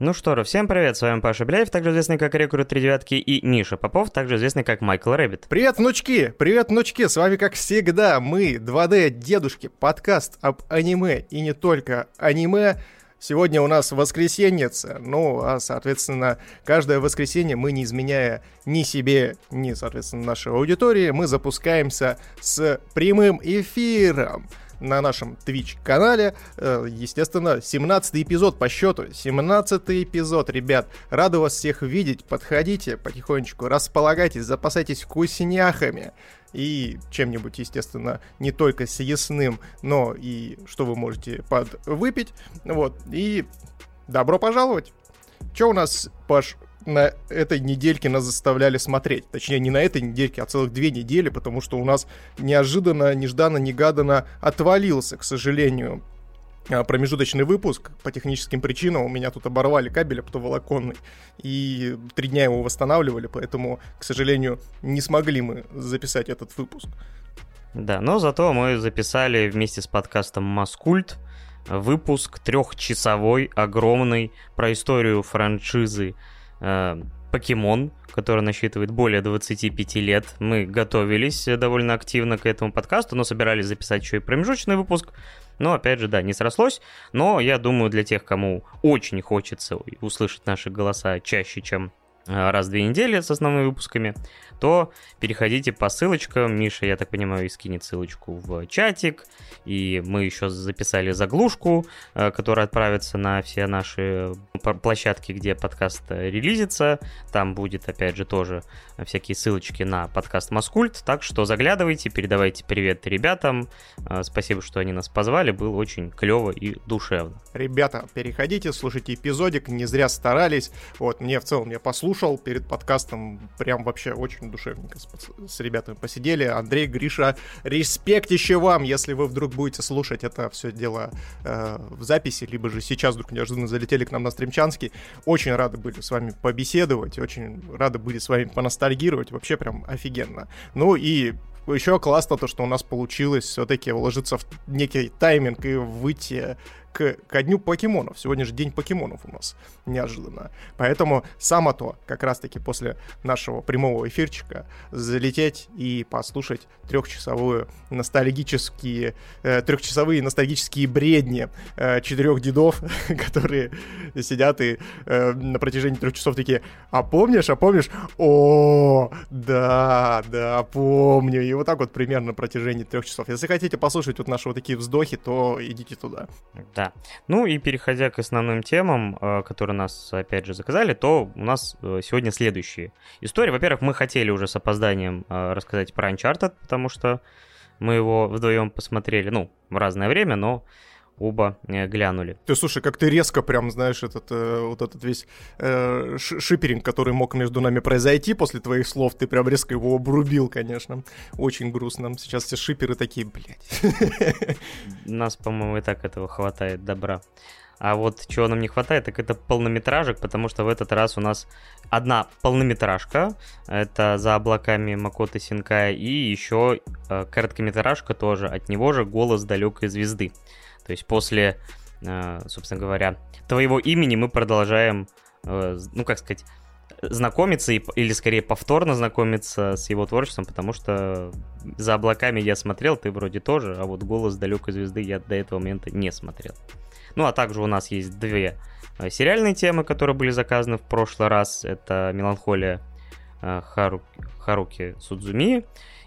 Ну что же, всем привет, с вами Паша Беляев, также известный как Рекрут Три Девятки, и Миша Попов, также известный как Майкл Рэббит. Привет, внучки! Привет, внучки! С вами, как всегда, мы, 2D-дедушки, подкаст об аниме и не только аниме. Сегодня у нас воскресенье, ну, а, соответственно, каждое воскресенье мы, не изменяя ни себе, ни, соответственно, нашей аудитории, мы запускаемся с прямым эфиром на нашем Twitch-канале. Э, естественно, 17 эпизод по счету. 17 эпизод, ребят. Рады вас всех видеть. Подходите потихонечку, располагайтесь, запасайтесь вкусняхами и чем-нибудь, естественно, не только съестным, но и что вы можете подвыпить. Вот, и добро пожаловать! Что у нас, Паш, на этой недельке нас заставляли смотреть. Точнее, не на этой недельке, а целых две недели, потому что у нас неожиданно, нежданно, негаданно отвалился, к сожалению, а, промежуточный выпуск по техническим причинам. У меня тут оборвали кабель оптоволоконный, и три дня его восстанавливали, поэтому, к сожалению, не смогли мы записать этот выпуск. Да, но зато мы записали вместе с подкастом «Маскульт» выпуск трехчасовой, огромный, про историю франшизы покемон, который насчитывает более 25 лет. Мы готовились довольно активно к этому подкасту, но собирались записать еще и промежуточный выпуск. Но, опять же, да, не срослось. Но я думаю, для тех, кому очень хочется услышать наши голоса чаще, чем э, раз в две недели с основными выпусками, то переходите по ссылочкам. Миша, я так понимаю, скинет ссылочку в чатик. И мы еще записали заглушку, э, которая отправится на все наши площадки, где подкаст э, релизится. Там будет, опять же, тоже всякие ссылочки на подкаст Маскульт. Так что заглядывайте, передавайте привет ребятам. Э, спасибо, что они нас позвали. Было очень клево и душевно. Ребята, переходите, слушайте эпизодик. Не зря старались. Вот, мне в целом, я послушал перед подкастом. Прям вообще очень душевненько с, с ребятами посидели. Андрей, Гриша, респект еще вам, если вы вдруг будете слушать это все дело э, в записи, либо же сейчас вдруг неожиданно залетели к нам на стримчанский. Очень рады были с вами побеседовать, очень рады были с вами поностальгировать, вообще прям офигенно. Ну и еще классно то, что у нас получилось все-таки уложиться в некий тайминг и выйти к, ко дню покемонов. Сегодня же день покемонов у нас, неожиданно. Поэтому само то, как раз-таки после нашего прямого эфирчика, залететь и послушать трехчасовую ностальгические, э, трехчасовые ностальгические бредни э, четырех дедов, которые сидят и э, на протяжении трех часов такие, а помнишь, а помнишь? О, да, да, помню. И вот так вот примерно на протяжении трех часов. Если хотите послушать вот наши вот такие вздохи, то идите туда. Да. Ну и переходя к основным темам, э, которые нас, опять же, заказали, то у нас э, сегодня следующие истории. Во-первых, мы хотели уже с опозданием э, рассказать про Uncharted, потому что мы его вдвоем посмотрели, ну, в разное время, но оба э, глянули. Ты слушай, как ты резко прям, знаешь, этот э, вот этот весь э, шиперинг, который мог между нами произойти после твоих слов, ты прям резко его обрубил, конечно. Очень грустно. Сейчас все шиперы такие, блядь. Нас, по-моему, и так этого хватает добра. А вот чего нам не хватает, так это полнометражек, потому что в этот раз у нас одна полнометражка, это «За облаками Макоты Синкая», и еще э, короткометражка тоже, от него же «Голос далекой звезды». То есть после, э, собственно говоря, твоего имени мы продолжаем, э, ну как сказать, знакомиться или скорее повторно знакомиться с его творчеством, потому что за облаками я смотрел, ты вроде тоже, а вот голос далекой звезды я до этого момента не смотрел. Ну а также у нас есть две э, сериальные темы, которые были заказаны в прошлый раз. Это «Меланхолия» Хару... Харуки Судзуми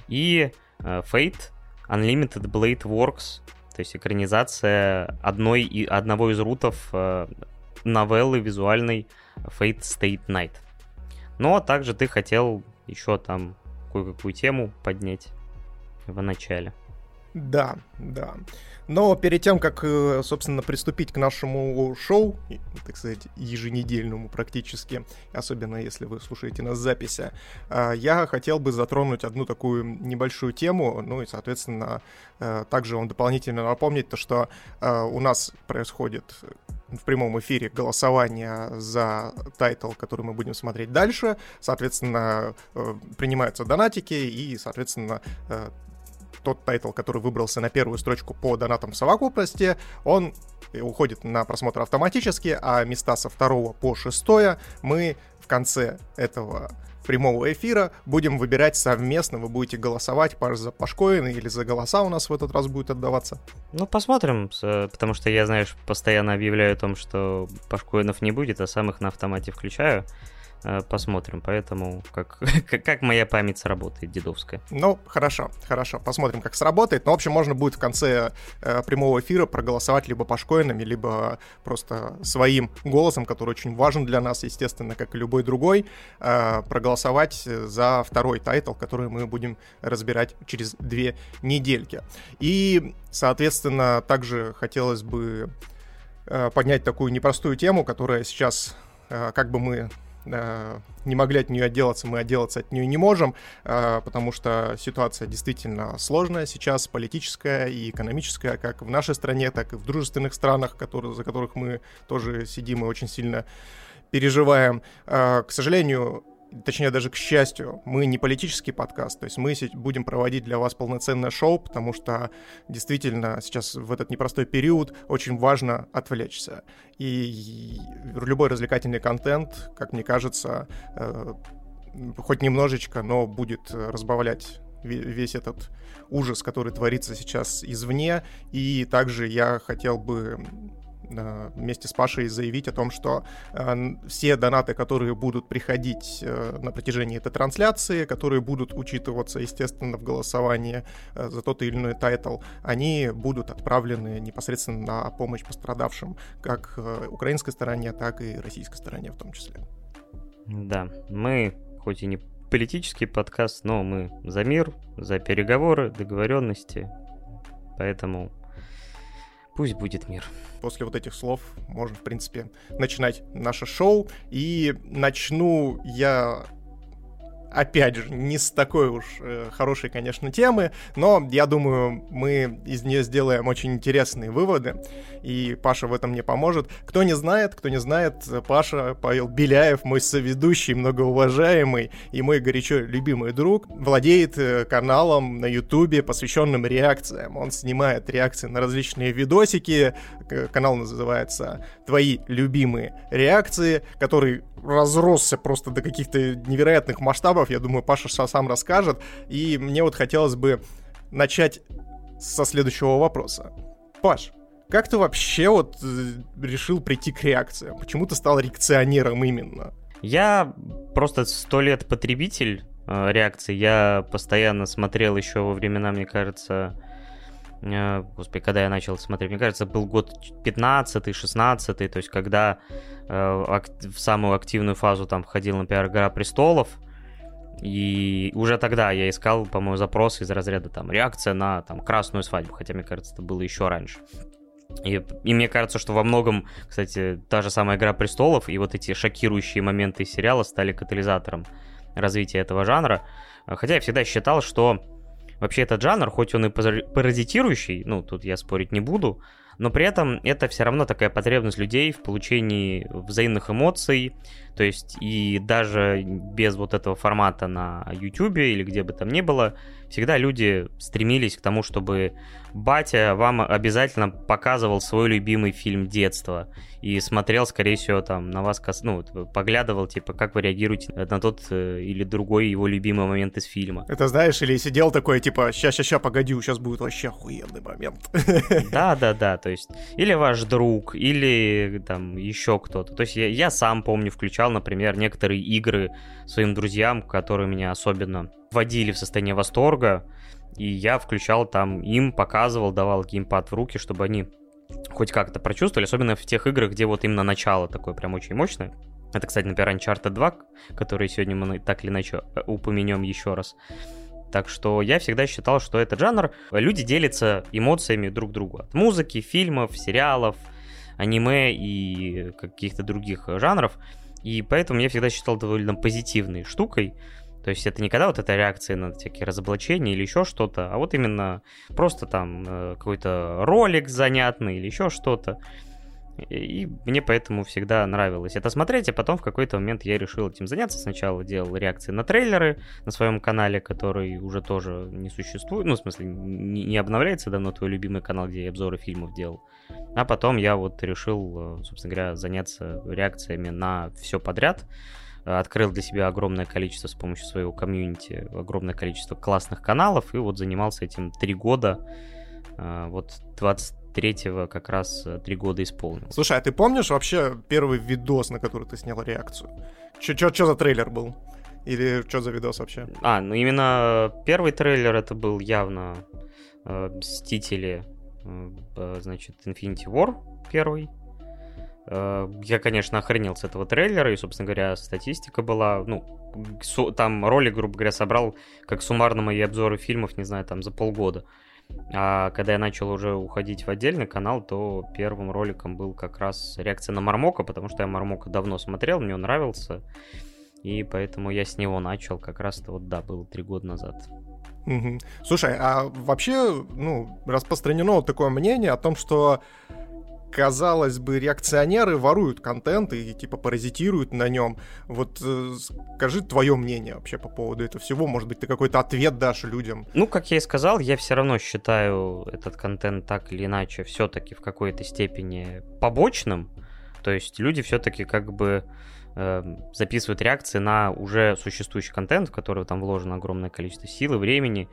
и Fate Unlimited Blade Works то есть экранизация одной и одного из рутов э, новеллы визуальной Fate State Night. Но также ты хотел еще там кое-какую тему поднять в начале. Да, да. Но перед тем, как, э, собственно, приступить к нашему шоу, так сказать, еженедельному практически, особенно если вы слушаете нас записи, э, я хотел бы затронуть одну такую небольшую тему, ну и, соответственно, э, также вам дополнительно напомнить то, что у нас происходит в прямом эфире голосование за тайтл, который мы будем смотреть дальше. Соответственно, принимаются донатики и, соответственно, тот тайтл, который выбрался на первую строчку по донатам в совокупности, он уходит на просмотр автоматически, а места со второго по шестое мы в конце этого прямого эфира будем выбирать совместно. Вы будете голосовать за пашкоины или за голоса у нас в этот раз будет отдаваться? Ну, посмотрим, потому что я, знаешь, постоянно объявляю о том, что пашкоинов не будет, а сам их на автомате включаю. Э, посмотрим. Поэтому как, как моя память сработает, дедовская. Ну, хорошо, хорошо. Посмотрим, как сработает. Но, в общем, можно будет в конце э, прямого эфира проголосовать либо пашкоинами, либо просто своим голосом, который очень важен для нас, естественно, как и любой другой, э, проголосовать за второй тайтл, который мы будем разбирать через две недельки. И, соответственно, также хотелось бы э, поднять такую непростую тему, которая сейчас, э, как бы мы не могли от нее отделаться, мы отделаться от нее не можем, а, потому что ситуация действительно сложная сейчас, политическая и экономическая, как в нашей стране, так и в дружественных странах, которые, за которых мы тоже сидим и очень сильно переживаем. А, к сожалению, точнее даже к счастью, мы не политический подкаст, то есть мы будем проводить для вас полноценное шоу, потому что действительно сейчас в этот непростой период очень важно отвлечься. И любой развлекательный контент, как мне кажется, э, хоть немножечко, но будет разбавлять весь этот ужас, который творится сейчас извне. И также я хотел бы вместе с Пашей заявить о том, что э, все донаты, которые будут приходить э, на протяжении этой трансляции, которые будут учитываться, естественно, в голосовании за тот или иной тайтл, они будут отправлены непосредственно на помощь пострадавшим, как украинской стороне, так и российской стороне в том числе. Да, мы хоть и не политический подкаст, но мы за мир, за переговоры, договоренности, поэтому пусть будет мир после вот этих слов можно, в принципе, начинать наше шоу. И начну я опять же, не с такой уж э, хорошей, конечно, темы, но я думаю, мы из нее сделаем очень интересные выводы, и Паша в этом мне поможет. Кто не знает, кто не знает, Паша Павел Беляев, мой соведущий, многоуважаемый и мой горячо любимый друг, владеет э, каналом на Ютубе, посвященным реакциям. Он снимает реакции на различные видосики, канал называется «Твои любимые реакции», который разросся просто до каких-то невероятных масштабов. Я думаю, Паша сам расскажет. И мне вот хотелось бы начать со следующего вопроса. Паш, как ты вообще вот э, решил прийти к реакциям? Почему ты стал реакционером именно? Я просто сто лет потребитель э, реакций. Я постоянно смотрел еще во времена, мне кажется, господи, когда я начал смотреть, мне кажется, был год 15-16, то есть когда э, в самую активную фазу там входил, например, «Игра престолов», и уже тогда я искал, по-моему, запросы из разряда там реакция на там красную свадьбу, хотя мне кажется, это было еще раньше. И, и мне кажется, что во многом, кстати, та же самая «Игра престолов» и вот эти шокирующие моменты сериала стали катализатором развития этого жанра. Хотя я всегда считал, что Вообще этот жанр, хоть он и паразитирующий, ну, тут я спорить не буду, но при этом это все равно такая потребность людей в получении взаимных эмоций, то есть и даже без вот этого формата на YouTube или где бы там ни было, всегда люди стремились к тому, чтобы батя вам обязательно показывал свой любимый фильм детства и смотрел, скорее всего, там на вас, ну, поглядывал, типа, как вы реагируете на тот э, или другой его любимый момент из фильма. Это знаешь, или сидел такой, типа, ща-ща-ща, погоди, сейчас будет вообще охуенный момент. Да-да-да, то есть, или ваш друг, или там еще кто-то. То есть я, я сам помню, включал, например, некоторые игры своим друзьям, которые меня особенно вводили в состояние восторга, и я включал там им, показывал, давал геймпад в руки, чтобы они хоть как-то прочувствовали, особенно в тех играх, где вот именно начало такое прям очень мощное. Это, кстати, например, Uncharted 2, который сегодня мы так или иначе э, упомянем еще раз. Так что я всегда считал, что этот жанр, люди делятся эмоциями друг другу. От музыки, фильмов, сериалов, аниме и каких-то других жанров. И поэтому я всегда считал довольно позитивной штукой. То есть это не когда вот эта реакция на всякие разоблачения или еще что-то, а вот именно просто там э, какой-то ролик занятный или еще что-то. И мне поэтому всегда нравилось это смотреть, а потом в какой-то момент я решил этим заняться. Сначала делал реакции на трейлеры на своем канале, который уже тоже не существует. Ну, в смысле, не, не обновляется давно твой любимый канал, где я обзоры фильмов делал. А потом я вот решил, э, собственно говоря, заняться реакциями на все подряд. Открыл для себя огромное количество с помощью своего комьюнити, огромное количество классных каналов, и вот занимался этим три года. Э, вот 20 третьего как раз э, три года исполнил. Слушай, а ты помнишь вообще первый видос, на который ты снял реакцию? Что за трейлер был? Или что за видос вообще? А, ну именно первый трейлер это был явно э, Мстители, э, значит, Infinity War первый. Э, я, конечно, охренел с этого трейлера, и, собственно говоря, статистика была, ну, там ролик, грубо говоря, собрал как суммарно мои обзоры фильмов, не знаю, там за полгода. А когда я начал уже уходить в отдельный канал, то первым роликом был как раз реакция на Мармока, потому что я Мармока давно смотрел, мне он нравился. И поэтому я с него начал, как раз-то вот, да, было три года назад. Угу. Слушай, а вообще, ну, распространено такое мнение о том, что казалось бы, реакционеры воруют контент и типа паразитируют на нем. Вот э, скажи твое мнение вообще по поводу этого всего. Может быть, ты какой-то ответ дашь людям? Ну, как я и сказал, я все равно считаю этот контент так или иначе все-таки в какой-то степени побочным. То есть люди все-таки как бы э, записывают реакции на уже существующий контент, в который там вложено огромное количество сил и времени.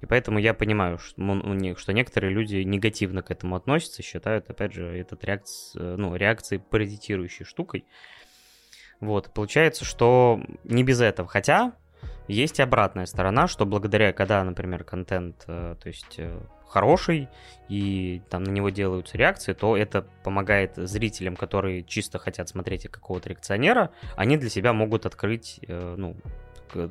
И поэтому я понимаю, что, что некоторые люди негативно к этому относятся, считают, опять же, этот реакции, ну, реакции паразитирующей штукой. Вот, получается, что не без этого. Хотя есть и обратная сторона, что благодаря, когда, например, контент, э, то есть э, хороший, и там на него делаются реакции, то это помогает зрителям, которые чисто хотят смотреть какого-то реакционера, они для себя могут открыть, э, ну,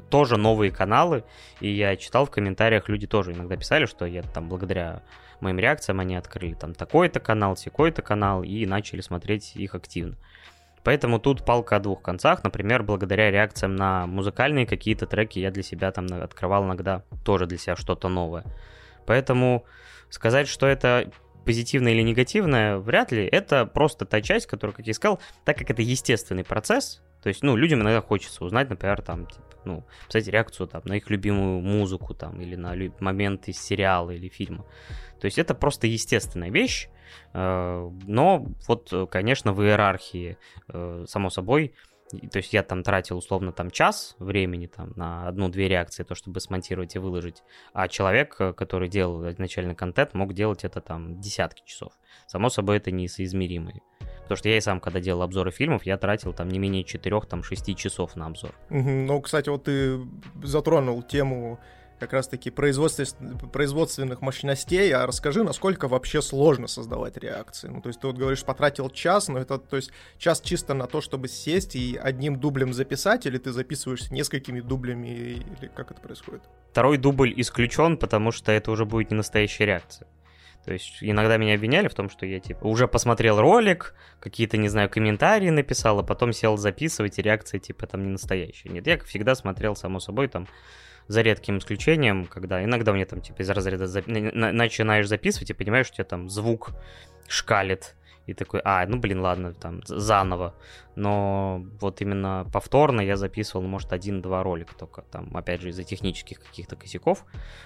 тоже новые каналы, и я читал в комментариях, люди тоже иногда писали, что я там благодаря моим реакциям они открыли там такой-то канал, секой-то канал и начали смотреть их активно. Поэтому тут палка о двух концах. Например, благодаря реакциям на музыкальные какие-то треки я для себя там открывал иногда тоже для себя что-то новое. Поэтому сказать, что это позитивное или негативное, вряд ли. Это просто та часть, которая, как я сказал, так как это естественный процесс, то есть, ну, людям иногда хочется узнать, например, там, типа, ну, посмотреть реакцию там на их любимую музыку там или на лю- моменты из сериала или фильма. То есть это просто естественная вещь, э, но вот, конечно, в иерархии, э, само собой, то есть я там тратил условно там час времени там на одну-две реакции, то, чтобы смонтировать и выложить. А человек, э, который делал изначально контент, мог делать это там десятки часов. Само собой, это несоизмеримые Потому что я и сам, когда делал обзоры фильмов, я тратил там не менее 4-6 часов на обзор. Ну, кстати, вот ты затронул тему как раз-таки производственных, мощностей, а расскажи, насколько вообще сложно создавать реакции. Ну, то есть ты вот говоришь, потратил час, но это, то есть час чисто на то, чтобы сесть и одним дублем записать, или ты записываешься несколькими дублями, или как это происходит? Второй дубль исключен, потому что это уже будет не настоящая реакция. То есть иногда меня обвиняли в том, что я типа уже посмотрел ролик, какие-то, не знаю, комментарии написал, а потом сел записывать, и реакции типа там не настоящие. Нет, я всегда смотрел, само собой, там за редким исключением, когда иногда мне там типа из разряда зап... начинаешь записывать и понимаешь, что у тебя там звук шкалит. И такой, а, ну блин, ладно, там заново. Но вот именно повторно я записывал, может, один-два ролика только. Там, опять же, из-за технических каких-то косяков.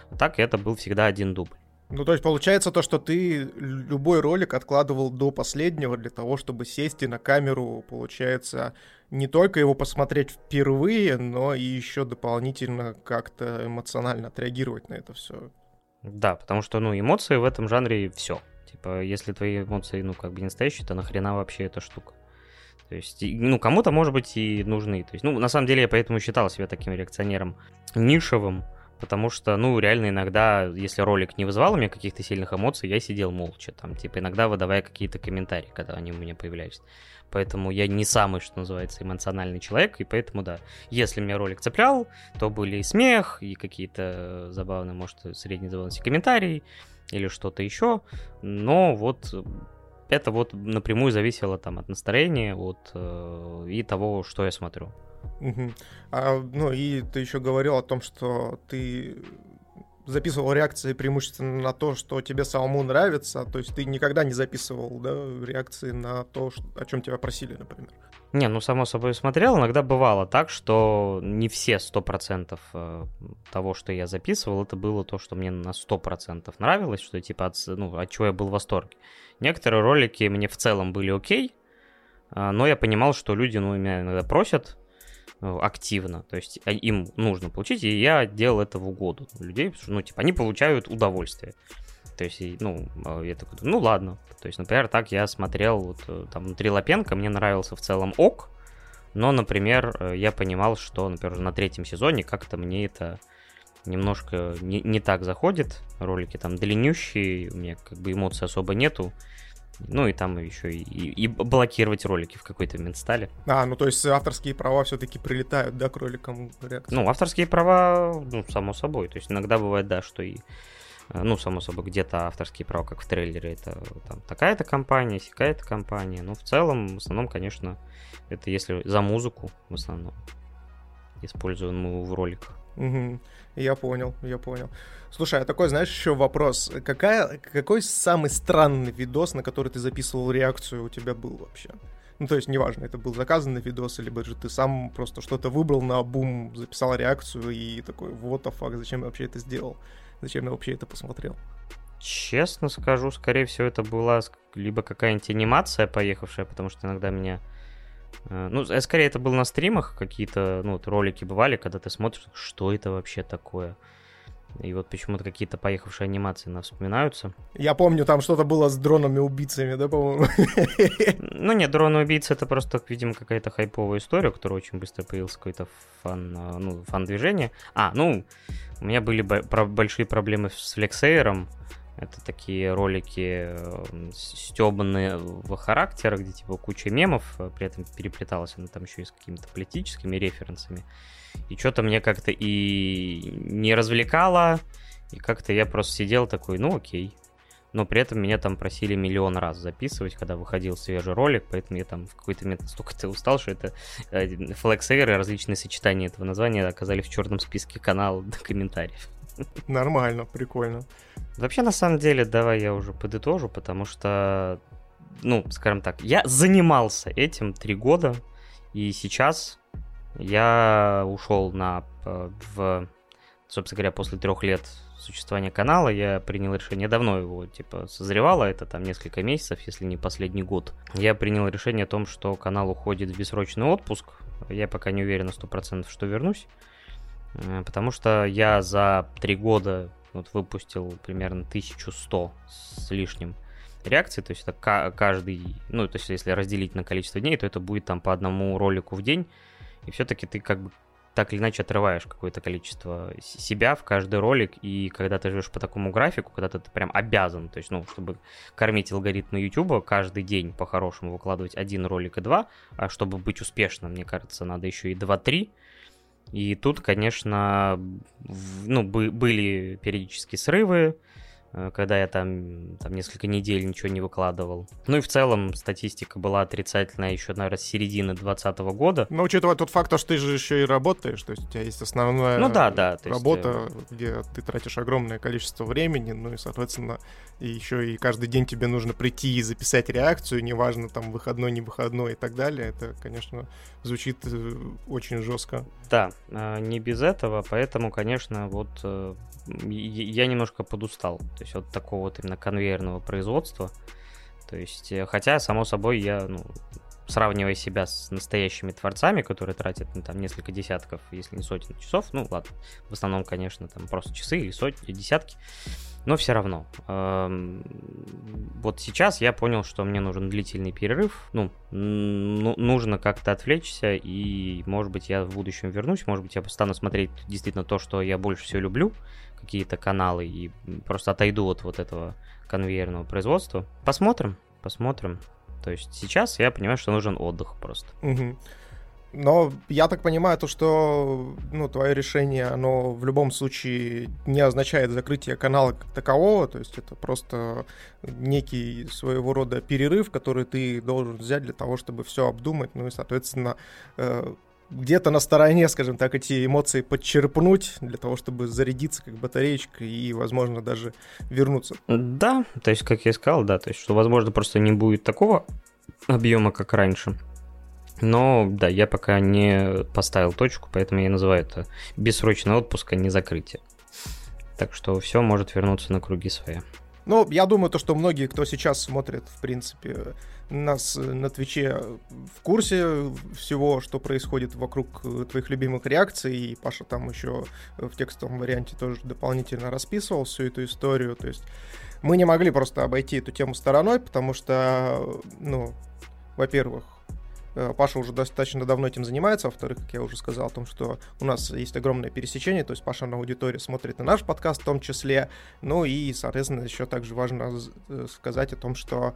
А так это был всегда один дубль. Ну, то есть получается то, что ты любой ролик откладывал до последнего для того, чтобы сесть и на камеру, получается, не только его посмотреть впервые, но и еще дополнительно как-то эмоционально отреагировать на это все. Да, потому что, ну, эмоции в этом жанре все. Типа, если твои эмоции, ну, как бы не настоящие, то нахрена вообще эта штука? То есть, ну, кому-то, может быть, и нужны. То есть, ну, на самом деле, я поэтому считал себя таким реакционером нишевым, Потому что, ну, реально иногда, если ролик не вызывал у меня каких-то сильных эмоций, я сидел молча, там, типа, иногда выдавая какие-то комментарии, когда они у меня появлялись. Поэтому я не самый, что называется, эмоциональный человек, и поэтому, да, если меня ролик цеплял, то были и смех, и какие-то забавные, может, средней забавности комментарии, или что-то еще, но вот это вот напрямую зависело там от настроения, от э, и того, что я смотрю. А, ну и ты еще говорил о том, что ты записывал реакции преимущественно на то, что тебе самому нравится, то есть ты никогда не записывал да, реакции на то, о чем тебя просили, например. Не, ну, само собой, смотрел. Иногда бывало так, что не все 100% э, того, что я записывал, это было то, что мне на 100% нравилось, что типа от, ну, от чего я был в восторге. Некоторые ролики мне в целом были окей, а, но я понимал, что люди ну, меня иногда просят активно, то есть а, им нужно получить, и я делал это в угоду людей, потому что, ну, типа, они получают удовольствие. То есть, ну, а, я такой, ну ладно. То есть, например, так я смотрел, вот, э, там, внутри Лапенко, мне нравился в целом ок, но, например, э, я понимал, что, например, на третьем сезоне как-то мне это немножко не, не так заходит. Ролики там длиннющие, у меня как бы эмоций особо нету. Ну и там еще и, и, блокировать ролики в какой-то момент стали. А, ну то есть авторские права все-таки прилетают, да, к роликам реакции? Ну, авторские права, ну, само собой. То есть иногда бывает, да, что и Э, ну, само собой, где-то авторские права, как в трейлере, это там такая-то компания, сякая-то компания. Но в целом, в основном, конечно, это если за музыку, в основном, используемую в роликах. Угу. Я понял, я понял. Слушай, а такой, знаешь, еще вопрос. Какая, какой самый странный видос, на который ты записывал реакцию, у тебя был вообще? Ну, то есть, неважно, это был заказанный видос, либо же ты сам просто что-то выбрал на бум, записал реакцию и такой, вот the fuck, зачем я вообще это сделал? Зачем я вообще это посмотрел? Честно скажу, скорее всего, это была либо какая-нибудь анимация поехавшая, потому что иногда меня... Э, ну, скорее это было на стримах какие-то, ну, ролики бывали, когда ты смотришь, что это вообще такое. И вот почему-то какие-то поехавшие анимации нас вспоминаются. Я помню, там что-то было с дронами-убийцами, да, по-моему? Ну нет, дроны-убийцы это просто, видимо, какая-то хайповая история, которая очень быстро появился какой-то фан, ну, фан-движение. А, ну, у меня были большие проблемы с флексейером. Это такие ролики э, стебанные в характер, где типа куча мемов, э, при этом переплеталась она там еще и с какими-то политическими референсами. И что-то мне как-то и не развлекало, и как-то я просто сидел такой, ну окей. Но при этом меня там просили миллион раз записывать, когда выходил свежий ролик, поэтому я там в какой-то момент настолько устал, что это э, и различные сочетания этого названия оказались в черном списке канала до комментариев. Нормально, прикольно. Вообще, на самом деле, давай я уже подытожу, потому что, ну, скажем так, я занимался этим три года, и сейчас я ушел на, э, в, собственно говоря, после трех лет существования канала. Я принял решение, давно его, типа, созревало, это там несколько месяцев, если не последний год. Я принял решение о том, что канал уходит в бессрочный отпуск, я пока не уверен на 100%, что вернусь, Э, потому что я за три года вот выпустил примерно 1100 с лишним реакций, то есть это каждый, ну, то есть если разделить на количество дней, то это будет там по одному ролику в день, и все-таки ты как бы так или иначе отрываешь какое-то количество себя в каждый ролик, и когда ты живешь по такому графику, когда ты, прям обязан, то есть, ну, чтобы кормить алгоритмы YouTube, каждый день по-хорошему выкладывать один ролик и два, а чтобы быть успешным, мне кажется, надо еще и два-три, и тут, конечно, ну, были периодические срывы, когда я там, там несколько недель ничего не выкладывал. Ну и в целом статистика была отрицательная еще, наверное, с середины 2020 года. Но учитывая тот факт, что ты же еще и работаешь, то есть у тебя есть основная ну, да, да, работа, есть... Э, где ты тратишь огромное количество времени, ну и, соответственно, и еще и каждый день тебе нужно прийти и записать реакцию, неважно, там, выходной, не выходной и так далее. Это, конечно, звучит э, очень жестко. Да, не без этого, поэтому, конечно, вот я немножко подустал. То есть от такого вот именно конвейерного производства. То есть, э, хотя, само собой, я, ну, сравнивая себя с настоящими творцами, которые тратят ну, там несколько десятков, если не сотен часов, ну ладно, в основном, конечно, там просто часы или сотни, десятки, но все равно. Эм, вот сейчас я понял, что мне нужен длительный перерыв, ну, ну, нужно как-то отвлечься, и, может быть, я в будущем вернусь, может быть, я стану смотреть действительно то, что я больше всего люблю, какие-то каналы и просто отойду от вот этого конвейерного производства. Посмотрим, посмотрим. То есть сейчас я понимаю, что нужен отдых просто. Угу. Но я так понимаю, то, что ну, твое решение, оно в любом случае не означает закрытие канала как такового, то есть это просто некий своего рода перерыв, который ты должен взять для того, чтобы все обдумать, ну и, соответственно, э, где-то на стороне, скажем так, эти эмоции подчерпнуть для того, чтобы зарядиться как батареечка и, возможно, даже вернуться. Да, то есть, как я сказал, да, то есть, что, возможно, просто не будет такого объема, как раньше. Но, да, я пока не поставил точку, поэтому я называю это бессрочный отпуск, а не закрытие. Так что все может вернуться на круги свои. Ну, я думаю, то, что многие, кто сейчас смотрит, в принципе, нас на Твиче в курсе всего, что происходит вокруг твоих любимых реакций, и Паша там еще в текстовом варианте тоже дополнительно расписывал всю эту историю, то есть мы не могли просто обойти эту тему стороной, потому что, ну, во-первых, Э, Паша уже достаточно давно этим занимается. Во-вторых, как я уже сказал, о том, что у нас есть огромное пересечение, то есть Паша на аудитории смотрит на наш подкаст в том числе. Ну и, соответственно, еще также важно э, сказать о том, что Э,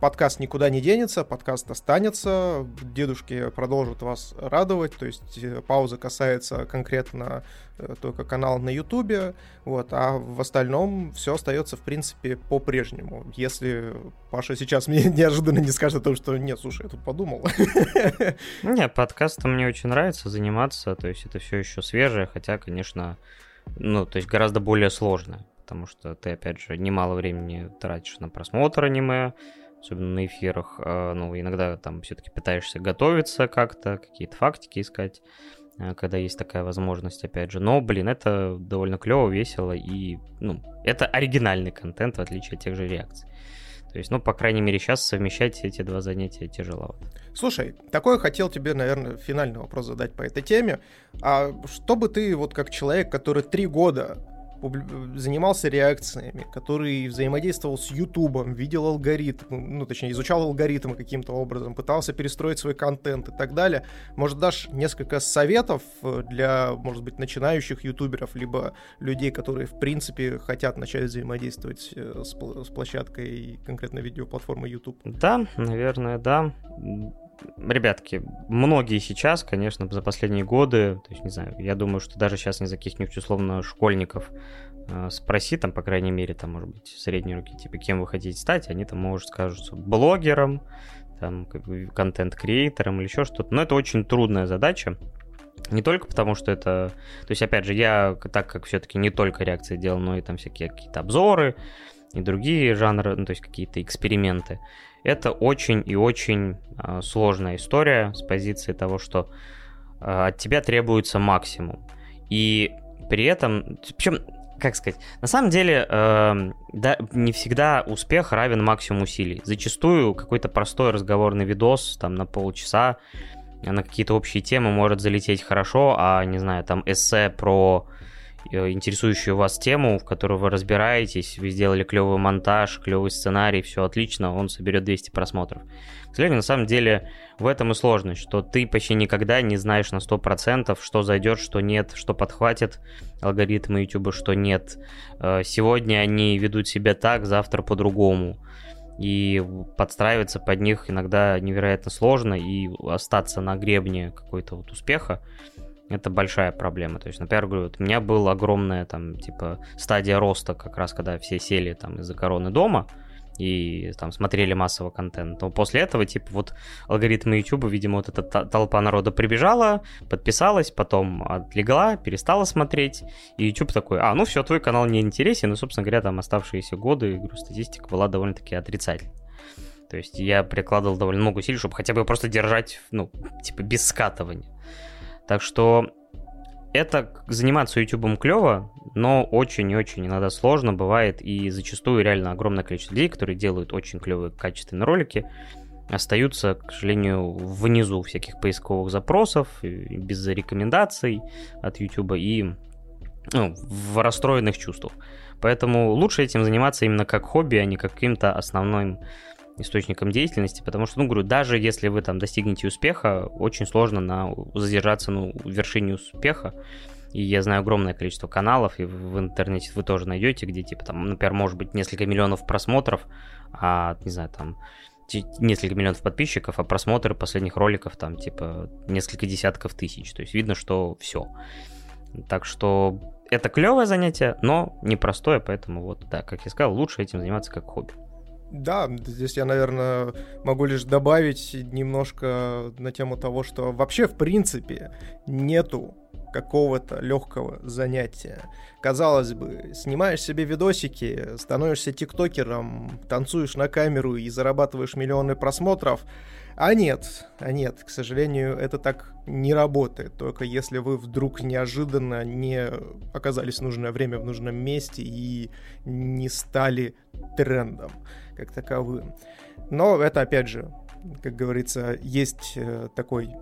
подкаст никуда не денется, подкаст останется, дедушки продолжат вас радовать, то есть э, пауза касается конкретно э, только канала на Ютубе, вот, а в остальном все остается, в принципе, по-прежнему. Если Паша сейчас мне неожиданно не скажет о том, что нет, слушай, я тут подумал. Не, подкастом мне очень нравится заниматься, то есть это все еще свежее, хотя, конечно, ну, то есть гораздо более сложное потому что ты, опять же, немало времени тратишь на просмотр аниме, особенно на эфирах, а, ну, иногда там все-таки пытаешься готовиться как-то, какие-то фактики искать, а, когда есть такая возможность, опять же. Но, блин, это довольно клево, весело и, ну, это оригинальный контент, в отличие от тех же реакций. То есть, ну, по крайней мере, сейчас совмещать эти два занятия тяжело. Слушай, такой хотел тебе, наверное, финальный вопрос задать по этой теме. А что бы ты, вот как человек, который три года занимался реакциями, который взаимодействовал с Ютубом, видел алгоритмы, ну, точнее, изучал алгоритмы каким-то образом, пытался перестроить свой контент и так далее. Может, дашь несколько советов э, для, может быть, начинающих ютуберов, либо людей, которые, в принципе, хотят начать взаимодействовать э, с, с площадкой конкретно видеоплатформы YouTube? Да, наверное, да ребятки, многие сейчас, конечно, за последние годы, то есть, не знаю, я думаю, что даже сейчас не за каких-нибудь условно школьников э, спроси, там, по крайней мере, там, может быть, средние руки, типа, кем вы хотите стать, они там, может, скажут, блогером, там, контент-креатором или еще что-то. Но это очень трудная задача. Не только потому, что это... То есть, опять же, я, так как все-таки не только реакции делал, но и там всякие какие-то обзоры и другие жанры, ну, то есть какие-то эксперименты. Это очень и очень э, сложная история с позиции того, что э, от тебя требуется максимум. И при этом, причем, как сказать, на самом деле э, да, не всегда успех равен максимум усилий. Зачастую какой-то простой разговорный видос там на полчаса на какие-то общие темы может залететь хорошо, а не знаю, там эссе про Э, интересующую вас тему, в которой вы разбираетесь, вы сделали клевый монтаж, клевый сценарий, все отлично, он соберет 200 просмотров. К сожалению, на самом деле в этом и сложность, что ты почти никогда не знаешь на 100%, что зайдет, что нет, что подхватит алгоритмы YouTube, что нет. Э, сегодня они ведут себя так, завтра по-другому. И подстраиваться под них иногда невероятно сложно, и остаться на гребне какой-то вот успеха это большая проблема. То есть, например, говорю, вот у меня была огромная там, типа, стадия роста, как раз когда все сели там из-за короны дома и там смотрели массово контент. Но после этого, типа, вот алгоритмы YouTube, видимо, вот эта толпа народа прибежала, подписалась, потом отлегла, перестала смотреть, и YouTube такой, а, ну все, твой канал не интересен, и, собственно говоря, там оставшиеся годы, говорю, статистика была довольно-таки отрицательной. То есть я прикладывал довольно много усилий, чтобы хотя бы просто держать, ну, типа, без скатывания. Так что это заниматься ютубом клево, но очень и очень иногда сложно бывает, и зачастую реально огромное количество людей, которые делают очень клевые качественные ролики, остаются, к сожалению, внизу всяких поисковых запросов, без рекомендаций от YouTube и ну, в расстроенных чувствах. Поэтому лучше этим заниматься именно как хобби, а не каким-то основным источником деятельности, потому что, ну, говорю, даже если вы там достигнете успеха, очень сложно на, задержаться ну, в вершине успеха. И я знаю огромное количество каналов, и в интернете вы тоже найдете, где, типа, там, например, может быть несколько миллионов просмотров, а, не знаю, там, несколько миллионов подписчиков, а просмотры последних роликов, там, типа, несколько десятков тысяч. То есть видно, что все. Так что это клевое занятие, но непростое, поэтому вот, да, как я сказал, лучше этим заниматься как хобби. Да, здесь я, наверное, могу лишь добавить немножко на тему того, что вообще, в принципе, нету какого-то легкого занятия. Казалось бы, снимаешь себе видосики, становишься тиктокером, танцуешь на камеру и зарабатываешь миллионы просмотров, а нет, а нет, к сожалению, это так не работает. Только если вы вдруг неожиданно не оказались в нужное время в нужном месте и не стали трендом как таковым. Но это, опять же, как говорится, есть э, такой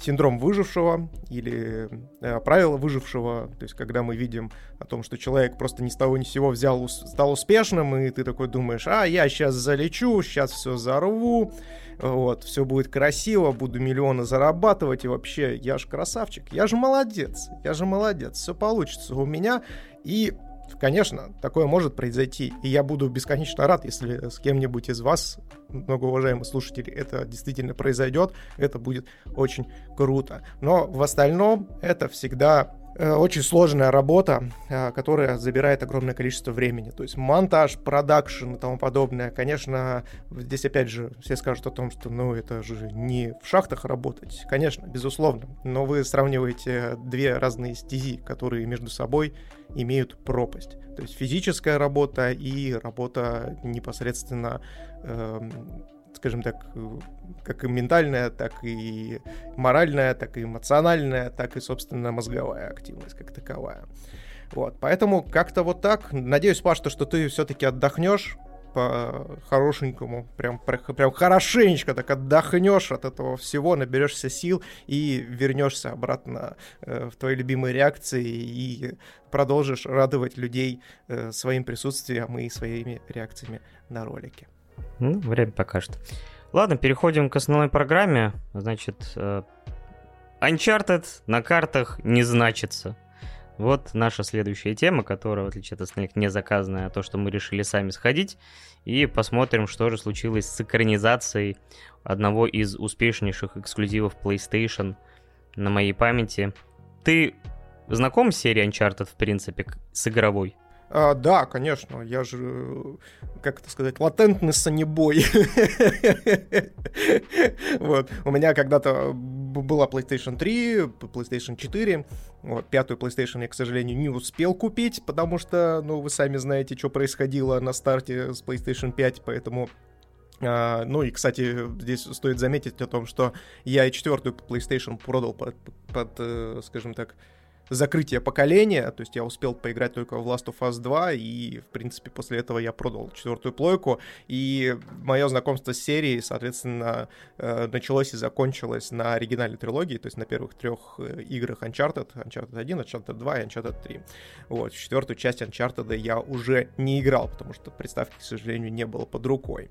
синдром выжившего или э, правило выжившего, то есть когда мы видим о том, что человек просто ни с того ни с сего взял, стал успешным, и ты такой думаешь, а, я сейчас залечу, сейчас все зарву, вот, все будет красиво, буду миллионы зарабатывать, и вообще, я же красавчик, я же молодец, я же молодец, все получится у меня, и Конечно, такое может произойти, и я буду бесконечно рад, если с кем-нибудь из вас, многоуважаемые слушатели, это действительно произойдет, это будет очень круто. Но в остальном это всегда очень сложная работа, э, которая забирает огромное количество времени. То есть монтаж, продакшн и тому подобное. Конечно, здесь опять же все скажут о том, что ну это же не в шахтах работать. Конечно, безусловно. Но вы сравниваете две разные стези, которые между собой имеют пропасть. То есть физическая работа и работа непосредственно э, скажем так, э, как и ментальная, так и моральная, так и эмоциональная, так и, собственно, мозговая активность как таковая. Вот, поэтому как-то вот так. Надеюсь, Паш, что ты все-таки отдохнешь по хорошенькому, прям, прям хорошенечко так отдохнешь от этого всего, наберешься сил и вернешься обратно э, в твои любимые реакции и продолжишь радовать людей э, своим присутствием и своими реакциями на ролики. Ну, время покажет. Ладно, переходим к основной программе. Значит, э, Uncharted на картах не значится. Вот наша следующая тема, которая, в отличие от остальных, не заказанная, а то, что мы решили сами сходить. И посмотрим, что же случилось с экранизацией одного из успешнейших эксклюзивов PlayStation на моей памяти. Ты знаком с серией Uncharted, в принципе, с игровой? А, да, конечно, я же, как это сказать, латентный санебой. вот. У меня когда-то была PlayStation 3, PlayStation 4. Вот, пятую PlayStation я, к сожалению, не успел купить, потому что, ну, вы сами знаете, что происходило на старте с PlayStation 5, поэтому Uh, ну и, кстати, здесь стоит заметить о том, что я и четвертую PlayStation продал под, под, под скажем так, закрытие поколения, то есть я успел поиграть только в Last of Us 2, и, в принципе, после этого я продал четвертую плойку, и мое знакомство с серией, соответственно, э, началось и закончилось на оригинальной трилогии, то есть на первых трех э, играх Uncharted, Uncharted 1, Uncharted 2 и Uncharted 3. Вот, четвертую часть Uncharted я уже не играл, потому что приставки, к сожалению, не было под рукой.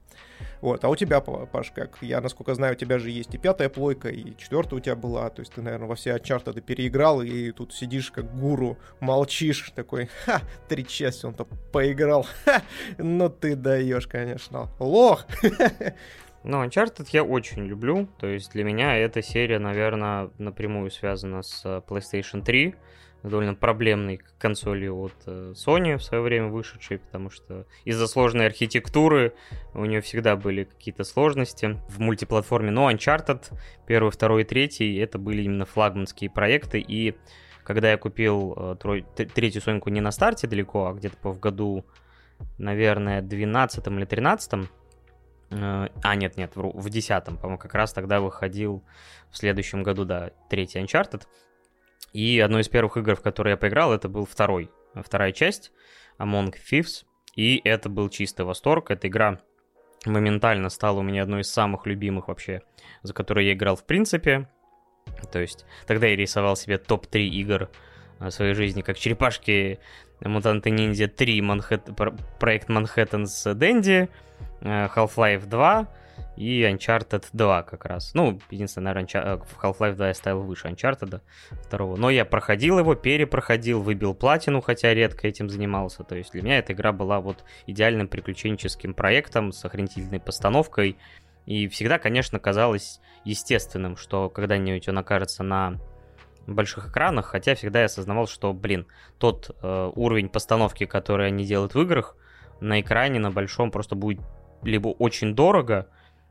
Вот, а у тебя, Паш, как? Я, насколько знаю, у тебя же есть и пятая плойка, и четвертая у тебя была, то есть ты, наверное, во все Uncharted переиграл, и тут сидишь сидишь как гуру, молчишь, такой, ха, три части он-то поиграл, ха, ну ты даешь, конечно, лох. Ну, Uncharted я очень люблю, то есть для меня эта серия, наверное, напрямую связана с э, PlayStation 3, довольно проблемной консолью от э, Sony в свое время вышедшей, потому что из-за сложной архитектуры у нее всегда были какие-то сложности в мультиплатформе. Но Uncharted, первый, второй и третий, это были именно флагманские проекты, и когда я купил э, трой, третью Соньку не на старте далеко, а где-то в году, наверное, 12 или 13 э, а, нет, нет, в 10 по-моему, как раз тогда выходил в следующем году, да, третий Uncharted. И одной из первых игр, в которые я поиграл, это был второй, вторая часть, Among Thieves. И это был чистый восторг. Эта игра моментально стала у меня одной из самых любимых вообще, за которые я играл в принципе. То есть тогда я рисовал себе топ-3 игр в своей жизни, как черепашки Мутанты Ниндзя 3, Манхэт... проект Манхэттен с Дэнди, э, Half-Life 2 и Uncharted 2 как раз. Ну, единственное, наверное, э, в Half-Life 2 я ставил выше Uncharted 2. Но я проходил его, перепроходил, выбил платину, хотя редко этим занимался. То есть для меня эта игра была вот идеальным приключенческим проектом с охренительной постановкой, и всегда, конечно, казалось естественным, что когда-нибудь он окажется на больших экранах, хотя всегда я осознавал, что, блин, тот э, уровень постановки, который они делают в играх, на экране, на большом, просто будет либо очень дорого,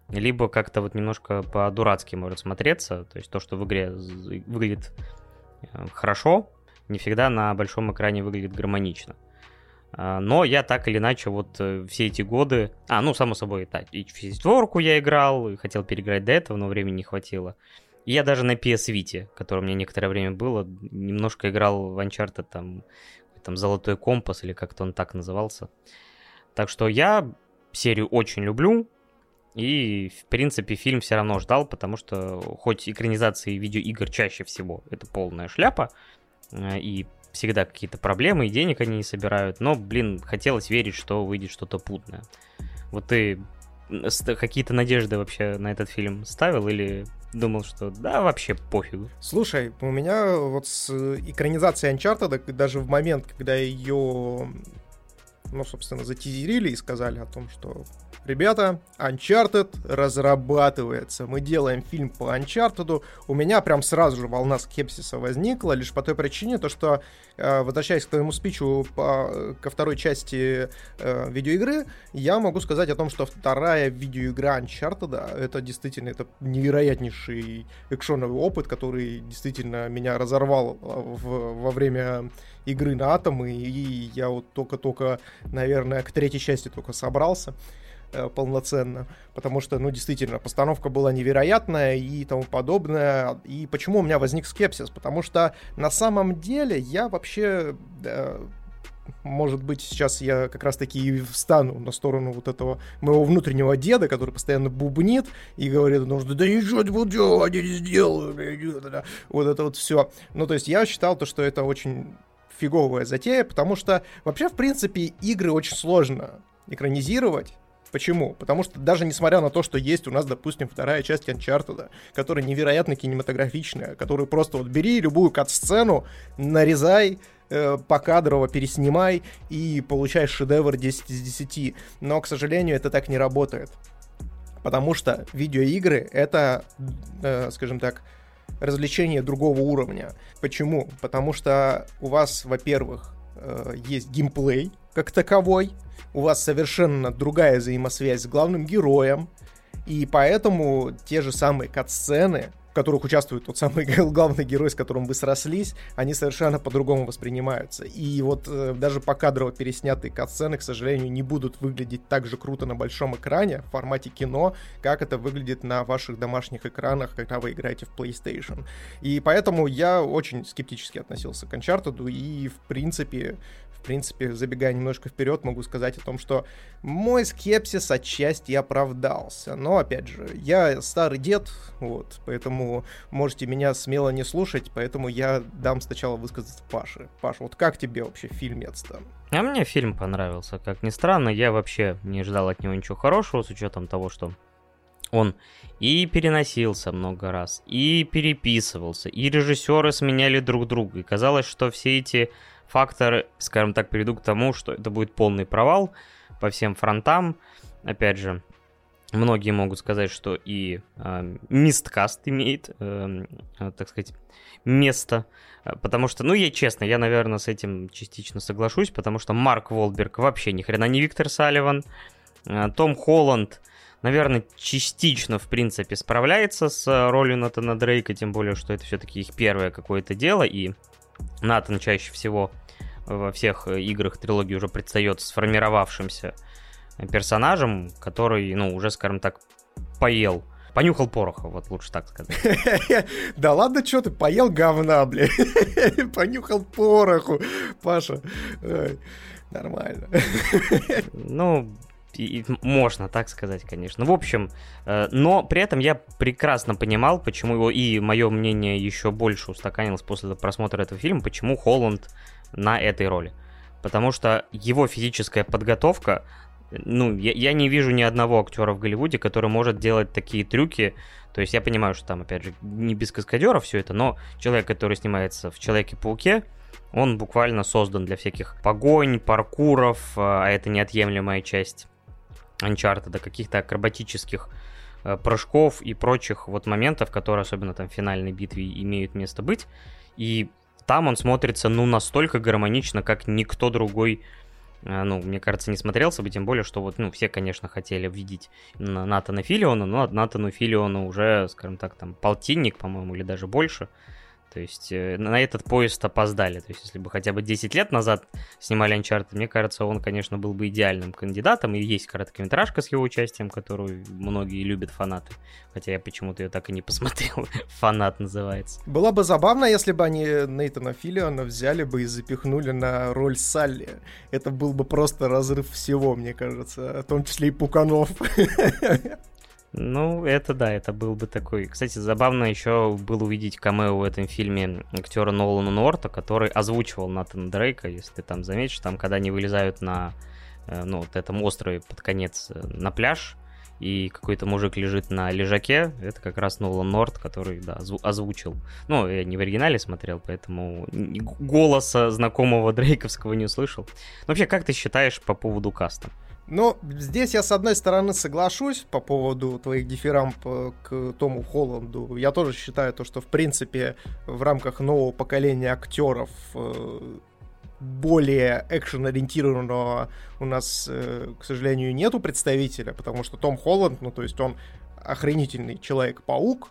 либо как-то вот немножко по-дурацки может смотреться. То есть то, что в игре выглядит э, хорошо, не всегда на большом экране выглядит гармонично. А, но я так или иначе вот э, все эти годы... А, ну, само собой, так, и в четверку я играл, и хотел переиграть до этого, но времени не хватило. И я даже на PS Vita, который у меня некоторое время было, немножко играл в Uncharted, там, там Золотой Компас, или как-то он так назывался. Так что я серию очень люблю, и, в принципе, фильм все равно ждал, потому что хоть экранизации видеоигр чаще всего это полная шляпа, э, и всегда какие-то проблемы, и денег они не собирают, но, блин, хотелось верить, что выйдет что-то путное. Вот ты какие-то надежды вообще на этот фильм ставил или думал, что да, вообще пофигу? Слушай, у меня вот с экранизацией Uncharted, даже в момент, когда ее ну, собственно, затизерили и сказали о том, что Ребята, Uncharted разрабатывается. Мы делаем фильм по Uncharted. У меня прям сразу же волна скепсиса возникла, лишь по той причине, то что, э, возвращаясь к твоему спичу по, ко второй части э, видеоигры, я могу сказать о том, что вторая видеоигра Uncharted, это действительно это невероятнейший экшоновый опыт, который действительно меня разорвал э, в, во время игры на атомы, и я вот только-только, наверное, к третьей части только собрался. Э, полноценно, потому что, ну, действительно, постановка была невероятная и тому подобное. И почему у меня возник скепсис? Потому что на самом деле я вообще может быть, сейчас я как раз-таки и встану на сторону вот этого моего внутреннего деда, который постоянно бубнит и говорит, ну, да ничего не буду, они не сделают, вот это вот все. Ну, то есть я считал то, что это очень фиговая затея, потому что вообще, в принципе, игры очень сложно экранизировать, Почему? Потому что даже несмотря на то, что есть у нас, допустим, вторая часть Uncharted, которая невероятно кинематографичная, которую просто вот бери любую кат-сцену, нарезай, э, покадрово переснимай и получаешь шедевр 10 из 10. Но, к сожалению, это так не работает. Потому что видеоигры — это, э, скажем так, развлечение другого уровня. Почему? Потому что у вас, во-первых, э, есть геймплей как таковой, у вас совершенно другая взаимосвязь с главным героем, и поэтому те же самые кат-сцены, в которых участвует тот самый главный герой, с которым вы срослись, они совершенно по-другому воспринимаются. И вот э, даже по кадрово переснятые кат-сцены, к сожалению, не будут выглядеть так же круто на большом экране в формате кино, как это выглядит на ваших домашних экранах, когда вы играете в PlayStation. И поэтому я очень скептически относился к Uncharted, и в принципе в принципе, забегая немножко вперед, могу сказать о том, что мой скепсис отчасти оправдался. Но, опять же, я старый дед, вот, поэтому можете меня смело не слушать, поэтому я дам сначала высказаться Паше. Паша, вот как тебе вообще фильмец-то? А мне фильм понравился, как ни странно, я вообще не ждал от него ничего хорошего, с учетом того, что он и переносился много раз, и переписывался, и режиссеры сменяли друг друга. И казалось, что все эти факторы, скажем так, приведут к тому, что это будет полный провал по всем фронтам. Опять же, многие могут сказать, что и э, мисткаст имеет, э, так сказать, место. Потому что, ну, я честно, я, наверное, с этим частично соглашусь, потому что Марк Волберг вообще ни хрена не Виктор Салливан. Э, Том Холланд, наверное, частично, в принципе, справляется с ролью Натана Дрейка, тем более, что это все-таки их первое какое-то дело, и Натан чаще всего во всех играх трилогии уже предстает сформировавшимся персонажем, который, ну, уже, скажем так, поел Понюхал пороха, вот лучше так сказать. Да ладно, что ты, поел говна, блядь. Понюхал пороху, Паша. Нормально. Ну, и, можно так сказать, конечно. В общем, э, но при этом я прекрасно понимал, почему его, и мое мнение еще больше устаканилось после просмотра этого фильма, почему Холланд на этой роли. Потому что его физическая подготовка, ну, я, я не вижу ни одного актера в Голливуде, который может делать такие трюки. То есть я понимаю, что там, опять же, не без каскадеров все это, но человек, который снимается в Человеке-пауке, он буквально создан для всяких погонь, паркуров, а это неотъемлемая часть Uncharted, до каких-то акробатических э, прыжков и прочих вот моментов, которые особенно там в финальной битве имеют место быть. И там он смотрится, ну, настолько гармонично, как никто другой э, ну, мне кажется, не смотрелся бы, тем более, что вот, ну, все, конечно, хотели видеть Натана Филиона, но Натану Филиону уже, скажем так, там, полтинник, по-моему, или даже больше. То есть э, на этот поезд опоздали. То есть если бы хотя бы 10 лет назад снимали Uncharted, мне кажется, он, конечно, был бы идеальным кандидатом. И есть короткометражка с его участием, которую многие любят фанаты. Хотя я почему-то ее так и не посмотрел. Фанат называется. Было бы забавно, если бы они Нейтана Филлиона взяли бы и запихнули на роль Салли. Это был бы просто разрыв всего, мне кажется. В том числе и Пуканов. Ну, это да, это был бы такой. Кстати, забавно еще было увидеть камео в этом фильме актера Нолана Норта, который озвучивал Натана Дрейка, если ты там заметишь, там, когда они вылезают на э, ну, вот этом острове под конец э, на пляж, и какой-то мужик лежит на лежаке, это как раз Нолан Норт, который, да, озвучил. Ну, я не в оригинале смотрел, поэтому голоса знакомого Дрейковского не услышал. Но вообще, как ты считаешь по поводу каста? Ну, здесь я, с одной стороны, соглашусь по поводу твоих дифирамп э, к Тому Холланду. Я тоже считаю то, что, в принципе, в рамках нового поколения актеров э, более экшен-ориентированного у нас, э, к сожалению, нету представителя, потому что Том Холланд, ну, то есть он охренительный Человек-паук,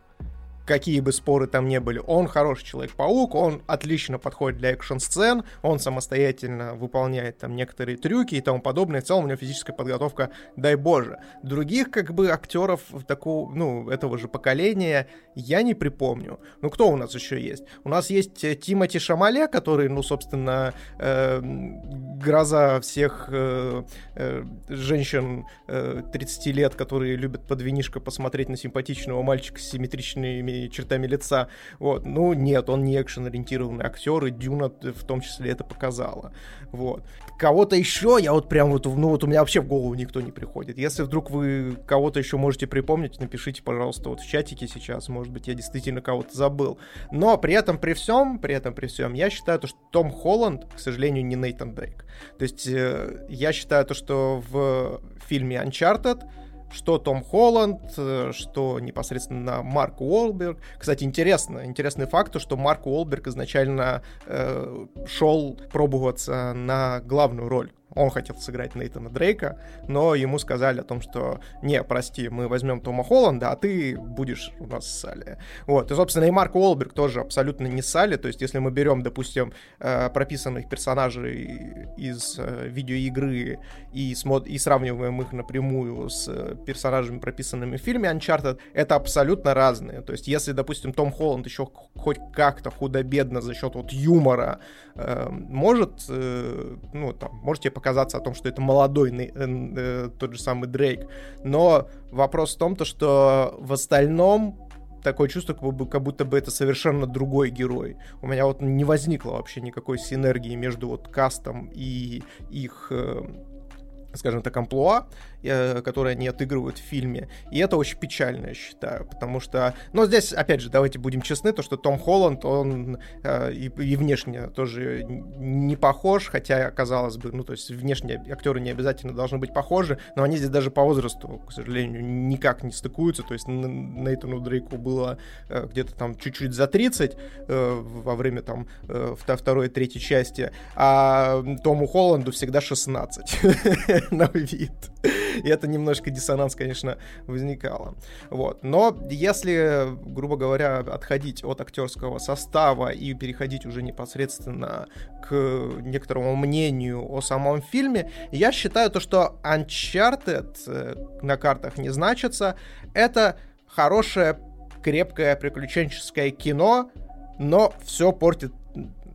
какие бы споры там не были, он хороший Человек-паук, он отлично подходит для экшн-сцен, он самостоятельно выполняет там некоторые трюки и тому подобное. В целом у него физическая подготовка, дай боже. Других как бы актеров такого, ну, этого же поколения я не припомню. Ну, кто у нас еще есть? У нас есть э, Тимати Шамале, который, ну, собственно, э, гроза всех э, э, женщин э, 30 лет, которые любят под винишко посмотреть на симпатичного мальчика с симметричными чертами лица. Вот. Ну, нет, он не экшен-ориентированный актер, и Дюна в том числе это показала. Вот. Кого-то еще, я вот прям вот, ну вот у меня вообще в голову никто не приходит. Если вдруг вы кого-то еще можете припомнить, напишите, пожалуйста, вот в чатике сейчас, может быть, я действительно кого-то забыл. Но при этом, при всем, при этом, при всем, я считаю, то, что Том Холланд, к сожалению, не Нейтан Дрейк. То есть э, я считаю то, что в фильме Uncharted что Том Холланд, э, что непосредственно Марк Уолберг. Кстати, интересно, интересный факт, что Марк Уолберг изначально э, шел пробоваться на главную роль он хотел сыграть Нейтана Дрейка, но ему сказали о том, что не, прости, мы возьмем Тома Холланда, а ты будешь у нас Салли. Вот, и, собственно, и Марк Уолберг тоже абсолютно не Салли, то есть если мы берем, допустим, э, прописанных персонажей из э, видеоигры и, смот- и сравниваем их напрямую с э, персонажами, прописанными в фильме Uncharted, это абсолютно разные. То есть если, допустим, Том Холланд еще хоть как-то худо-бедно за счет вот юмора может, ну, там, можете показать казаться о том, что это молодой э, э, тот же самый Дрейк. Но вопрос в том, то, что в остальном такое чувство, как будто бы это совершенно другой герой. У меня вот не возникло вообще никакой синергии между вот кастом и их, э, скажем так, амплуа. Э, которые они отыгрывают в фильме. И это очень печально, я считаю, потому что... Но здесь, опять же, давайте будем честны, то, что Том Холланд, он э, и, и внешне тоже не похож, хотя, казалось бы, ну, то есть внешне актеры не обязательно должны быть похожи, но они здесь даже по возрасту, к сожалению, никак не стыкуются, то есть Нейтану Дрейку было э, где-то там чуть-чуть за 30 э, во время там э, второй и третьей части, а Тому Холланду всегда 16 на вид. И это немножко диссонанс, конечно, возникало. Вот. Но если, грубо говоря, отходить от актерского состава и переходить уже непосредственно к некоторому мнению о самом фильме, я считаю то, что Uncharted э, на картах не значится. Это хорошее, крепкое приключенческое кино, но все портит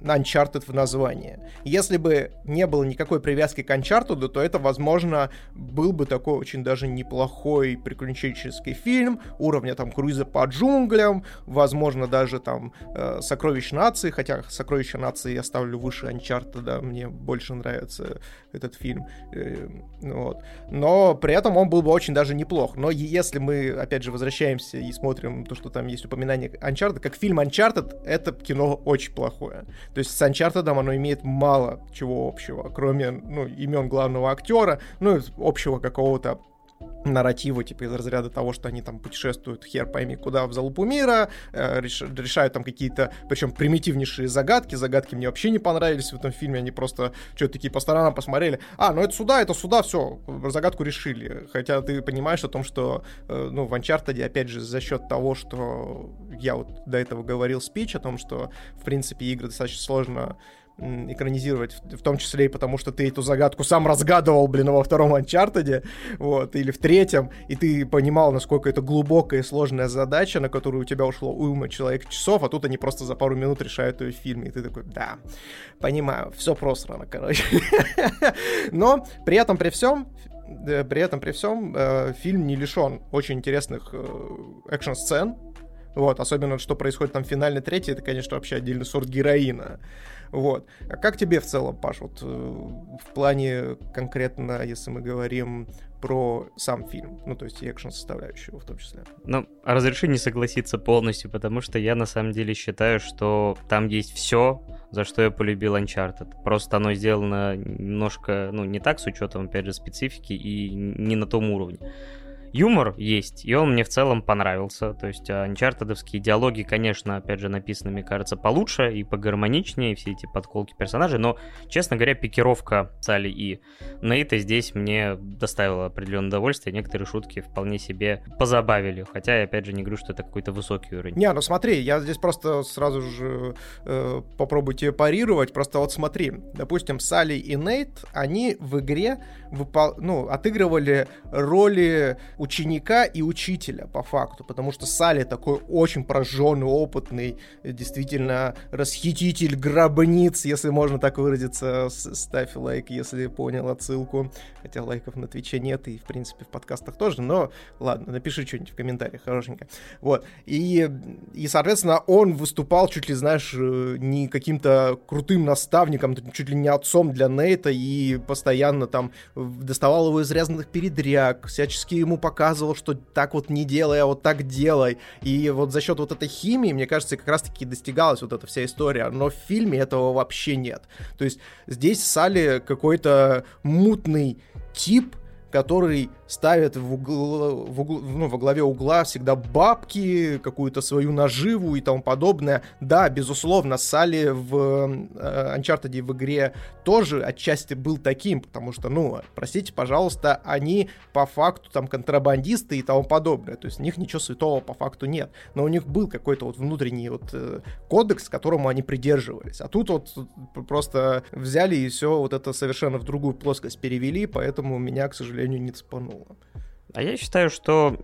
Uncharted в названии. Если бы не было никакой привязки к Uncharted, то это, возможно, был бы такой очень даже неплохой приключенческий фильм уровня там круиза по джунглям, возможно, даже там э, Сокровищ нации, хотя Сокровища нации я ставлю выше Uncharted, да, мне больше нравится этот фильм. Э, вот. Но при этом он был бы очень даже неплох. Но если мы, опять же, возвращаемся и смотрим то, что там есть упоминание Uncharted, как фильм Uncharted, это кино очень плохое. То есть с Uncharted оно имеет мало чего общего, кроме ну, имен главного актера, ну, общего какого-то нарративы, типа из разряда того, что они там путешествуют хер пойми куда в залупу мира, э, реш, решают там какие-то, причем примитивнейшие загадки, загадки мне вообще не понравились в этом фильме, они просто что-то такие по сторонам посмотрели, а, ну это сюда, это сюда, все, загадку решили, хотя ты понимаешь о том, что, э, ну, в Uncharted, опять же, за счет того, что я вот до этого говорил спич о том, что, в принципе, игры достаточно сложно экранизировать, в том числе и потому, что ты эту загадку сам разгадывал, блин, во втором Uncharted, вот, или в третьем, и ты понимал, насколько это глубокая и сложная задача, на которую у тебя ушло уйма человек часов, а тут они просто за пару минут решают ее в фильме, и ты такой, да, понимаю, все просрано, короче. Но при этом, при всем, при этом, при всем, э, фильм не лишен очень интересных э, экшн-сцен, вот, особенно, что происходит там в финальной третьей, это, конечно, вообще отдельный сорт героина. Вот. А как тебе в целом, Паш, вот э, в плане конкретно, если мы говорим про сам фильм, ну, то есть и экшен составляющую в том числе. Ну, разреши не согласиться полностью, потому что я на самом деле считаю, что там есть все, за что я полюбил Uncharted. Просто оно сделано немножко, ну, не так с учетом, опять же, специфики и не на том уровне юмор есть, и он мне в целом понравился. То есть анчартедовские диалоги, конечно, опять же, написаны, мне кажется, получше и погармоничнее, все эти подколки персонажей, но, честно говоря, пикировка Салли и Нейта здесь мне доставила определенное удовольствие, некоторые шутки вполне себе позабавили, хотя опять же, не говорю, что это какой-то высокий уровень. Не, ну смотри, я здесь просто сразу же э, попробую тебе парировать, просто вот смотри, допустим, Салли и Нейт, они в игре выпол... ну, отыгрывали роли ученика и учителя, по факту, потому что Салли такой очень прожженный, опытный, действительно расхититель гробниц, если можно так выразиться. Ставь лайк, если понял отсылку. Хотя лайков на Твиче нет, и, в принципе, в подкастах тоже, но ладно, напиши что-нибудь в комментариях, хорошенько. Вот. И, и, соответственно, он выступал чуть ли, знаешь, э, не каким-то крутым наставником, чуть ли не отцом для Нейта, и постоянно там доставал его из разных передряг, всячески ему показывал показывал, что так вот не делай, а вот так делай. И вот за счет вот этой химии, мне кажется, как раз-таки достигалась вот эта вся история. Но в фильме этого вообще нет. То есть здесь Салли какой-то мутный тип, который ставят в угол, в угол, ну, во главе угла всегда бабки, какую-то свою наживу и тому подобное. Да, безусловно, Салли в э, Uncharted в игре тоже отчасти был таким, потому что, ну, простите, пожалуйста, они по факту там контрабандисты и тому подобное. То есть у них ничего святого по факту нет. Но у них был какой-то вот внутренний вот э, кодекс, которому они придерживались. А тут вот просто взяли и все вот это совершенно в другую плоскость перевели, поэтому меня, к сожалению, не цепануло было. А я считаю, что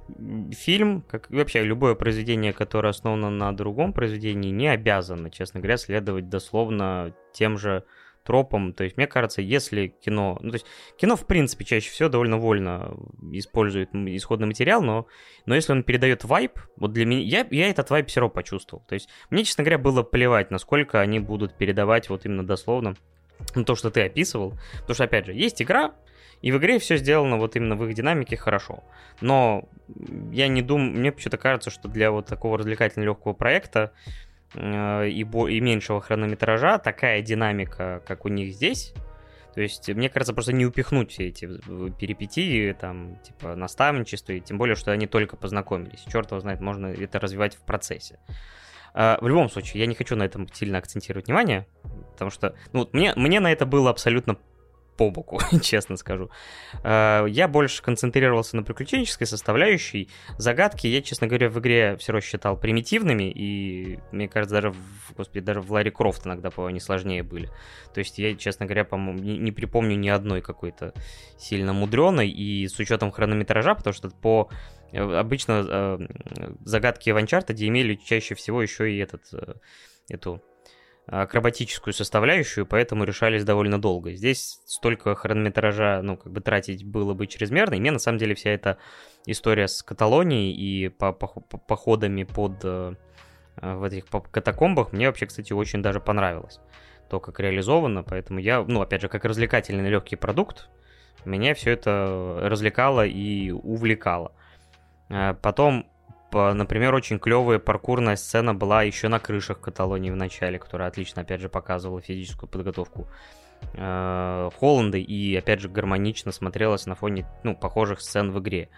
фильм, как и вообще любое произведение, которое основано на другом произведении, не обязано, честно говоря, следовать дословно тем же тропам. То есть, мне кажется, если кино... Ну, то есть, кино, в принципе, чаще всего довольно вольно использует исходный материал, но, но если он передает вайп, вот для меня... Я, я этот вайп все равно почувствовал. То есть, мне, честно говоря, было плевать, насколько они будут передавать вот именно дословно ну, то, что ты описывал. Потому что, опять же, есть игра, и в игре все сделано вот именно в их динамике хорошо. Но я не думаю, мне почему-то кажется, что для вот такого развлекательно легкого проекта э, и, бо- и меньшего хронометража такая динамика, как у них здесь, то есть, мне кажется, просто не упихнуть все эти перипетии, там, типа, наставничество, и тем более, что они только познакомились. Черт его знает, можно это развивать в процессе. Uh, в любом случае, я не хочу на этом сильно акцентировать внимание, потому что, ну, вот мне, мне на это было абсолютно по боку, честно скажу. Э, я больше концентрировался на приключенческой составляющей. Загадки я, честно говоря, в игре все равно считал примитивными, и мне кажется, даже в, господи, даже в Ларри Крофт иногда, по они сложнее были. То есть я, честно говоря, по-моему, не, не припомню ни одной какой-то сильно мудреной, и с учетом хронометража, потому что по э, обычно э, загадки в Uncharted имели чаще всего еще и этот, э, эту акробатическую составляющую, поэтому решались довольно долго. Здесь столько хронометража, ну, как бы тратить было бы чрезмерно, и мне на самом деле вся эта история с Каталонией и по, по, по походами под э, в этих катакомбах мне вообще, кстати, очень даже понравилось. То, как реализовано, поэтому я, ну, опять же, как развлекательный легкий продукт, меня все это развлекало и увлекало. Э, потом Например, очень клевая паркурная сцена была еще на крышах Каталонии в начале, которая отлично, опять же, показывала физическую подготовку э, Холланда и, опять же, гармонично смотрелась на фоне, ну, похожих сцен в игре.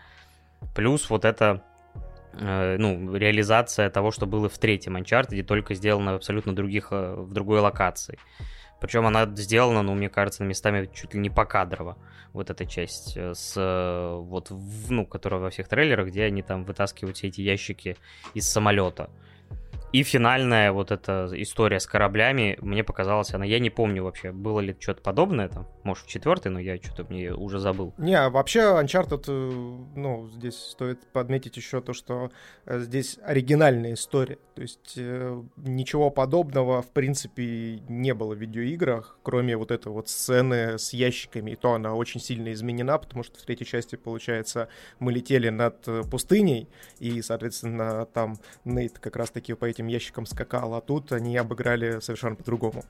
Плюс вот это э, ну, реализация того, что было в третьем Uncharted, только сделано в абсолютно других, э, в другой локации. Причем она сделана, ну, мне кажется, местами чуть ли не покадрово. Вот эта часть э, с, вот, ну, которая во всех трейлерах, где они там вытаскивают все эти ящики из самолета. И финальная вот эта история с кораблями, мне показалось, она, я не помню вообще, было ли что-то подобное там, может, в четвертой, но я что-то мне уже забыл. Не, а вообще Uncharted, э, ну, здесь стоит подметить еще то, что э, здесь оригинальная история, то есть э, ничего подобного, в принципе, не было в видеоиграх, кроме вот этой вот сцены с ящиками, и то она очень сильно изменена, потому что в третьей части, получается, мы летели над пустыней, и, соответственно, там Нейт как раз-таки по этим этим ящиком скакал, а тут они обыграли совершенно по-другому.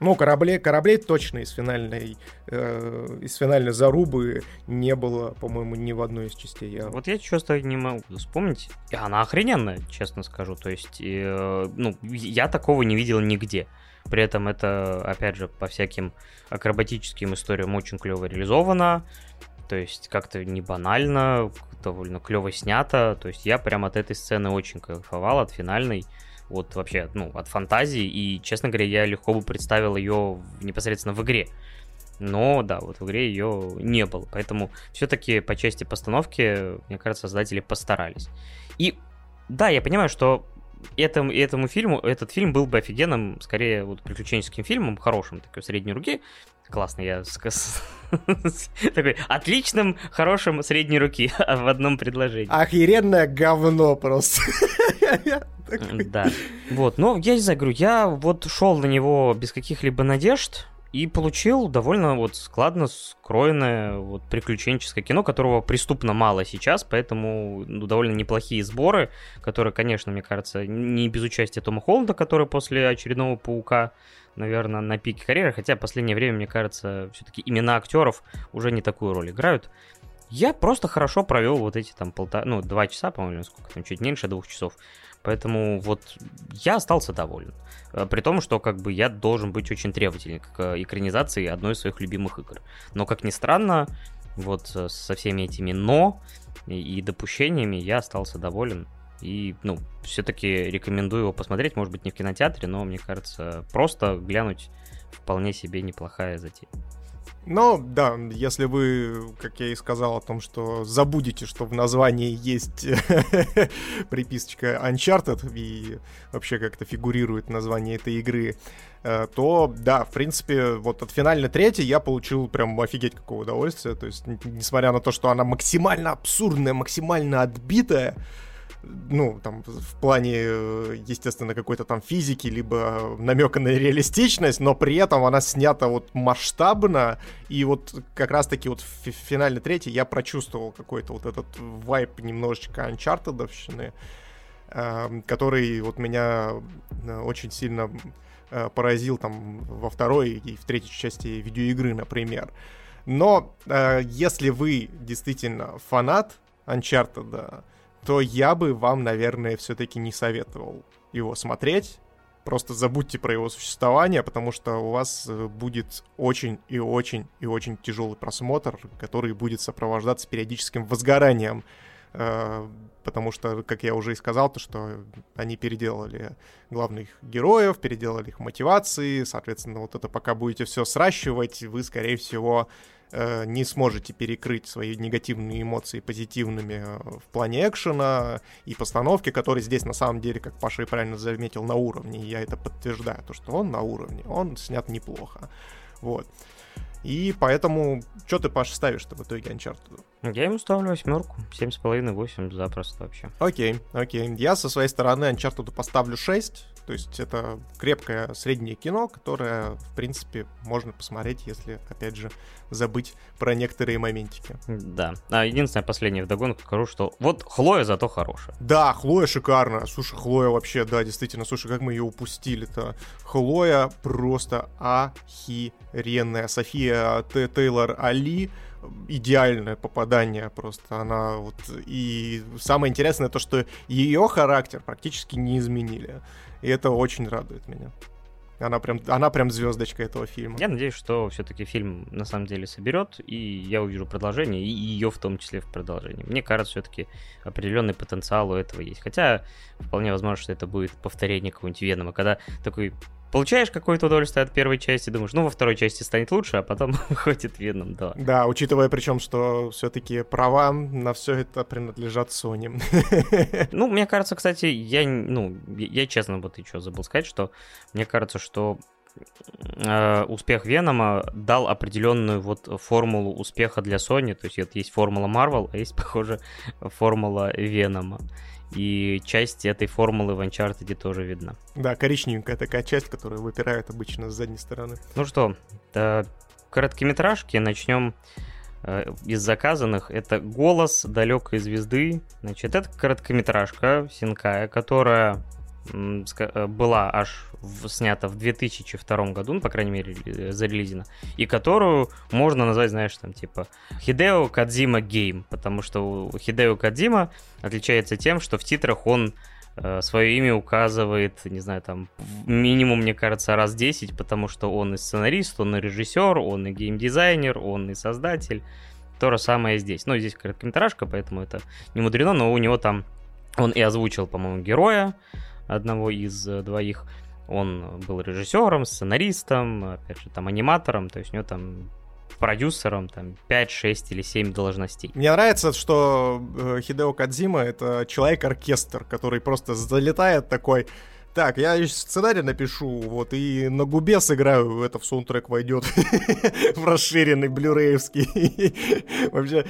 Ну, кораблей, кораблей точно из финальной, э, из финальной зарубы не было, по-моему, ни в одной из частей. Я... Вот я чувствую, не могу вспомнить. Она охрененная, честно скажу. То есть, э, ну, я такого не видел нигде. При этом это, опять же, по всяким акробатическим историям очень клево реализовано. То есть как-то не банально, довольно клево снято. То есть я прям от этой сцены очень кайфовал, от финальной вот вообще, ну, от фантазии, и, честно говоря, я легко бы представил ее непосредственно в игре. Но, да, вот в игре ее не было. Поэтому все-таки по части постановки, мне кажется, создатели постарались. И да, я понимаю, что этому, этому фильму, этот фильм был бы офигенным, скорее, вот приключенческим фильмом, хорошим, такой средней руки. Классно, я такой отличным, хорошим средней руки в одном предложении. Охеренное говно просто. Да. Вот, но я не знаю, говорю, я вот шел на него без каких-либо надежд, и получил довольно вот складно скроенное вот приключенческое кино, которого преступно мало сейчас, поэтому ну, довольно неплохие сборы, которые, конечно, мне кажется, не без участия Тома Холланда, который после очередного Паука, наверное, на пике карьеры, хотя в последнее время, мне кажется, все-таки имена актеров уже не такую роль играют. Я просто хорошо провел вот эти там полтора, ну, два часа, по-моему, сколько там, чуть меньше двух часов. Поэтому вот я остался доволен. Э, при том, что как бы я должен быть очень требовательным к экранизации одной из своих любимых игр. Но, как ни странно, вот э, со всеми этими «но» и допущениями я остался доволен. И, ну, все-таки рекомендую его посмотреть, может быть, не в кинотеатре, но, мне кажется, просто глянуть вполне себе неплохая затея. Ну, да, если вы, как я и сказал, о том, что забудете, что в названии есть приписочка Uncharted и вообще как-то фигурирует название этой игры, э, то, да, в принципе, вот от финальной трети я получил прям офигеть какого удовольствия. То есть, несмотря на то, что она максимально абсурдная, максимально отбитая, ну, там, в плане, э, естественно, какой-то там физики, либо намека на реалистичность, но при этом она снята вот масштабно, и вот как раз-таки вот в финальной третьей я прочувствовал какой-то вот этот вайп немножечко анчартедовщины, эм, который вот меня э, очень сильно э, поразил там во второй и в третьей части видеоигры, например. Но э, если вы действительно фанат Uncharted, то я бы вам, наверное, все-таки не советовал его смотреть. Просто забудьте про его существование, потому что у вас э, будет очень и очень и очень тяжелый просмотр, который будет сопровождаться периодическим возгоранием. Э, потому что, как я уже и сказал, то, что они переделали главных героев, переделали их мотивации, соответственно, вот это пока будете все сращивать, вы, скорее всего, не сможете перекрыть свои негативные эмоции позитивными э, в плане экшена и постановки, который здесь на самом деле, как Паша и правильно заметил, на уровне. И я это подтверждаю, то, что он на уровне, он снят неплохо. Вот. И поэтому, что ты, Паша, ставишь-то в итоге Uncharted? Я ему ставлю восьмерку. Семь с половиной, восемь запросто вообще. Окей, окей. Я со своей стороны Uncharted поставлю 6. То есть это крепкое среднее кино, которое, в принципе, можно посмотреть, если, опять же, забыть про некоторые моментики. Да. А единственное, последнее вдогонку скажу, что вот Хлоя зато хорошая. Да, Хлоя шикарная. Слушай, Хлоя вообще, да, действительно, слушай, как мы ее упустили-то. Хлоя просто охеренная. София Т. Тейлор Али идеальное попадание просто. Она вот... И самое интересное то, что ее характер практически не изменили. И это очень радует меня. Она прям, она прям звездочка этого фильма. Я надеюсь, что все-таки фильм на самом деле соберет, и я увижу продолжение, и ее в том числе в продолжении. Мне кажется, все-таки определенный потенциал у этого есть. Хотя вполне возможно, что это будет повторение какого-нибудь Венома, когда такой получаешь какое-то удовольствие от первой части, думаешь, ну, во второй части станет лучше, а потом выходит Веном 2. Да, учитывая причем, что все-таки права на все это принадлежат Sony. Ну, мне кажется, кстати, я, ну, я честно вот что забыл сказать, что мне кажется, что э, успех Венома дал определенную вот формулу успеха для Sony, то есть это есть формула Marvel, а есть, похоже, формула Венома и часть этой формулы в Uncharted тоже видна. Да, коричневенькая такая часть, которая выпирает обычно с задней стороны. Ну что, да, короткометражки начнем э, из заказанных. Это «Голос далекой звезды». Значит, это короткометражка Синкая, которая Э, была аж в, снята в 2002 году, ну, по крайней мере, э, зарелизена, и которую можно назвать, знаешь, там, типа, Хидео Кадзима Гейм, потому что Хидео Кадзима отличается тем, что в титрах он э, свое имя указывает, не знаю, там, минимум, мне кажется, раз 10, потому что он и сценарист, он и режиссер, он и геймдизайнер, он и создатель. То же самое здесь. Ну, здесь короткометражка, поэтому это не мудрено, но у него там... Он и озвучил, по-моему, героя, одного из э, двоих. Он был режиссером, сценаристом, опять же, там аниматором, то есть у него там продюсером, там 5, 6 или 7 должностей. Мне нравится, что э, Хидео Кадзима — это человек-оркестр, который просто залетает такой, так, я сценарий напишу, вот, и на губе сыграю, это в саундтрек войдет в расширенный блюреевский. Вообще,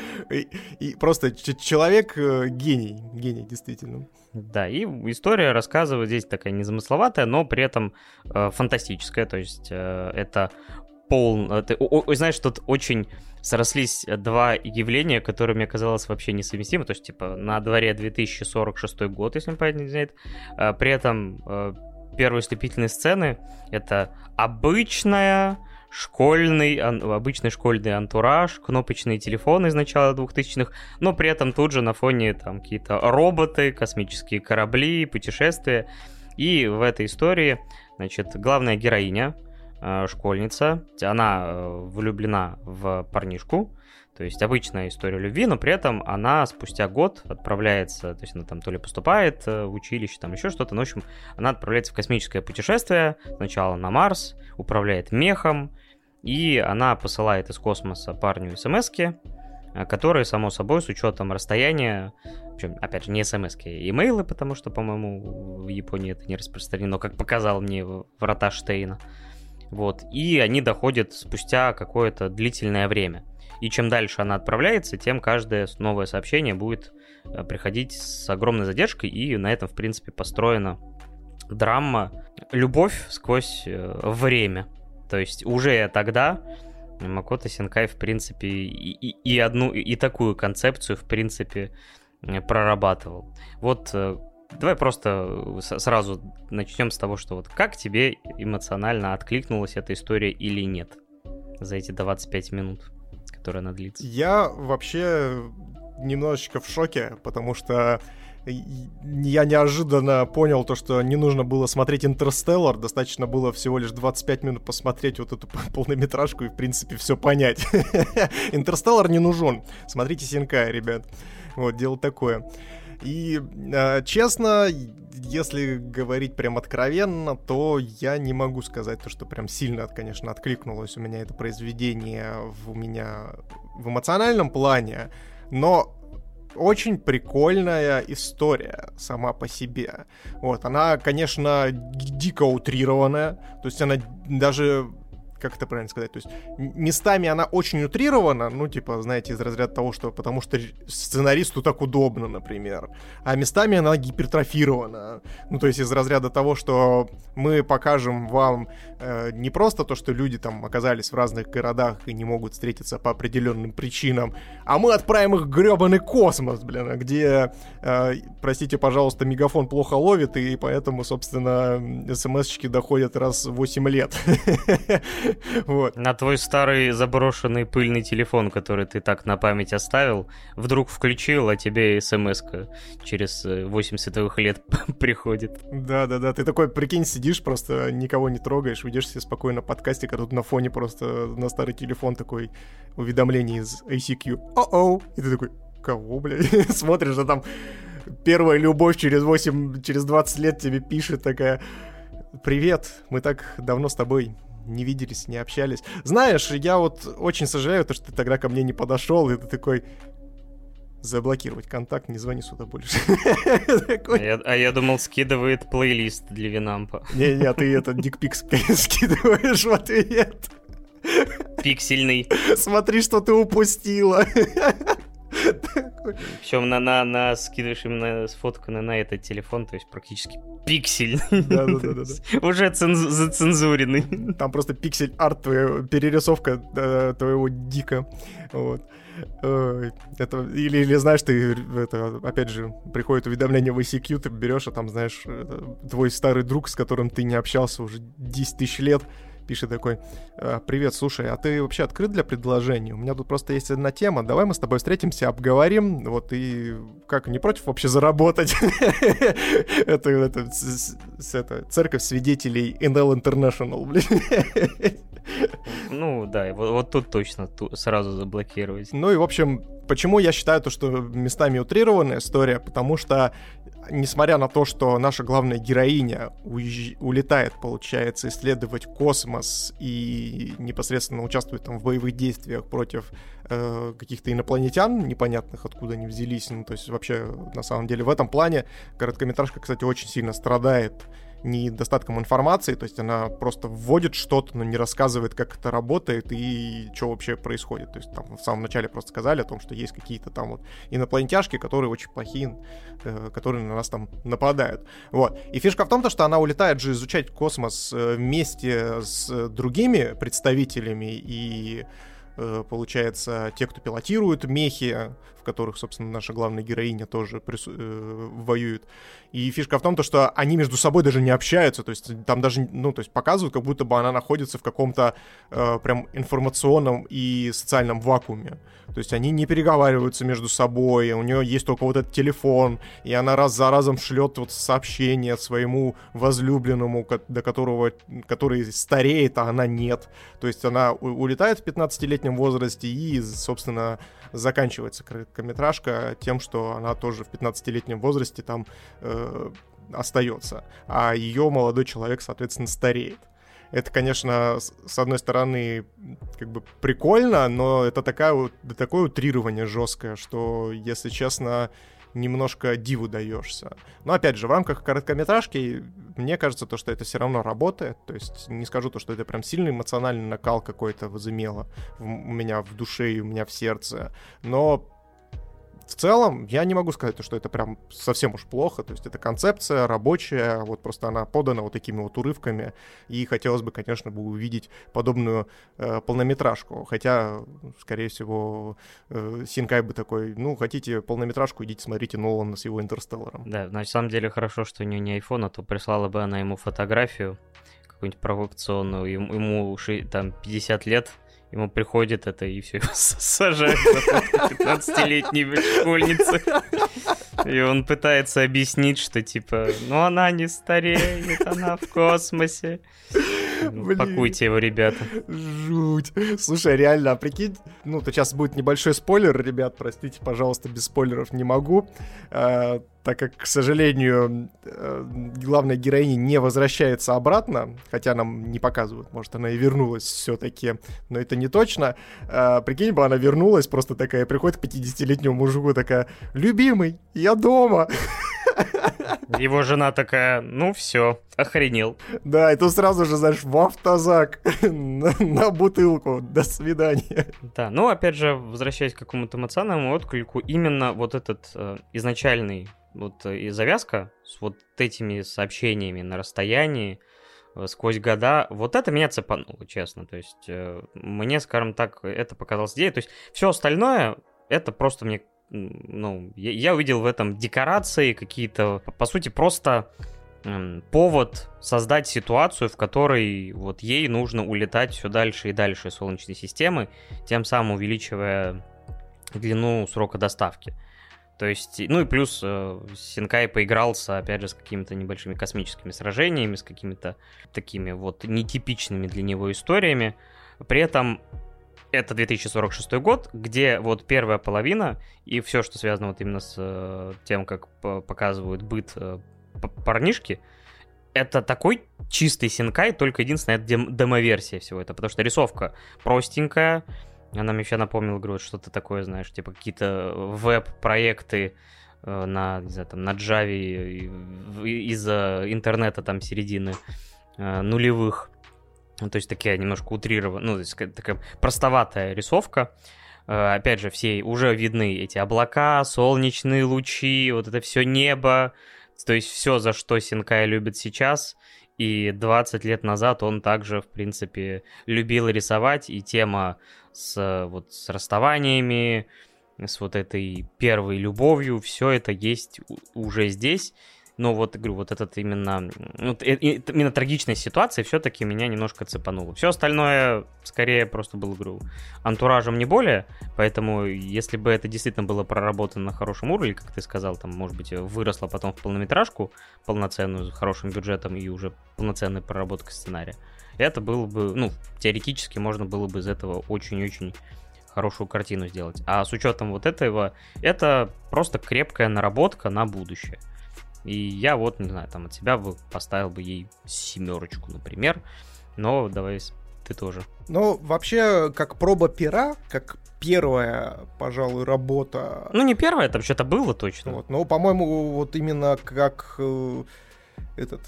и просто человек э, гений, гений, действительно. Да, и история рассказывает здесь такая незамысловатая, но при этом э, фантастическая, то есть э, это пол... Это, о, о, знаешь, тут очень срослись два явления, которые мне казалось вообще несовместимы. То есть, типа, на дворе 2046 год, если мне правильно знает. Э, при этом э, первые вступительные сцены — это обычная школьный, обычный школьный антураж, кнопочные телефоны из начала 2000-х, но при этом тут же на фоне там какие-то роботы, космические корабли, путешествия. И в этой истории, значит, главная героиня, э, школьница, она э, влюблена в парнишку, то есть обычная история любви, но при этом она спустя год отправляется, то есть она там то ли поступает э, в училище, там еще что-то, но, в общем, она отправляется в космическое путешествие, сначала на Марс, управляет мехом, и она посылает из космоса парню смс э, которые, само собой, с учетом расстояния, причем, опять же, не смс а имейлы, потому что, по-моему, в Японии это не распространено, как показал мне врата Штейна. Вот, и они доходят спустя какое-то длительное время. И чем дальше она отправляется, тем каждое новое сообщение будет э, приходить с огромной задержкой, и на этом, в принципе, построена драма «Любовь сквозь э, время». То есть уже тогда Макото Синкай, в принципе, и, и, и одну, и такую концепцию, в принципе, прорабатывал. Вот э, давай просто сразу начнем с того, что вот как тебе эмоционально откликнулась эта история или нет за эти 25 минут, которые она длится? Я вообще немножечко в шоке, потому что я неожиданно понял то, что не нужно было смотреть «Интерстеллар», достаточно было всего лишь 25 минут посмотреть вот эту полнометражку и, в принципе, все понять. «Интерстеллар» не нужен. Смотрите «Синкай», ребят. Вот, дело такое. И, э, честно, если говорить прям откровенно, то я не могу сказать то, что прям сильно, конечно, откликнулось у меня это произведение в, у меня в эмоциональном плане, но очень прикольная история сама по себе. Вот, она, конечно, дико утрированная, то есть она даже как это правильно сказать, то есть местами она очень утрирована, ну, типа, знаете, из разряда того, что потому что сценаристу так удобно, например, а местами она гипертрофирована, ну, то есть из разряда того, что мы покажем вам э, не просто то, что люди там оказались в разных городах и не могут встретиться по определенным причинам, а мы отправим их в гребаный космос, блин, где, э, простите, пожалуйста, мегафон плохо ловит, и поэтому, собственно, смс-очки доходят раз в 8 лет. Вот. На твой старый заброшенный пыльный телефон, который ты так на память оставил, вдруг включил, а тебе смс через 8 световых лет приходит. Да-да-да, ты такой, прикинь, сидишь, просто никого не трогаешь, ведешь себе спокойно подкастик, а тут на фоне просто на старый телефон такой уведомление из ACQ. О-оу! И ты такой, кого, блядь? Смотришь, а там первая любовь через 8, через 20 лет тебе пишет такая, привет, мы так давно с тобой не виделись, не общались. Знаешь, я вот очень сожалею, то, что ты тогда ко мне не подошел, и ты такой, заблокировать контакт, не звони сюда больше. А я, а я думал, скидывает плейлист для Винампа. Не-не, а ты это дикпик скидываешь в ответ. Пиксельный. Смотри, что ты упустила. Причем на, на, на скидываешь именно сфотканный на этот телефон, то есть практически пиксель. Да, да, да, да. Уже ценз- зацензуренный. Там просто пиксель арт, твоя перерисовка э, твоего дика. Вот. Это, или, или знаешь, ты, это, опять же, приходит уведомление в ICQ, ты берешь, а там, знаешь, твой старый друг, с которым ты не общался уже 10 тысяч лет, пишет такой, «А, привет, слушай, а ты вообще открыт для предложений? У меня тут просто есть одна тема, давай мы с тобой встретимся, обговорим, вот и как, не против вообще заработать? Это, церковь свидетелей NL International, блин. Ну да, вот, вот тут точно ту, сразу заблокировать. Ну и в общем, почему я считаю то, что местами утрированная история, потому что несмотря на то, что наша главная героиня уезж... улетает, получается, исследовать космос и непосредственно участвует там в боевых действиях против э, каких-то инопланетян, непонятных откуда они взялись, ну, то есть вообще, на самом деле, в этом плане короткометражка, кстати, очень сильно страдает недостатком информации, то есть она просто вводит что-то, но не рассказывает, как это работает и что вообще происходит. То есть там в самом начале просто сказали о том, что есть какие-то там вот инопланетяшки, которые очень плохие, э, которые на нас там нападают. Вот. И фишка в том, что она улетает же изучать космос э, вместе с другими представителями и Э, получается, те, кто пилотирует мехи, которых, собственно, наша главная героиня тоже прису- э, воюет. И фишка в том, то, что они между собой даже не общаются, то есть там даже, ну, то есть показывают, как будто бы она находится в каком-то э, прям информационном и социальном вакууме. То есть они не переговариваются между собой, у нее есть только вот этот телефон, и она раз за разом шлет вот сообщение своему возлюбленному, до которого, который стареет, а она нет. То есть она улетает в 15-летнем возрасте и, собственно, заканчивается короткометражка тем, что она тоже в 15-летнем возрасте там э, остается, а ее молодой человек, соответственно, стареет. Это, конечно, с одной стороны, как бы прикольно, но это такая, такое утрирование жесткое, что, если честно, немножко диву даешься. Но опять же, в рамках короткометражки мне кажется, то, что это все равно работает. То есть не скажу то, что это прям сильный эмоциональный накал какой-то возымело у меня в душе и у меня в сердце. Но в целом, я не могу сказать, что это прям совсем уж плохо. То есть это концепция рабочая, вот просто она подана вот такими вот урывками. И хотелось бы, конечно, бы увидеть подобную э, полнометражку. Хотя, скорее всего, э, Синкай бы такой, ну, хотите полнометражку, идите смотрите Нолана с его Интерстелларом. Да, на самом деле хорошо, что у нее не iPhone, а то прислала бы она ему фотографию какую-нибудь провокационную, ему, ему там 50 лет, ему приходит это и все, сажают на 15-летней школьницы. И он пытается объяснить, что типа, ну она не стареет, она в космосе. Ну, пакуйте его, ребята. Жуть. Слушай, реально, а прикинь, ну, то сейчас будет небольшой спойлер, ребят, простите, пожалуйста, без спойлеров не могу, э, так как, к сожалению, э, главная героиня не возвращается обратно, хотя нам не показывают, может, она и вернулась все-таки, но это не точно. Э, прикинь бы, она вернулась, просто такая, приходит к 50-летнему мужику, такая, любимый, я дома. Его жена такая, ну все, охренел. Да, и тут сразу же, знаешь, в автозак на, на бутылку. До свидания. Да, ну опять же, возвращаясь к какому-то эмоциональному отклику, именно вот этот э, изначальный вот э, и завязка с вот этими сообщениями на расстоянии, э, сквозь года, вот это меня цепануло, честно. То есть э, мне, скажем так, это показалось идеей. То есть все остальное, это просто мне ну, я, я увидел в этом декорации какие-то, по сути, просто повод создать ситуацию, в которой вот ей нужно улетать все дальше и дальше Солнечной системы, тем самым увеличивая длину срока доставки. То есть, ну и плюс э, Синкай поигрался, опять же, с какими-то небольшими космическими сражениями, с какими-то такими вот нетипичными для него историями. При этом это 2046 год, где вот первая половина и все, что связано вот именно с э, тем, как показывают быт э, парнишки, это такой чистый Синкай, только единственное, это дем- демо-версия всего это, потому что рисовка простенькая, она мне еще напомнила, говорю, что-то такое, знаешь, типа какие-то веб-проекты э, на, не знаю, там, на Java из-за интернета там середины нулевых. Ну, то есть такая немножко утрированная, ну, то есть такая простоватая рисовка. Э, опять же, все уже видны эти облака, солнечные лучи, вот это все небо. То есть все, за что Синкай любит сейчас. И 20 лет назад он также, в принципе, любил рисовать. И тема с, вот, с расставаниями, с вот этой первой любовью, все это есть уже здесь но вот, говорю, вот этот именно, вот, именно трагичная ситуация все-таки меня немножко цепанула. Все остальное, скорее, просто было, говорю, антуражем не более, поэтому если бы это действительно было проработано на хорошем уровне, как ты сказал, там, может быть, выросло потом в полнометражку полноценную, с хорошим бюджетом и уже полноценной проработкой сценария, это было бы, ну, теоретически можно было бы из этого очень-очень хорошую картину сделать. А с учетом вот этого, это просто крепкая наработка на будущее. И я вот, не знаю, там от себя бы поставил бы ей семерочку, например. Но давай ты тоже. Ну, вообще, как проба пера, как первая, пожалуй, работа... Ну, не первая, это вообще-то было точно. Вот, но, по-моему, вот именно как э, этот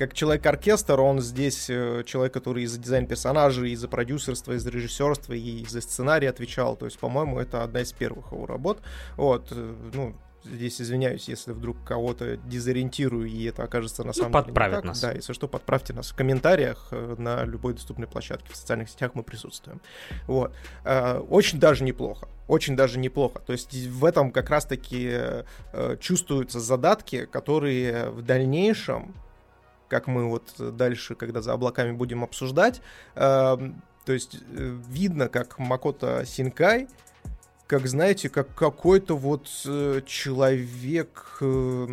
как человек-оркестр, он здесь э, человек, который и за дизайн персонажей, и за продюсерство, и за режиссерство, и за сценарий отвечал. То есть, по-моему, это одна из первых его работ. Вот, э, ну, Здесь извиняюсь, если вдруг кого-то дезориентирую, и это окажется на ну, самом ну, деле не так. нас. Да, если что, подправьте нас в комментариях э, на любой доступной площадке. В социальных сетях мы присутствуем. Вот. Э, очень даже неплохо. Очень даже неплохо. То есть в этом как раз-таки э, чувствуются задатки, которые в дальнейшем, как мы вот дальше, когда за облаками будем обсуждать, то есть видно, как Макото Синкай как, знаете, как какой-то вот э, человек, э,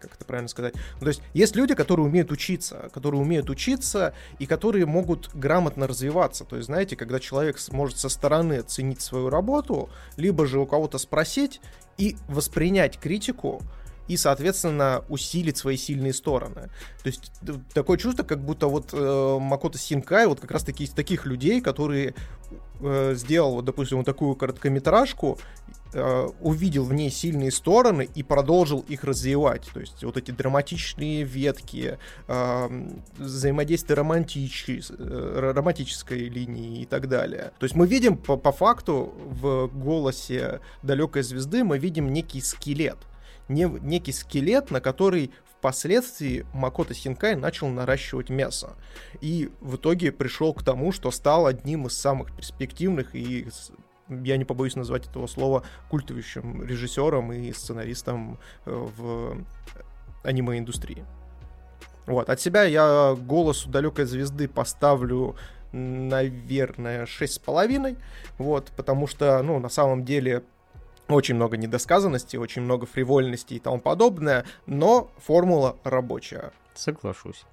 как это правильно сказать, ну, то есть есть люди, которые умеют учиться, которые умеют учиться и которые могут грамотно развиваться, то есть, знаете, когда человек сможет со стороны оценить свою работу, либо же у кого-то спросить и воспринять критику, и, соответственно, усилить свои сильные стороны. То есть такое чувство, как будто вот э, Макото Синкай вот как раз таки из таких людей, которые э, сделал, вот, допустим, вот такую короткометражку, э, увидел в ней сильные стороны и продолжил их развивать. То есть вот эти драматичные ветки, э, взаимодействие романтичес, э, романтической линии и так далее. То есть мы видим по, по факту в голосе далекой звезды мы видим некий скелет. Не, некий скелет, на который Впоследствии Макото Синкай начал наращивать мясо. И в итоге пришел к тому, что стал одним из самых перспективных и я не побоюсь назвать этого слова культовищем режиссером и сценаристом э, в аниме-индустрии. Вот, от себя я голосу далекой звезды поставлю, наверное, 6,5. Вот, потому что, ну, на самом деле, очень много недосказанности, очень много фривольности и тому подобное, но формула рабочая. Соглашусь.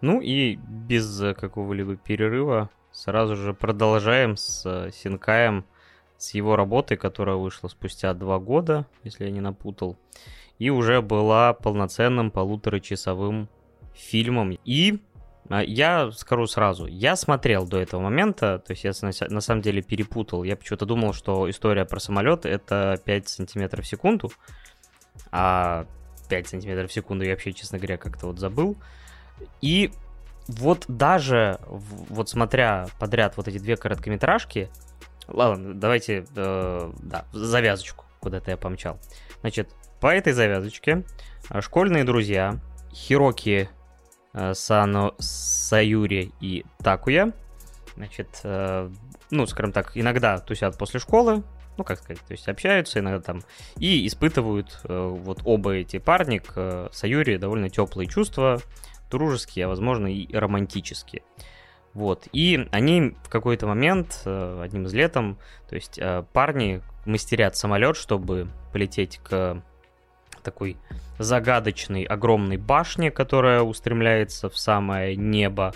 Ну и без какого-либо перерыва сразу же продолжаем с Синкаем, с его работой, которая вышла спустя два года, если я не напутал, и уже была полноценным полуторачасовым фильмом. И я скажу сразу, я смотрел до этого момента, то есть я на, самом деле перепутал. Я почему-то думал, что история про самолет это 5 сантиметров в секунду, а 5 сантиметров в секунду я вообще, честно говоря, как-то вот забыл. И вот даже, вот смотря подряд вот эти две короткометражки, ладно, давайте, э, да, завязочку куда-то я помчал. Значит, по этой завязочке э, школьные друзья Хироки Сано Саюри и Такуя. Значит, э, ну, скажем так, иногда тусят после школы, ну, как сказать, то есть общаются иногда там и испытывают э, вот оба эти парни к э, Саюри довольно теплые чувства, дружеские, а возможно и романтические. Вот. И они в какой-то момент, э, одним из летом, то есть э, парни мастерят самолет, чтобы полететь к такой загадочной огромной башне, которая устремляется в самое небо,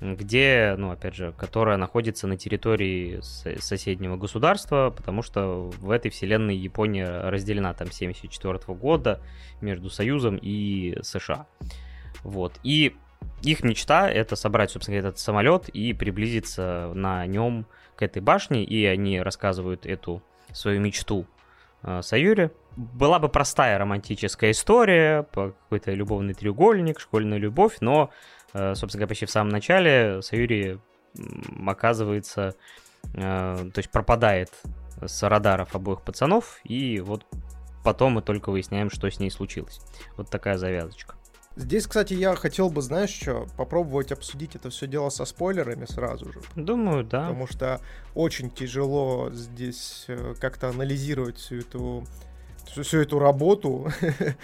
где, ну, опять же, которая находится на территории соседнего государства, потому что в этой вселенной Япония разделена там 74 года между Союзом и США. Вот. И их мечта это собрать, собственно, этот самолет и приблизиться на нем к этой башне, и они рассказывают эту свою мечту э, Саюре. Была бы простая романтическая история, какой-то любовный треугольник, школьная любовь, но, э, собственно говоря, почти в самом начале Саюри оказывается, э, то есть пропадает с радаров обоих пацанов, и вот потом мы только выясняем, что с ней случилось. Вот такая завязочка. Здесь, кстати, я хотел бы, знаешь, что, попробовать обсудить это все дело со спойлерами сразу же. Думаю, да. Потому что очень тяжело здесь э, как-то анализировать всю эту всю, всю эту работу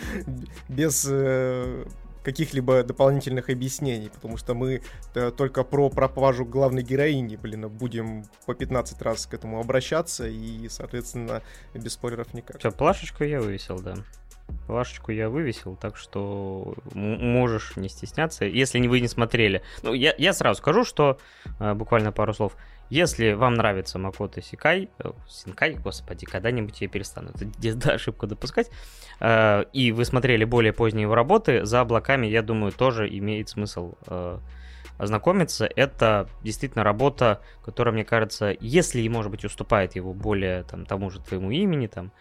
без э, каких-либо дополнительных объяснений, потому что мы э, только про пропажу главной героини, блин, будем по 15 раз к этому обращаться, и, соответственно, без спойлеров никак. Все, плашечку я вывесил, да. Плашечку я вывесил, так что можешь не стесняться, если вы не смотрели. Ну, я, я сразу скажу, что э, буквально пару слов. Если вам нравится Макото Сикай, э, Синкай, господи, когда-нибудь я перестану эту ошибку допускать, э, и вы смотрели более поздние его работы, за облаками, я думаю, тоже имеет смысл э, ознакомиться. Это действительно работа, которая, мне кажется, если может быть, уступает его более там, тому же твоему имени, там,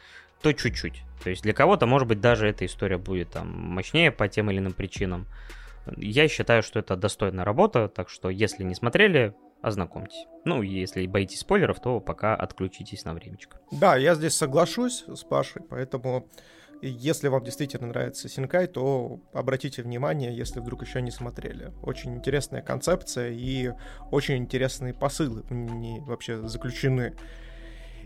то чуть-чуть. То есть для кого-то, может быть, даже эта история будет там мощнее по тем или иным причинам. Я считаю, что это достойная работа, так что если не смотрели, ознакомьтесь. Ну, если боитесь спойлеров, то пока отключитесь на времечко. Да, я здесь соглашусь с Пашей, поэтому если вам действительно нравится Синкай, то обратите внимание, если вдруг еще не смотрели. Очень интересная концепция и очень интересные посылы не вообще заключены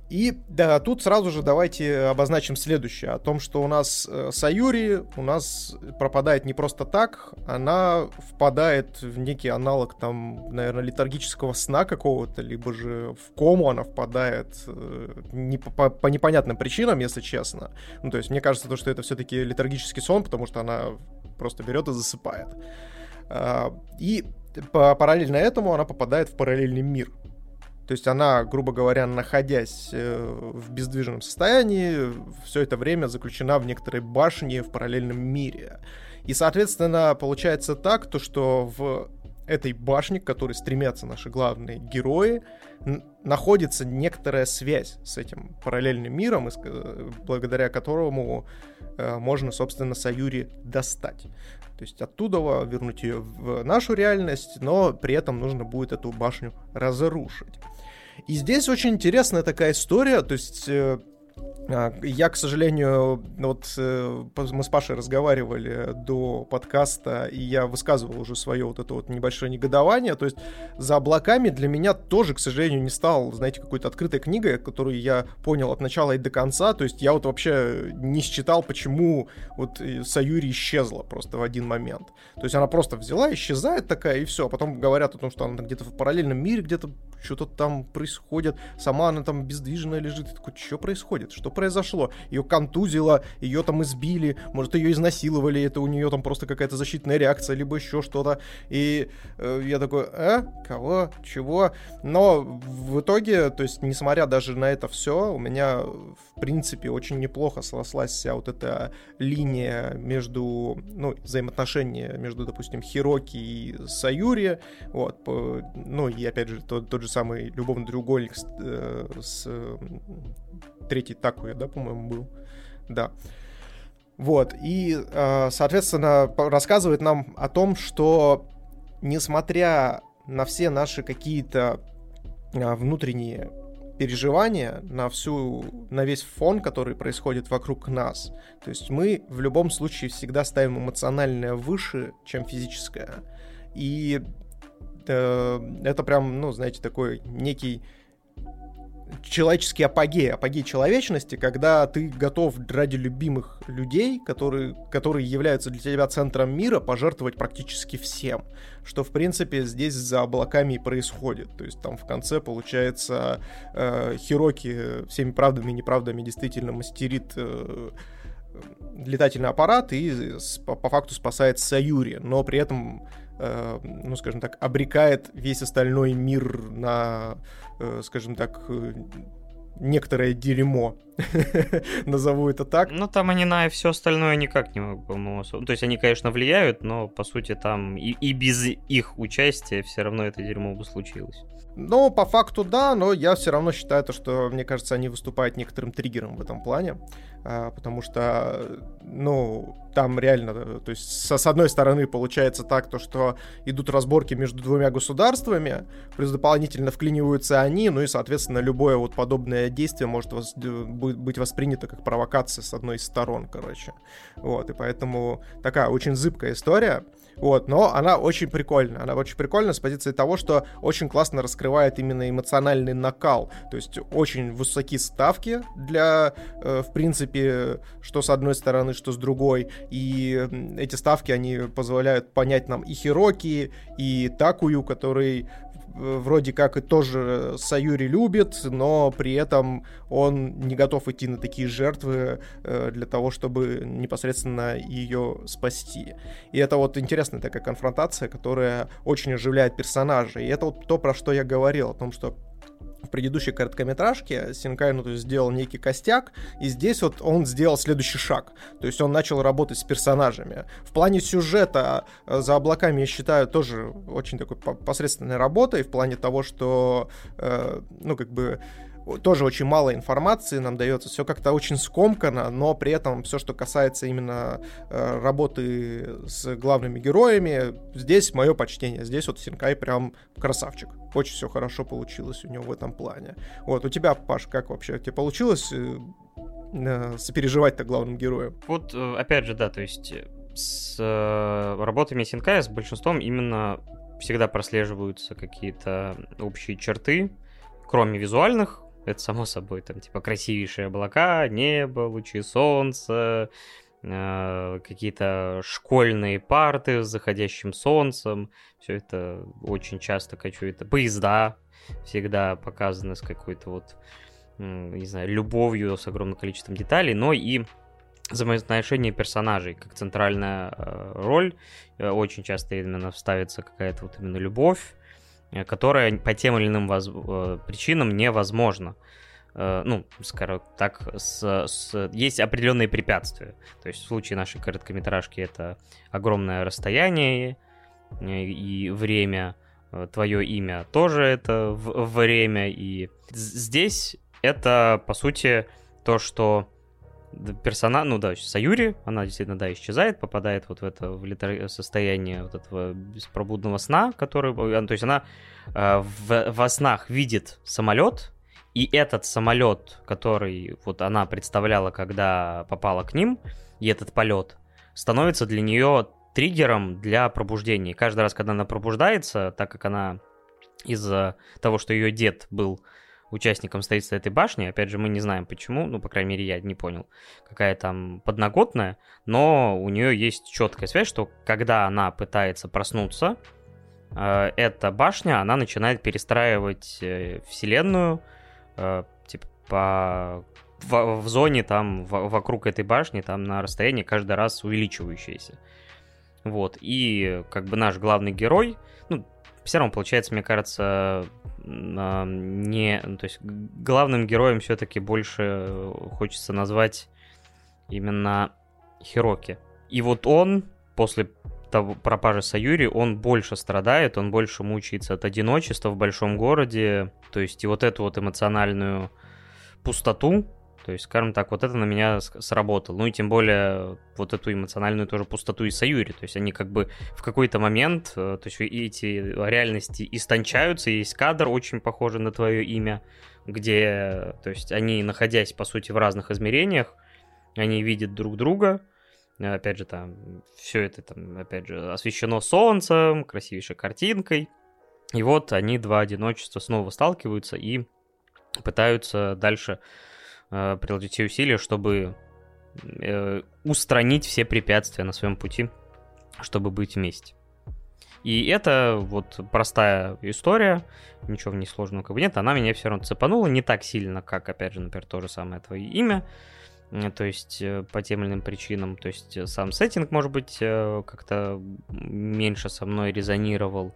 и да, тут сразу же давайте обозначим следующее. О том, что у нас э, Саюри у нас пропадает не просто так, она впадает в некий аналог там, наверное, летаргического сна какого-то, либо же в кому она впадает э, не по, по, по непонятным причинам, если честно. Ну, то есть мне кажется, то, что это все-таки летаргический сон, потому что она просто берет и засыпает. А, и параллельно этому она попадает в параллельный мир. То есть она, грубо говоря, находясь э, в бездвижном состоянии, все это время заключена в некоторой башне в параллельном мире. И, соответственно, получается так, то, что в этой башне, к которой стремятся наши главные герои, находится некоторая связь с этим параллельным миром, э, благодаря которому э, можно, собственно, Саюри достать. То есть оттуда вернуть ее в нашу реальность, но при этом нужно будет эту башню разрушить. И здесь очень интересная такая история, то есть э, а, я, к сожалению, вот э, мы с Пашей разговаривали до подкаста, и я высказывал уже свое вот это вот небольшое негодование. То есть за облаками для меня тоже, к сожалению, не стал, знаете, какой-то открытой книгой, которую я понял от начала и до конца. То есть я вот вообще не считал, почему вот э, Саюри исчезла просто в один момент. То есть она просто взяла, исчезает такая, и все. А потом говорят о том, что она где-то в параллельном мире, где-то что-то там происходит. Сама она там бездвижная лежит. И такой, что происходит? Что произошло? Ее контузило, ее там избили, может, ее изнасиловали, это у нее там просто какая-то защитная реакция, либо еще что-то. И э, я такой, э, кого, чего? Но в итоге, то есть, несмотря даже на это все, у меня, в принципе, очень неплохо срослась вся вот эта линия между, ну, взаимоотношения между, допустим, Хироки и Саюри, вот, по, ну, и опять же, тот, тот же самый любовный треугольник с, э, с третий Такуя, да, по-моему, был. Да. Вот, и, э, соответственно, рассказывает нам о том, что несмотря на все наши какие-то э, внутренние переживания, на всю, на весь фон, который происходит вокруг нас, то есть мы в любом случае всегда ставим эмоциональное выше, чем физическое. И это прям, ну, знаете, такой некий человеческий апогей, апогей человечности, когда ты готов ради любимых людей, которые, которые являются для тебя центром мира, пожертвовать практически всем. Что, в принципе, здесь за облаками и происходит. То есть там в конце, получается, э, Хироки всеми правдами и неправдами действительно мастерит э, летательный аппарат и по, по факту спасает Саюри, но при этом Э, ну, скажем так, обрекает весь остальной мир на, э, скажем так, э, некоторое дерьмо. Назову это так. Ну, там они на все остальное никак не могут, по-моему. То есть они, конечно, влияют, но, по сути, там и, и без их участия все равно это дерьмо бы случилось. Ну, по факту, да, но я все равно считаю то, что, мне кажется, они выступают некоторым триггером в этом плане. А, потому что, ну, там реально, то есть с одной стороны получается так, то, что идут разборки между двумя государствами, плюс дополнительно вклиниваются они, ну и, соответственно, любое вот подобное действие может вос, быть воспринято как провокация с одной из сторон, короче. Вот, и поэтому такая очень зыбкая история. Вот, но она очень прикольная. Она очень прикольная с позиции того, что очень классно раскрывает именно эмоциональный накал. То есть очень высокие ставки для, э, в принципе, что с одной стороны, что с другой. И эти ставки, они позволяют понять нам и Хироки, и Такую, который вроде как и тоже Саюри любит, но при этом он не готов идти на такие жертвы э, для того, чтобы непосредственно ее спасти. И это вот интересная такая конфронтация, которая очень оживляет персонажа. И это вот то, про что я говорил, о том, что в предыдущей короткометражке Синкай ну, то есть, сделал некий костяк, и здесь вот он сделал следующий шаг. То есть он начал работать с персонажами. В плане сюжета э, «За облаками» я считаю тоже очень такой посредственной работой, в плане того, что, э, ну, как бы тоже очень мало информации нам дается, все как-то очень скомкано, но при этом все, что касается именно э, работы с главными героями, здесь мое почтение, здесь вот Синкай прям красавчик. Очень все хорошо получилось у него в этом плане. Вот, у тебя, Паш, как вообще? Тебе получилось э, э, сопереживать-то главным героем? Вот, э, опять же, да, то есть э, с э, работами Синкая, с большинством именно всегда прослеживаются какие-то общие черты, кроме визуальных, это само собой, там, типа, красивейшие облака, небо, лучи солнца, э, какие-то школьные парты с заходящим солнцем. Все это очень часто качует. Поезда всегда показаны с какой-то вот, не знаю, любовью, с огромным количеством деталей, но и взаимоотношения персонажей как центральная э, роль. Э, очень часто именно ставится какая-то вот именно любовь, Э, которая по тем или иным воз... Э, причинам невозможна. Э, ну, скажем так, с, с... есть определенные препятствия. То есть в случае нашей короткометражки это огромное расстояние и время, твое имя тоже это время, и здесь это, по сути, то, что персонаж, ну да, Саюри, она действительно, да, исчезает, попадает вот в это в состояние вот этого беспробудного сна, который, то есть она э, в, во снах видит самолет, и этот самолет, который вот она представляла, когда попала к ним, и этот полет, становится для нее триггером для пробуждения. Каждый раз, когда она пробуждается, так как она из-за того, что ее дед был участником строительства этой башни. Опять же, мы не знаем почему, ну, по крайней мере, я не понял, какая там подноготная, но у нее есть четкая связь, что когда она пытается проснуться, э, эта башня, она начинает перестраивать э, вселенную, э, типа, по в, в зоне там в, вокруг этой башни, там на расстоянии каждый раз увеличивающееся. Вот, и как бы наш главный герой, все равно получается, мне кажется, а, не... Ну, то есть главным героем все-таки больше хочется назвать именно Хироки. И вот он после того, пропажи Саюри, он больше страдает, он больше мучается от одиночества в большом городе. То есть и вот эту вот эмоциональную пустоту, то есть, скажем так, вот это на меня сработало. Ну и тем более вот эту эмоциональную тоже пустоту и Саюри. То есть они как бы в какой-то момент, э, то есть эти реальности истончаются. Есть кадр, очень похожий на твое имя, где, то есть они, находясь, по сути, в разных измерениях, они видят друг друга, опять же, там, все это, там, опять же, освещено солнцем, красивейшей картинкой. И вот они, два одиночества, снова сталкиваются и пытаются дальше э, приложить все усилия, чтобы э, устранить все препятствия на своем пути, чтобы быть вместе. И это вот простая история, ничего в ней сложного как бы нет, она меня все равно цепанула не так сильно, как, опять же, например, то же самое твое имя, э, то есть э, по тем или иным причинам, то есть э, сам сеттинг, может быть, как-то меньше со мной резонировал,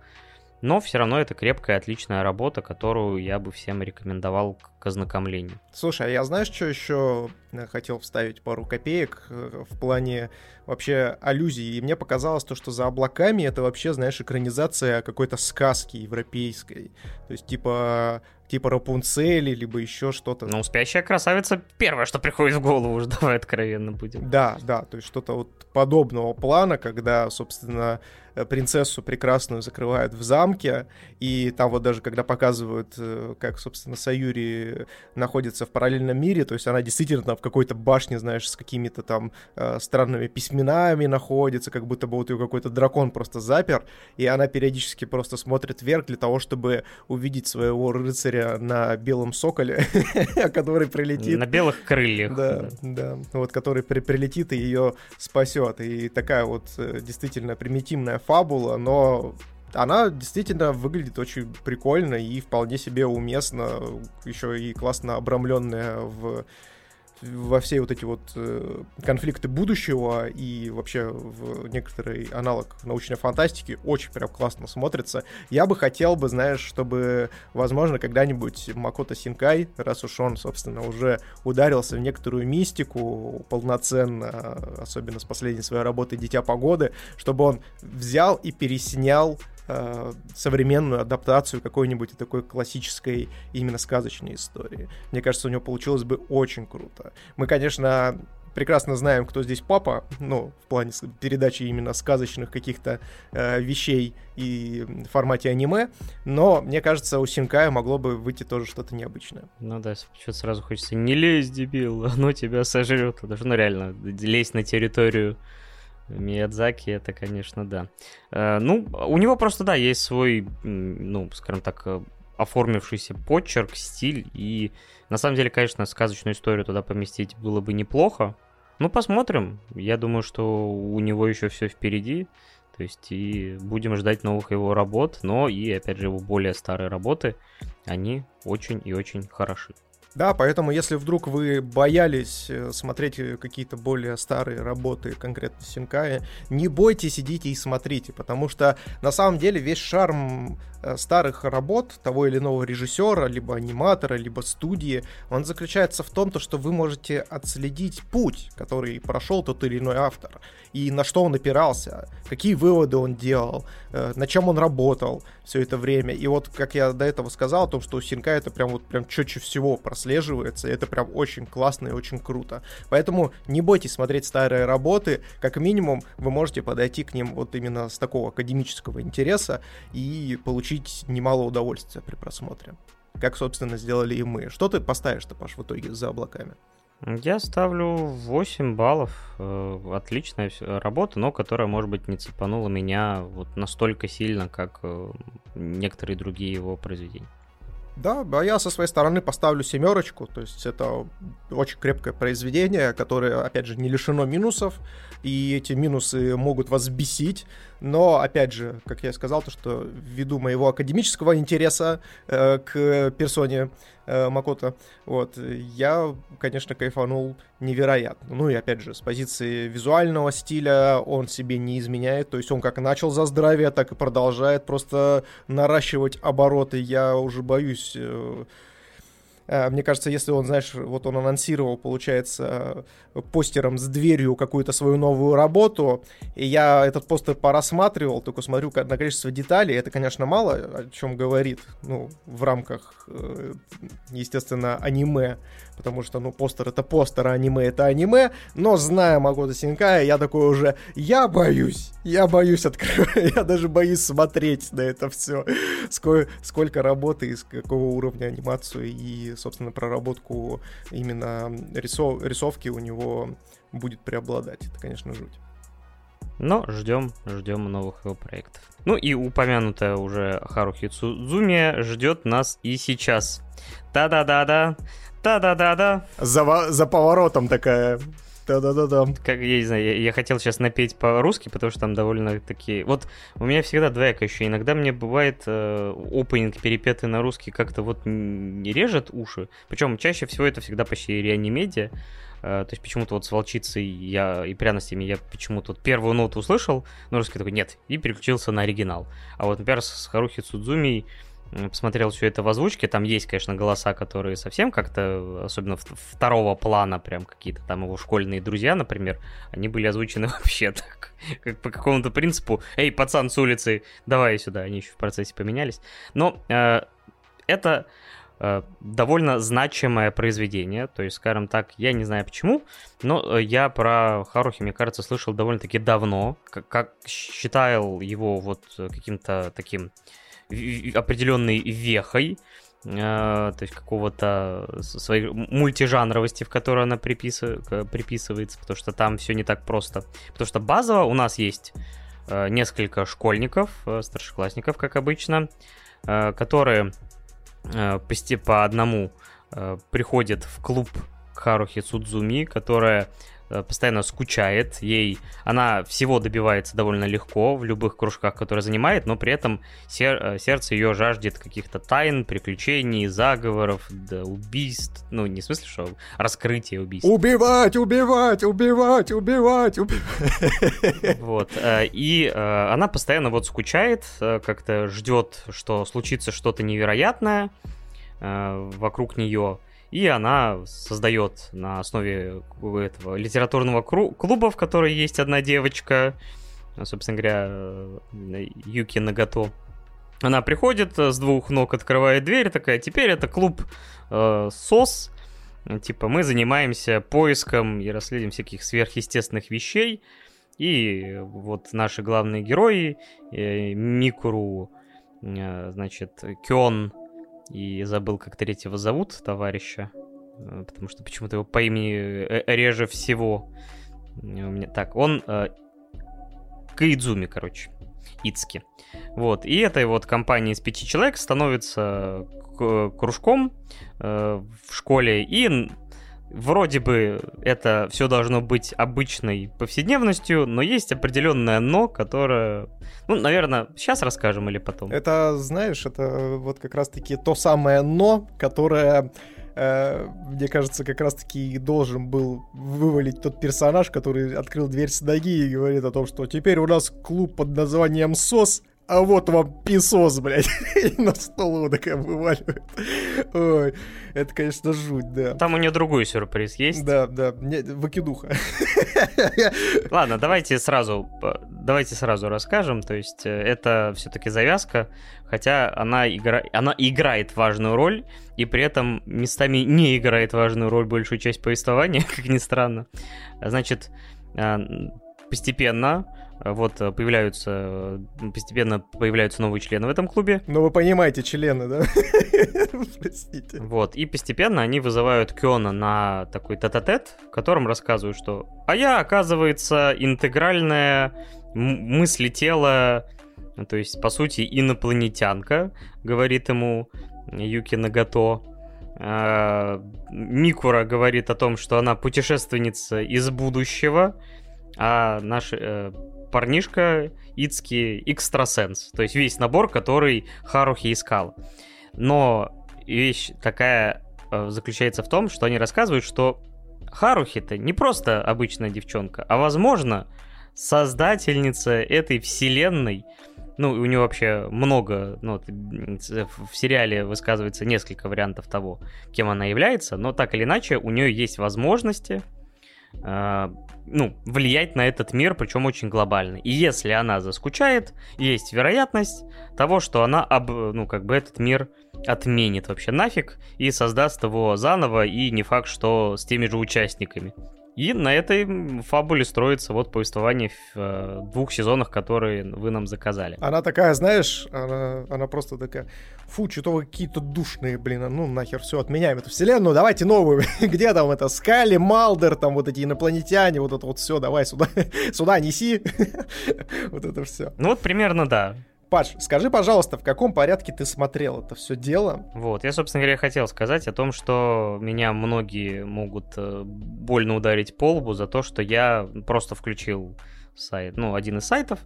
но все равно это крепкая, отличная работа, которую я бы всем рекомендовал к ознакомлению. Слушай, а я знаешь, что еще хотел вставить пару копеек в плане вообще аллюзии. И мне показалось то, что за облаками это вообще, знаешь, экранизация какой-то сказки европейской. То есть типа типа Рапунцели, либо еще что-то. Ну, спящая красавица первое, что приходит в голову, уже давай откровенно будем. Да, да, то есть что-то вот подобного плана, когда, собственно, Э, принцессу прекрасную закрывают в замке, и там вот даже когда показывают, э, как, собственно, Саюри находится в параллельном мире, то есть она действительно там в какой-то башне, знаешь, с какими-то там э, странными письменами находится, как будто бы вот ее какой-то дракон просто запер, и она периодически просто смотрит вверх для того, чтобы увидеть своего рыцаря на белом соколе, который прилетит. На белых крыльях. Да, да, вот который прилетит и ее спасет. И такая вот действительно примитивная фабула, но она действительно выглядит очень прикольно и вполне себе уместно, еще и классно обрамленная в во все вот эти вот э, конфликты будущего и вообще в некоторый аналог научной фантастики очень прям классно смотрится. Я бы хотел бы, знаешь, чтобы, возможно, когда-нибудь Макото Синкай, раз уж он, собственно, уже ударился в некоторую мистику полноценно, особенно с последней своей работы «Дитя погоды», чтобы он взял и переснял современную адаптацию какой-нибудь такой классической именно сказочной истории. Мне кажется, у него получилось бы очень круто. Мы, конечно, прекрасно знаем, кто здесь папа, ну, в плане передачи именно сказочных каких-то э, вещей и в формате аниме, но, мне кажется, у Синкая могло бы выйти тоже что-то необычное. Ну да, что-то сразу хочется, не лезь, дебил, оно тебя сожрет. Даже, ну реально, лезть на территорию Миядзаки, это, конечно, да. Э, ну, у него просто, да, есть свой, ну, скажем так, э, оформившийся почерк, стиль, и на самом деле, конечно, сказочную историю туда поместить было бы неплохо. Ну, посмотрим. Я думаю, что у него еще все впереди. То есть и будем ждать новых его работ, но и, опять же, его более старые работы, они очень и очень хороши. Да, поэтому если вдруг вы боялись э, смотреть какие-то более старые работы, конкретно Синкая, не бойтесь, идите и смотрите, потому что на самом деле весь шарм э, старых работ того или иного режиссера, либо аниматора, либо студии, он заключается в том, то, что вы можете отследить путь, который прошел тот или иной автор, и на что он опирался, какие выводы он делал, на чем он работал все это время. И вот, как я до этого сказал, о том, что у Синка это прям вот прям четче всего прослеживается, и это прям очень классно и очень круто. Поэтому не бойтесь смотреть старые работы, как минимум вы можете подойти к ним вот именно с такого академического интереса и получить немало удовольствия при просмотре. Как, собственно, сделали и мы. Что ты поставишь-то, Паш, в итоге за облаками? Я ставлю 8 баллов. Э, отличная работа, но которая, может быть, не цепанула меня вот настолько сильно, как э, некоторые другие его произведения. Да, а я со своей стороны поставлю семерочку, то есть это очень крепкое произведение, которое, опять же, не лишено минусов, и эти минусы могут вас бесить, но, опять же, как я сказал, то, что ввиду моего академического интереса э, к персоне э, Макото, вот, я, конечно, кайфанул невероятно. Ну и, опять же, с позиции визуального стиля он себе не изменяет, то есть он как начал за здравие, так и продолжает просто наращивать обороты. Я уже боюсь э, мне кажется, если он, знаешь, вот он анонсировал, получается, постером с дверью какую-то свою новую работу, и я этот постер порассматривал, только смотрю на количество деталей, это, конечно, мало о чем говорит, ну, в рамках, э, естественно, аниме, потому что, ну, постер это постер, а аниме это аниме, но зная Магота Синкая, я такой уже, я боюсь, я боюсь открывать, я даже боюсь смотреть на это все, сколько, сколько работы, из какого уровня анимацию и, собственно, проработку именно рисов, рисовки у него будет преобладать, это, конечно, жуть. Но ждем, ждем новых его проектов. Ну и упомянутая уже Харухи Цузуми ждет нас и сейчас. Да-да-да-да, да-да-да-да. За, за поворотом такая да-да-да-да. Как, я не знаю, я, я хотел сейчас напеть по-русски, потому что там довольно такие... Вот у меня всегда двояко еще. Иногда мне бывает э, опенинг перепетый на русский как-то вот не режет уши. Причем чаще всего это всегда почти реанимедиа. Э, то есть почему-то вот с волчицей я и пряностями я почему-то вот первую ноту услышал, но русский такой нет, и переключился на оригинал. А вот, например, с Харухи Судзуми посмотрел все это в озвучке, там есть, конечно, голоса, которые совсем как-то, особенно второго плана, прям какие-то там его школьные друзья, например, они были озвучены вообще так, как по какому-то принципу, эй, пацан с улицы, давай сюда, они еще в процессе поменялись. Но э, это э, довольно значимое произведение, то есть, скажем так, я не знаю почему, но э, я про Харухи, мне кажется, слышал довольно-таки давно, как, как считал его вот каким-то таким определенной вехой, э, то есть какого-то своей мультижанровости, в которой она приписыв... приписывается, потому что там все не так просто. Потому что базово у нас есть э, несколько школьников, э, старшеклассников, как обычно, которые почти по одному приходят в клуб Харухи Судзуми, которая постоянно скучает, ей она всего добивается довольно легко в любых кружках, которые занимает, но при этом сер, э, сердце ее жаждет каких-то тайн, приключений, заговоров, да, убийств, ну не в смысле, что раскрытие убийств. Убивать, убивать, убивать, убивать, убивать. Вот, э, и она постоянно вот скучает, как-то ждет, что случится что-то невероятное вокруг нее, и она создает на основе этого литературного клуба, в которой есть одна девочка, собственно говоря, э, Юки Нагато. Она приходит с двух ног, открывает дверь, такая, теперь это клуб э, СОС, типа мы занимаемся поиском и расследованием всяких сверхъестественных вещей, и вот наши главные герои, э, Микуру, э, значит, Кён, и забыл, как третьего зовут товарища, э, потому что почему-то его по имени э, реже всего. Меня... Так, он э, Каидзуми, короче, Ицки. Вот, и этой вот компания из пяти человек становится кружком э, в школе, и вроде бы это все должно быть обычной повседневностью, но есть определенное но, которое... Ну, наверное, сейчас расскажем или потом. Это, знаешь, это вот как раз-таки то самое но, которое э, мне кажется, как раз-таки должен был вывалить тот персонаж, который открыл дверь с ноги и говорит о том, что теперь у нас клуб под названием СОС, а вот вам песос, блядь, и на стол его такая вываливает. Ой, это, конечно, жуть, да. Там у нее другой сюрприз есть. Да, да, не, выкидуха. Ладно, давайте сразу, давайте сразу расскажем, то есть э, это все-таки завязка, хотя она, игра... она играет важную роль, и при этом местами не играет важную роль большую часть повествования, как ни странно. Значит, э, постепенно вот э, появляются, э, постепенно появляются новые члены в этом клубе. Ну вы понимаете, члены, да? Простите. Вот, и постепенно они вызывают Кёна на такой тет-а-тет, в котором рассказывают, что «А я, оказывается, интегральная мысли тела, то есть, по сути, инопланетянка», говорит ему Юки Нагато. Микура говорит о том, что она путешественница из будущего, а наш э, парнишка Ицки экстрасенс. То есть весь набор, который Харухи искал. Но вещь такая э, заключается в том, что они рассказывают, что Харухи-то не просто обычная девчонка, а, возможно, создательница этой вселенной. Ну, у нее вообще много, ну, в сериале высказывается несколько вариантов того, кем она является, но так или иначе у нее есть возможности, ну, влиять на этот мир, причем очень глобально. И если она заскучает, есть вероятность того, что она, об, ну, как бы этот мир отменит вообще нафиг и создаст его заново, и не факт, что с теми же участниками. И на этой фабуле строится вот повествование в э, двух сезонах, которые вы нам заказали. Она такая, знаешь, она, она просто такая, фу, что-то вы какие-то душные, блин, а ну нахер, все, отменяем эту вселенную, давайте новую. Где там это, Скали, Малдер, там вот эти инопланетяне, вот это вот все, давай сюда, сюда неси. вот это все. Ну вот примерно да. Паш, скажи, пожалуйста, в каком порядке ты смотрел это все дело? Вот, я, собственно говоря, хотел сказать о том, что меня многие могут э, больно ударить по лбу за то, что я просто включил сайт, ну, один из сайтов,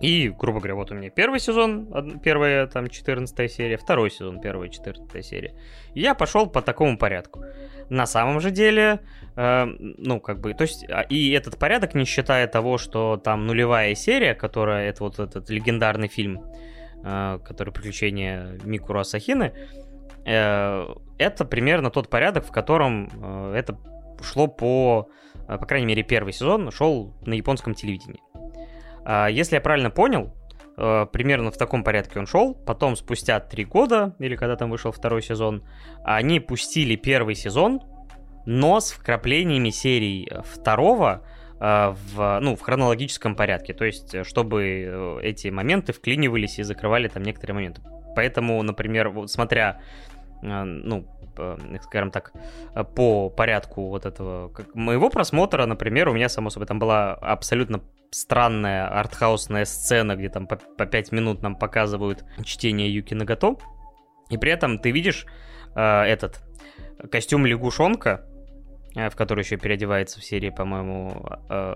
и, грубо говоря, вот у меня первый сезон, первая там 14 серия, второй сезон, первая 14 серия. И я пошел по такому порядку. На самом же деле, э, ну, как бы, то есть, а, и этот порядок, не считая того, что там нулевая серия, которая, это вот этот легендарный фильм, э, который «Приключения Микуру Асахины», э, это примерно тот порядок, в котором э, это шло по, э, по крайней мере, первый сезон шел на японском телевидении. А, если я правильно понял, примерно в таком порядке он шел. Потом, спустя три года, или когда там вышел второй сезон, они пустили первый сезон, но с вкраплениями серий второго э, в, ну, в хронологическом порядке. То есть, чтобы э, эти моменты вклинивались и закрывали там некоторые моменты. Поэтому, например, вот смотря ну, скажем так, по порядку вот этого как моего просмотра, например, у меня, само собой, там была абсолютно странная артхаусная сцена, где там по, по 5 минут нам показывают чтение Юки Нагато, и при этом ты видишь э, этот костюм лягушонка, э, в который еще переодевается в серии, по-моему, э,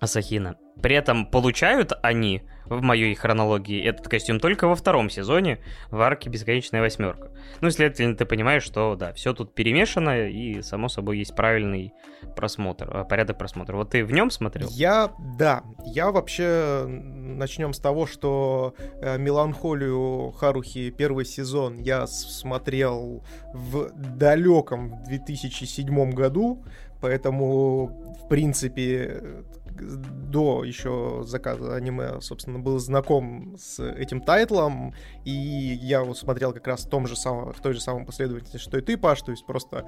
Асахина. При этом получают они в моей хронологии этот костюм только во втором сезоне в арке «Бесконечная восьмерка». Ну, следовательно, ты понимаешь, что, да, все тут перемешано, и, само собой, есть правильный просмотр, э, порядок просмотра. Вот ты в нем смотрел? Я, да, я вообще, начнем с того, что э, «Меланхолию Харухи» первый сезон я смотрел в далеком 2007 году, поэтому, в принципе, до еще заказа аниме, собственно, был знаком с этим тайтлом, и я вот смотрел как раз в том же самом, в той же самой последовательности, что и ты, Паш, то есть просто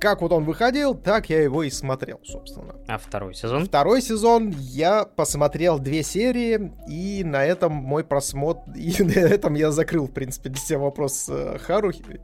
как вот он выходил, так я его и смотрел, собственно. А второй сезон? Второй сезон я посмотрел две серии, и на этом мой просмотр... И на этом я закрыл, в принципе, для себя вопрос э, Харухи.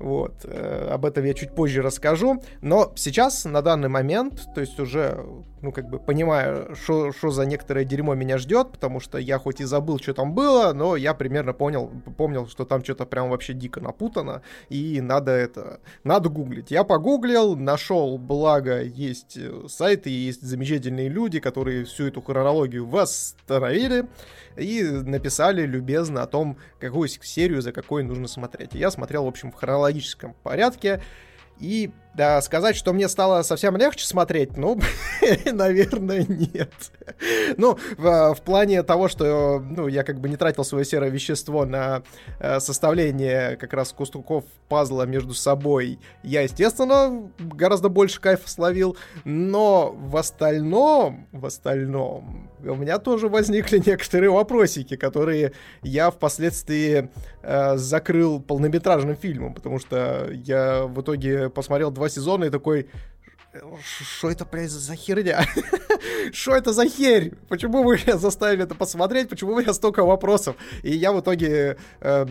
Вот, э, об этом я чуть позже расскажу. Но сейчас, на данный момент, то есть уже, ну, как бы понимаю, что за некоторое дерьмо меня ждет, потому что я хоть и забыл, что там было, но я примерно понял, помнил, что там что-то прям вообще дико напутано, и надо это, надо гуглить. Я погуглил, нашел, благо, есть э, сайты, есть замечательные люди, которые всю эту хронологию восстановили, и написали любезно о том, какую серию за какой нужно смотреть. И я смотрел, в общем, в хронологическом порядке. И да, сказать, что мне стало совсем легче смотреть, ну, наверное, нет. Ну, в, в плане того, что ну, я как бы не тратил свое серое вещество на э, составление как раз кустуков пазла между собой, я, естественно, гораздо больше кайфа словил, но в остальном, в остальном, у меня тоже возникли некоторые вопросики, которые я впоследствии э, закрыл полнометражным фильмом, потому что я в итоге посмотрел два сезона и такой, что это, блядь, за херня? Что это за херь? Почему вы меня заставили это посмотреть? Почему у меня столько вопросов? И я в итоге, э,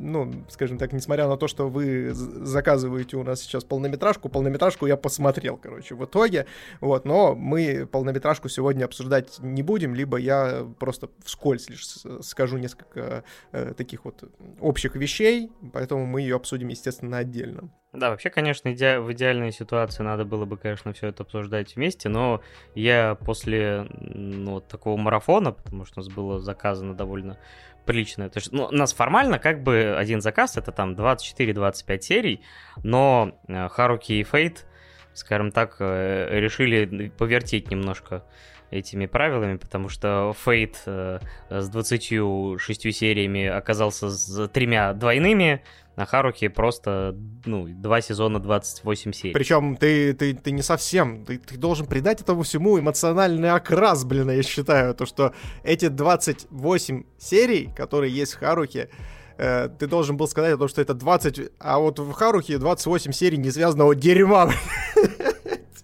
ну, скажем так, несмотря на то, что вы заказываете у нас сейчас полнометражку, полнометражку я посмотрел, короче, в итоге. Вот, но мы полнометражку сегодня обсуждать не будем, либо я просто вскользь лишь скажу несколько э, таких вот общих вещей, поэтому мы ее обсудим, естественно, отдельно. Да, вообще, конечно, иде... в идеальной ситуации надо было бы, конечно, все это обсуждать вместе, но я после ну, вот такого марафона, потому что у нас было заказано довольно прилично. То есть, ну, у нас формально как бы один заказ, это там 24-25 серий, но э, Харуки и Фейт, скажем так, э, решили повертеть немножко этими правилами, потому что Фейт э, с 26 сериями оказался с тремя двойными, на Харуке просто, ну, два сезона 28 серий. Причем ты, ты, ты не совсем, ты, ты должен придать этому всему эмоциональный окрас, блин, я считаю, то, что эти 28 серий, которые есть в Харуке, э, ты должен был сказать о том, что это 20, а вот в Харухе 28 серий несвязанного дерьма.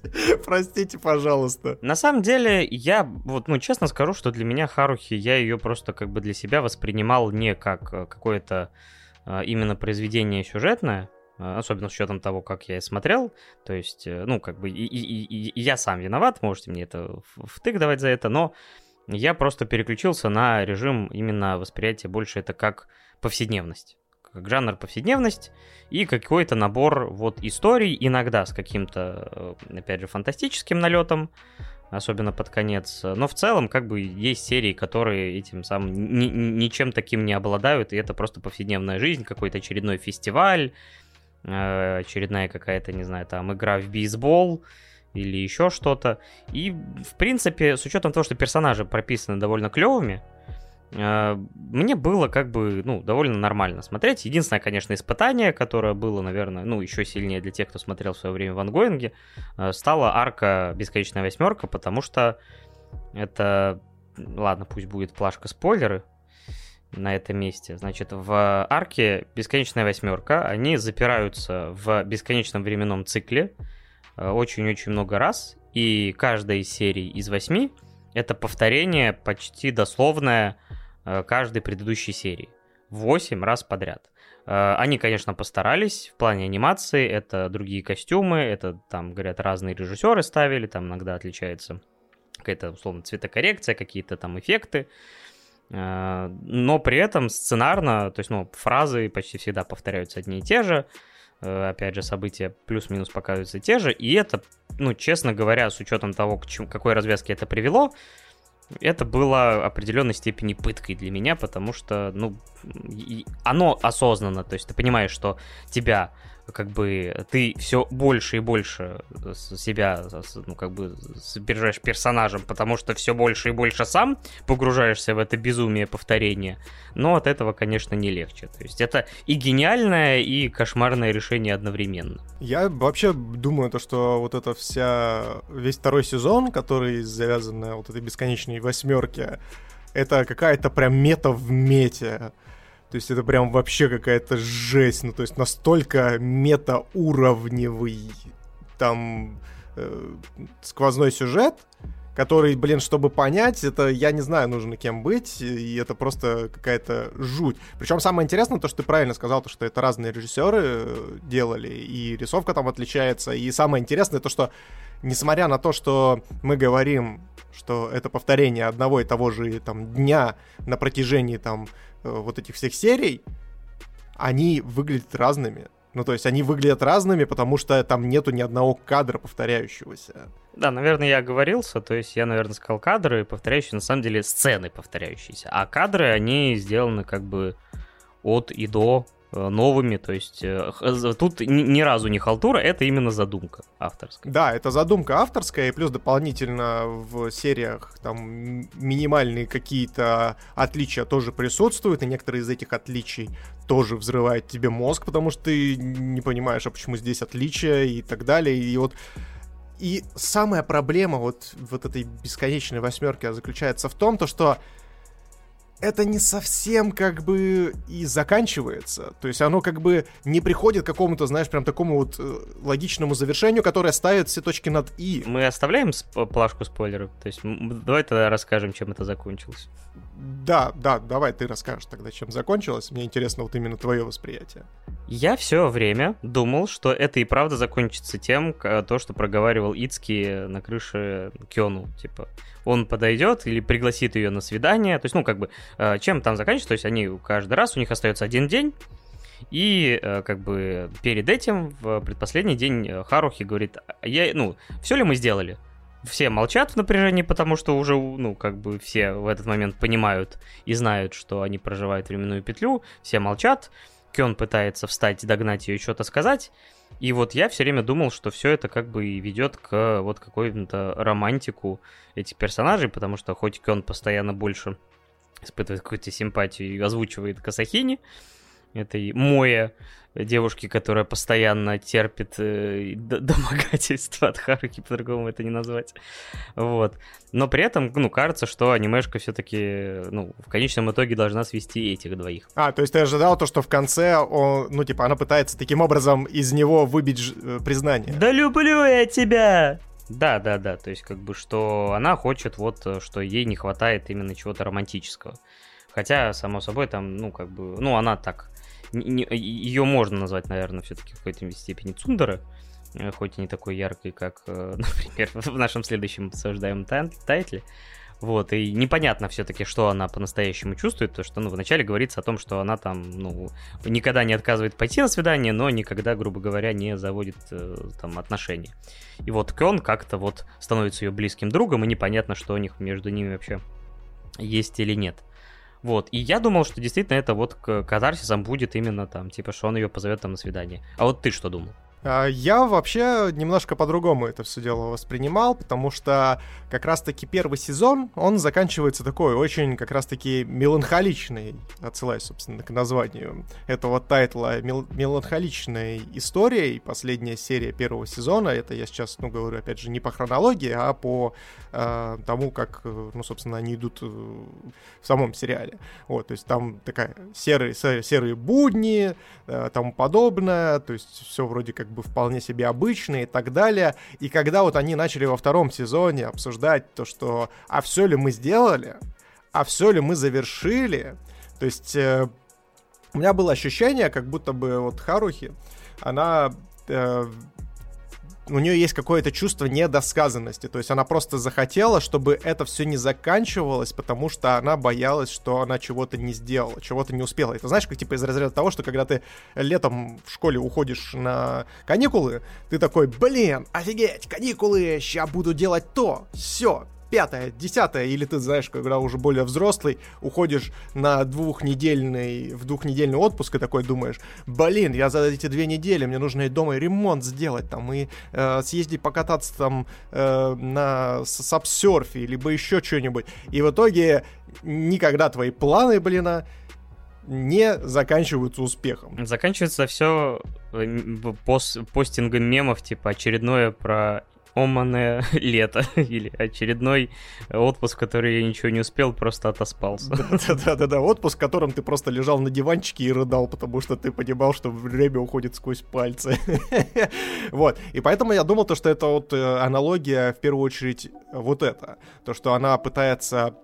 Простите, пожалуйста. На самом деле, я вот, ну, честно скажу, что для меня Харухи, я ее просто как бы для себя воспринимал не как э, какое-то а, именно произведение сюжетное, а, особенно с учетом того, как я смотрел. То есть, э, ну, как бы и, и, и я сам виноват, можете мне это втык давать за это, но я просто переключился на режим именно восприятия больше это как повседневность как жанр повседневность и какой-то набор вот историй, иногда с каким-то, э, опять же, фантастическим налетом, особенно под конец. Но в целом, как бы, есть серии, которые этим самым ни, ничем таким не обладают, и это просто повседневная жизнь, какой-то очередной фестиваль, э, очередная какая-то, не знаю, там, игра в бейсбол, или еще что-то. И, в принципе, с учетом того, что персонажи прописаны довольно клевыми, мне было как бы, ну, довольно нормально смотреть. Единственное, конечно, испытание, которое было, наверное, ну, еще сильнее для тех, кто смотрел в свое время в ангоинге, э, стала арка «Бесконечная восьмерка», потому что это... Ладно, пусть будет плашка спойлеры на этом месте. Значит, в арке «Бесконечная восьмерка» они запираются в бесконечном временном цикле, Э, очень-очень много раз, и каждая из серий из восьми это повторение почти дословное каждой предыдущей серии. Восемь раз подряд. Э, они, конечно, постарались в плане анимации, это другие костюмы, это там, говорят, разные режиссеры ставили, там иногда отличается какая-то, условно, цветокоррекция, какие-то там эффекты. Но при этом сценарно, то есть, ну, фразы почти всегда повторяются одни и те же. Э, опять же, события плюс-минус показываются те же, и это, ну, честно говоря, с учетом того, к чему, какой развязке это привело, это было определенной степени пыткой для меня, потому что, ну, оно осознанно, то есть ты понимаешь, что тебя как бы ты все больше и больше себя, ну, как бы сопережаешь персонажем, потому что все больше и больше сам погружаешься в это безумие повторения. Но от этого, конечно, не легче. То есть это и гениальное, и кошмарное решение одновременно. Я вообще думаю, то, что вот эта вся, весь второй сезон, который завязан на вот этой бесконечной восьмерке, это какая-то прям мета в мете. То есть это прям вообще какая-то жесть. Ну, то есть настолько метауровневый там э, сквозной сюжет, который, блин, чтобы понять, это, я не знаю, нужно кем быть, и это просто какая-то жуть. Причем самое интересное, то, что ты правильно сказал, то, что это разные режиссеры э, делали, и рисовка там отличается, и самое интересное, то, что, несмотря на то, что мы говорим, что это повторение одного и того же там дня на протяжении там вот этих всех серий, они выглядят разными. Ну, то есть они выглядят разными, потому что там нету ни одного кадра повторяющегося. Да, наверное, я оговорился, то есть я, наверное, сказал кадры повторяющие, на самом деле сцены повторяющиеся, а кадры, они сделаны как бы от и до Э, новыми, то есть э, тут ни, разу не халтура, это именно задумка авторская. Да, это задумка авторская, и плюс дополнительно в сериях там минимальные какие-то отличия тоже присутствуют, и некоторые из этих отличий тоже взрывают тебе мозг, потому что ты не понимаешь, а почему здесь отличия и так далее, и вот и самая проблема вот, вот этой бесконечной восьмерки заключается в том, то, что это не совсем как бы и заканчивается. То есть оно как бы не приходит к какому-то, знаешь, прям такому вот э, логичному завершению, которое ставит все точки над «и». Мы оставляем сп- плашку спойлеров? То есть давай тогда расскажем, чем это закончилось. Да, да, давай ты расскажешь тогда, чем закончилось. Мне интересно вот именно твое восприятие. Я все время думал, что это и правда закончится тем, то, что проговаривал Ицки на крыше Кёну. Типа, он подойдет или пригласит ее на свидание. То есть, ну, как бы, э, чем там заканчивается? То есть, они каждый раз, у них остается один день, и э, как бы перед этим, в предпоследний день, э, Харухи говорит, я, ну, все ли мы сделали? Все молчат в напряжении, потому что уже, ну, как бы все в этот момент понимают и знают, что они проживают временную петлю, все молчат, Кён пытается встать, догнать ее и что-то сказать, и вот я все время думал, что все это как бы ведет к вот какой-то романтику этих персонажей, потому что хоть Кён постоянно больше испытывает какую-то симпатию и озвучивает Касахини, этой Моя, девушки, которая постоянно терпит э, домогательство от Харуки, по-другому это не назвать. Вот. Но при этом, ну, кажется, что анимешка все-таки, ну, в конечном итоге должна свести этих двоих. А, то есть ты ожидал то, что в конце, он, ну, типа, она пытается таким образом из него выбить ж- э, признание? Да люблю я тебя! Да, да, да. То есть, как бы, что она хочет вот, э, что ей не хватает именно чего-то романтического. Хотя, само собой, там, ну, как бы, ну, она так, ее можно назвать, наверное, все-таки в какой-то степени цундеры, э, хоть и не такой яркой, как, э, например, в нашем следующем обсуждаемом тайтле. Вот, и непонятно все-таки, что она по-настоящему чувствует, потому что, ну, вначале говорится о том, что она там, ну, никогда не отказывает пойти на свидание, но никогда, грубо говоря, не заводит э, там отношения. И вот Кён как-то вот становится ее близким другом, и непонятно, что у них между ними вообще есть или нет. Вот, и я думал, что действительно это вот катарсисом будет именно там, типа, что он ее позовет там на свидание. А вот ты что думал? А, я вообще немножко по-другому это все дело воспринимал, потому что как раз-таки первый сезон, он заканчивается такой очень как раз-таки меланхоличной, отсылаясь, собственно, к названию этого тайтла, мел- меланхоличной историей. Последняя серия первого сезона, это я сейчас, ну, говорю, опять же, не по хронологии, а по э, тому, как, ну, собственно, они идут в самом сериале. Вот, то есть там такая серые, серые будни, э, тому подобное, то есть все вроде как бы вполне себе обычные и так далее. И когда вот они начали во втором сезоне обсуждать то, что «а все ли мы сделали?», «а все ли мы завершили?», то есть э, у меня было ощущение, как будто бы вот Харухи, она э, у нее есть какое-то чувство недосказанности. То есть она просто захотела, чтобы это все не заканчивалось, потому что она боялась, что она чего-то не сделала, чего-то не успела. Это знаешь, как типа из разряда того, что когда ты летом в школе уходишь на каникулы, ты такой, блин, офигеть, каникулы, сейчас буду делать то, все, пятое, десятое, или ты, знаешь, когда уже более взрослый, уходишь на двухнедельный, в двухнедельный отпуск и такой думаешь, блин, я за эти две недели, мне нужно и дома и ремонт сделать там, и э, съездить покататься там э, на сапсерфе, либо еще что-нибудь. И в итоге никогда твои планы, блин, а, не заканчиваются успехом. Заканчивается все э, пост постингом мемов, типа очередное про оманное лето или очередной отпуск, который я ничего не успел, просто отоспался. Да-да-да, отпуск, в котором ты просто лежал на диванчике и рыдал, потому что ты понимал, что время уходит сквозь пальцы. Вот, и поэтому я думал, то, что это вот э, аналогия, в первую очередь, вот это. То, что она пытается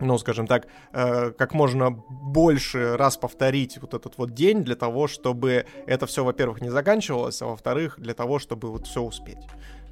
ну, скажем так, э, как можно больше раз повторить вот этот вот день для того, чтобы это все, во-первых, не заканчивалось, а во-вторых, для того, чтобы вот все успеть.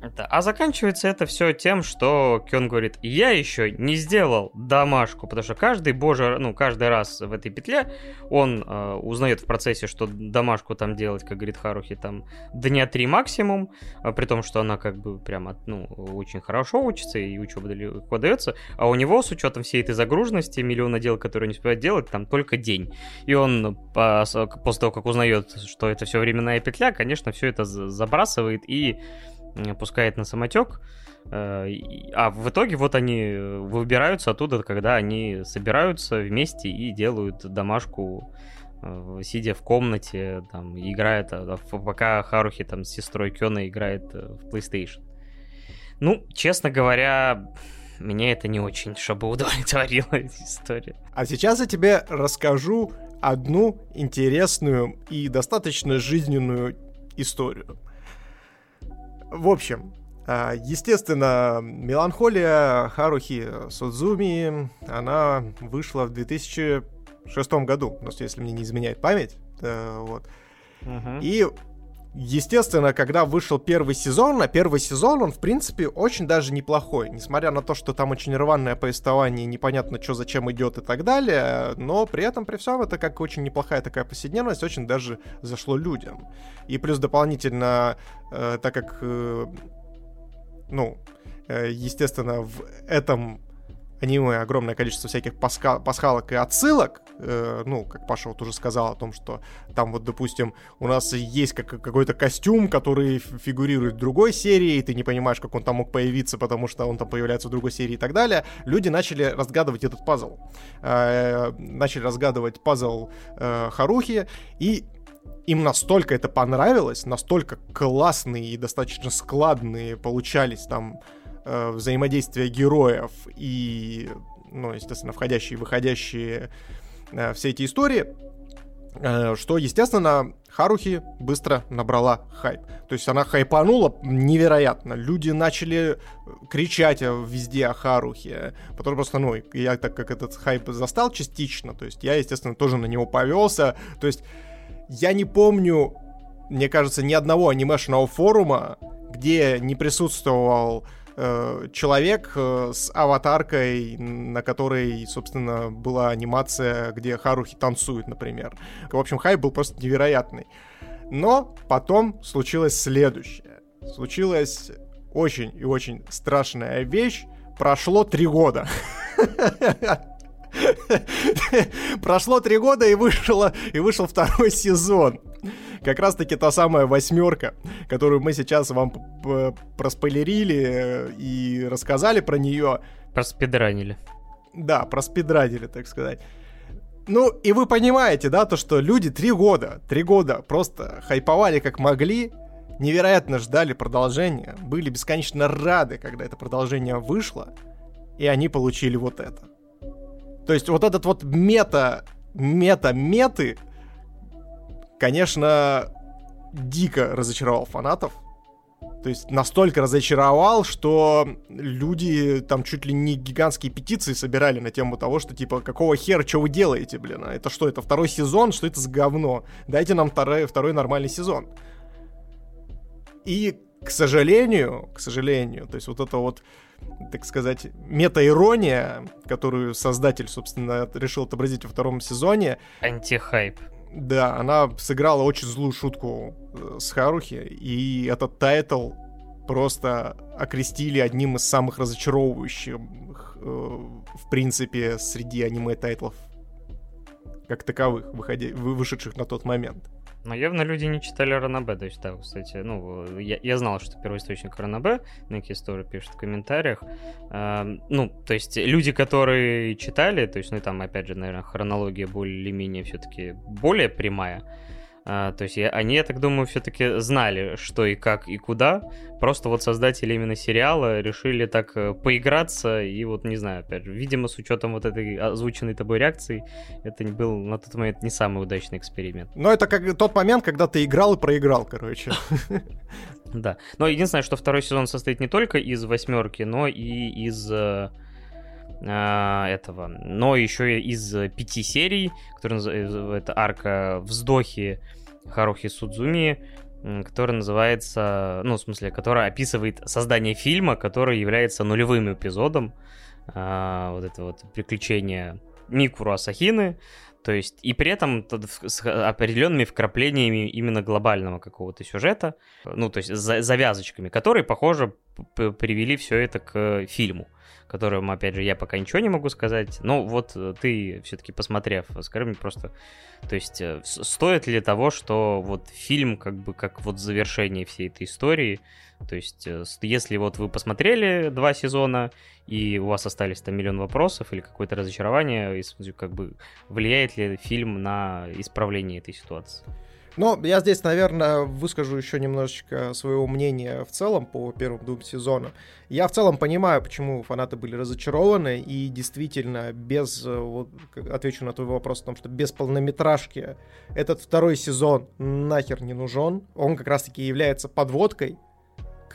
Да. А заканчивается это все тем, что Кён говорит, я еще не сделал домашку, потому что каждый боже, ну, каждый раз в этой петле он э, узнает в процессе, что домашку там делать, как говорит Харухи, там дня три максимум, а при том, что она как бы прямо, ну, очень хорошо учится и учеба легко дается, а у него с учетом всей этой загруженности, миллиона дел, которые не успевает делать, там только день. И он по, после того, как узнает, что это все временная петля, конечно, все это забрасывает и пускает на самотек. Э, а в итоге вот они выбираются оттуда, когда они собираются вместе и делают домашку, э, сидя в комнате, там, играет, а, пока Харухи там с сестрой Кёна играет э, в PlayStation. Ну, честно говоря, меня это не очень, чтобы удовлетворила эта история. А сейчас я тебе расскажу одну интересную и достаточно жизненную историю. В общем, а, естественно, меланхолия Харухи Судзуми, она вышла в 2006 году, ну, если мне не изменяет память. Вот. Угу. И Естественно, когда вышел первый сезон, а первый сезон, он, в принципе, очень даже неплохой. Несмотря на то, что там очень рваное повествование, непонятно, что зачем идет и так далее, но при этом, при всем, это как очень неплохая такая повседневность, очень даже зашло людям. И плюс дополнительно, э, так как, э, ну, э, естественно, в этом аниме огромное количество всяких паска- пасхалок и отсылок. Э, ну, как Паша вот уже сказал о том, что там вот, допустим, у нас есть как- какой-то костюм, который фигурирует в другой серии, и ты не понимаешь, как он там мог появиться, потому что он там появляется в другой серии и так далее. Люди начали разгадывать этот пазл. Э, начали разгадывать пазл э, Харухи, и им настолько это понравилось, настолько классные и достаточно складные получались там э, взаимодействия героев и, ну, естественно, входящие и выходящие э, все эти истории, Э, что, естественно, Харухи быстро набрала хайп. То есть она хайпанула невероятно. Люди начали э, кричать везде о Харухе. Потом просто, ну, я так как этот хайп застал частично, то есть я, естественно, тоже на него повелся. То есть я не помню, мне кажется, ни одного анимешного форума, где не присутствовал Э, человек э, с аватаркой, на которой, собственно, была анимация, где Харухи танцует, например. В общем, хайп был просто невероятный. Но потом случилось следующее. Случилась очень и очень страшная вещь. Прошло три года. Прошло три года и, вышло, и вышел второй сезон. Как раз-таки та самая восьмерка, которую мы сейчас вам проспойлерили э, и рассказали про нее. Проспидранили. Да, проспидранили, так сказать. Ну, и вы понимаете, да, то, что люди три года, три года просто хайповали как могли, невероятно ждали продолжения, были бесконечно рады, когда это продолжение вышло, и они получили вот это. То есть вот этот вот мета, мета-меты, конечно, дико разочаровал фанатов. То есть настолько разочаровал, что люди там чуть ли не гигантские петиции собирали на тему того, что типа, какого хера, что вы делаете, блин? А это что, это второй сезон? Что это за говно? Дайте нам второй, второй нормальный сезон. И, к сожалению, к сожалению, то есть вот это вот так сказать, мета-ирония, которую создатель, собственно, решил отобразить во втором сезоне. Антихайп. Да, она сыграла очень злую шутку э, с Харухи, и этот тайтл просто окрестили одним из самых разочаровывающих, э, в принципе, среди аниме-тайтлов как таковых, выходи, вышедших на тот момент. Но явно люди не читали Ранабе, то есть, да, кстати, ну, я, я знал, что первоисточник Ранабе, на Кисторы пишет в комментариях. Э, ну, то есть, люди, которые читали, то есть, ну, там, опять же, наверное, хронология более-менее все-таки более прямая, а, то есть я, они, я так думаю, все-таки знали, что и как и куда. Просто вот создатели именно сериала решили так э, поиграться. И вот, не знаю, опять же, видимо, с учетом вот этой озвученной тобой реакции, это был на тот момент не самый удачный эксперимент. Но это как тот момент, когда ты играл и проиграл, короче. Да. Но единственное, что второй сезон состоит не только из восьмерки, но и из э, а, этого, но еще из пяти серий, которые это арка вздохи Харухи Судзуми, который называется, ну, в смысле, которая описывает создание фильма, который является нулевым эпизодом а, вот это вот приключение Микуру Асахины, то есть, и при этом с определенными вкраплениями именно глобального какого-то сюжета, ну, то есть, за завязочками, которые, похоже, привели все это к фильму которым, опять же, я пока ничего не могу сказать. Но вот э, ты, все-таки посмотрев, скажи мне просто, то есть, э, стоит ли того, что вот фильм, как бы, как вот завершение всей этой истории, то есть, э, если вот вы посмотрели два сезона, и у вас остались там миллион вопросов или какое-то разочарование, как бы, влияет ли фильм на исправление этой ситуации? Но я здесь, наверное, выскажу еще немножечко своего мнения в целом по первым двум сезонам. Я в целом понимаю, почему фанаты были разочарованы, и действительно, без, э, вот, отвечу на твой вопрос о том, что без полнометражки этот второй сезон нахер не нужен. Он как раз-таки является подводкой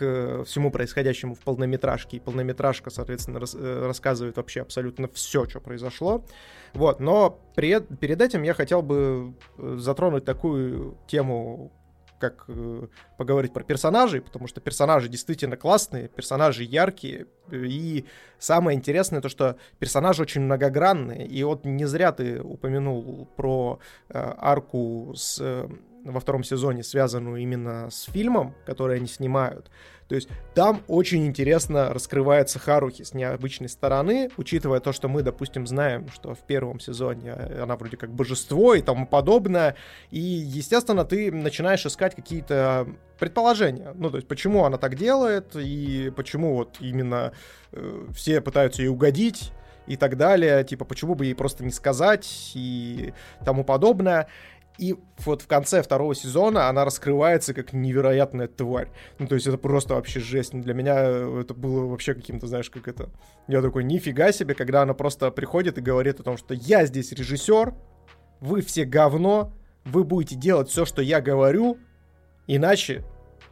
к всему происходящему в полнометражке. И полнометражка, соответственно, рас, э, рассказывает вообще абсолютно все, что произошло. Вот, но при, перед этим я хотел бы э, затронуть такую тему, как э, поговорить про персонажей, потому что персонажи действительно классные, персонажи яркие, и самое интересное то, что персонажи очень многогранные, и вот не зря ты упомянул про э, арку с, э, во втором сезоне, связанную именно с фильмом, который они снимают. То есть там очень интересно раскрывается Харухи с необычной стороны, учитывая то, что мы, допустим, знаем, что в первом сезоне она вроде как божество и тому подобное. И, естественно, ты начинаешь искать какие-то предположения. Ну, то есть, почему она так делает, и почему вот именно э, все пытаются ей угодить и так далее, типа, почему бы ей просто не сказать и тому подобное. И вот в конце второго сезона она раскрывается как невероятная тварь. Ну, то есть это просто вообще жесть. Для меня это было вообще каким-то, знаешь, как это... Я такой, нифига себе, когда она просто приходит и говорит о том, что я здесь режиссер, вы все говно, вы будете делать все, что я говорю, иначе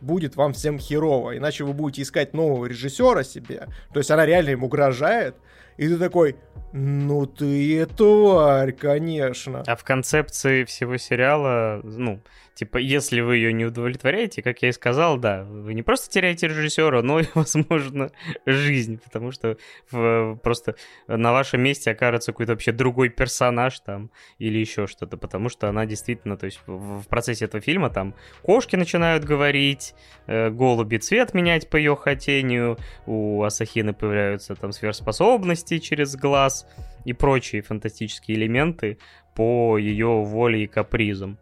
будет вам всем херово, иначе вы будете искать нового режиссера себе. То есть она реально им угрожает, и ты такой, ну ты тварь, конечно. А в концепции всего сериала, ну, типа, если вы ее не удовлетворяете, как я и сказал, да, вы не просто теряете режиссера, но и, возможно, жизнь, потому что в, просто на вашем месте окажется какой-то вообще другой персонаж там или еще что-то, потому что она действительно, то есть в, в процессе этого фильма там кошки начинают говорить, э, голуби цвет менять по ее хотению, у Асахины появляются там сверхспособности через глаз и прочие фантастические элементы по ее воле и капризам.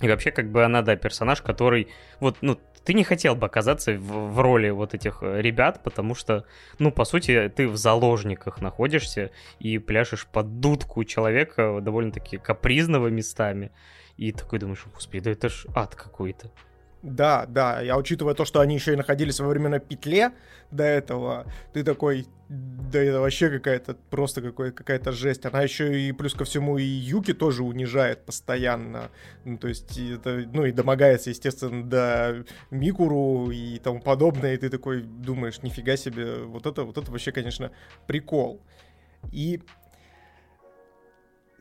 И вообще, как бы она, да, персонаж, который, вот, ну, ты не хотел бы оказаться в, в роли вот этих э, ребят, потому что, ну, по сути, ты в заложниках находишься и пляшешь под дудку человека довольно-таки капризного местами. И такой думаешь, господи, да это ж ад какой-то. Да, да, я учитывая то, что они еще и находились во временной петле до этого, ты такой, да это вообще какая-то, просто какой, какая-то жесть. Она еще и плюс ко всему и Юки тоже унижает постоянно. Ну, то есть, это, ну и домогается, естественно, до Микуру и тому подобное, и ты такой думаешь, нифига себе, вот это, вот это вообще, конечно, прикол. И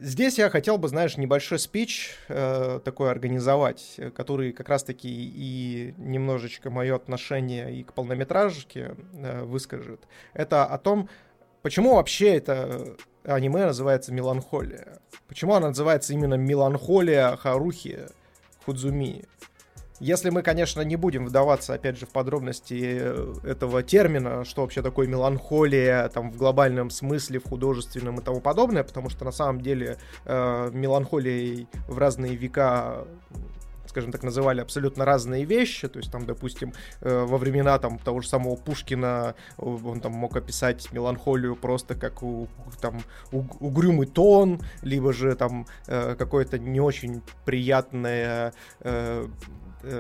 Здесь я хотел бы, знаешь, небольшой спич э, такой организовать, который как раз-таки и немножечко мое отношение и к полнометражке э, выскажет. Это о том, почему вообще это аниме называется «Меланхолия». Почему она называется именно «Меланхолия Харухи Худзуми». Если мы, конечно, не будем вдаваться, опять же, в подробности э, этого термина, что вообще такое меланхолия, там, в глобальном смысле, в художественном и тому подобное, потому что на самом деле э, меланхолией в разные века скажем так, называли абсолютно разные вещи. То есть там, допустим, э, во времена там того же самого Пушкина он там мог описать меланхолию просто как у, там угрюмый тон, либо же там э, какое-то не очень приятное э, Э,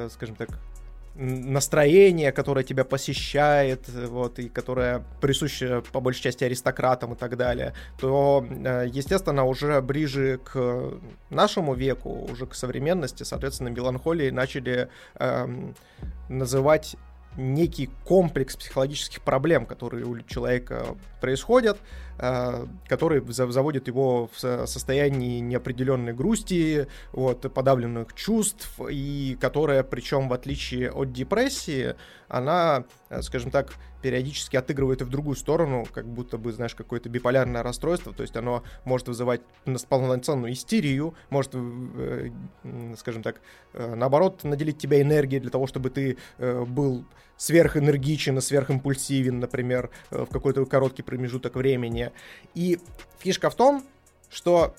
скажем так, настроение, которое тебя посещает, вот, и которое присуще по большей части аристократам и так далее, то, э, естественно, уже ближе к нашему веку, уже к современности, соответственно, меланхолии начали эм, называть некий комплекс психологических проблем, которые у человека происходят, э, который заводит его в состоянии неопределенной грусти, вот, подавленных чувств, и которая, причем, в отличие от депрессии, она, э, скажем так, периодически отыгрывает и в другую сторону, как будто бы, знаешь, какое-то биполярное расстройство, то есть оно может вызывать полноценную истерию, может, э, скажем так, э, наоборот, наделить тебя энергией для того, чтобы ты был сверхэнергичен и сверхимпульсивен, например, в какой-то короткий промежуток времени. И фишка в том, что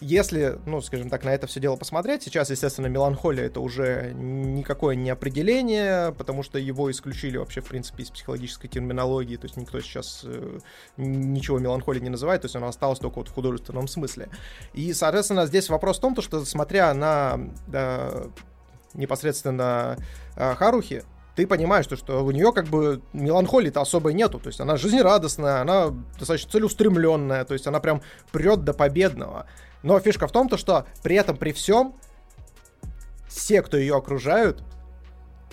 если, ну, скажем так, на это все дело посмотреть, сейчас, естественно, меланхолия это уже никакое не определение, потому что его исключили вообще, в принципе, из психологической терминологии, то есть никто сейчас э, ничего меланхолией не называет, то есть она осталась только вот в художественном смысле. И, соответственно, здесь вопрос в том, то, что смотря на да, непосредственно э, Харухи, ты понимаешь, что, что у нее как бы меланхолии-то особой нету. То есть она жизнерадостная, она достаточно целеустремленная, то есть она прям прет до победного. Но фишка в том, то, что при этом, при всем, все, кто ее окружают,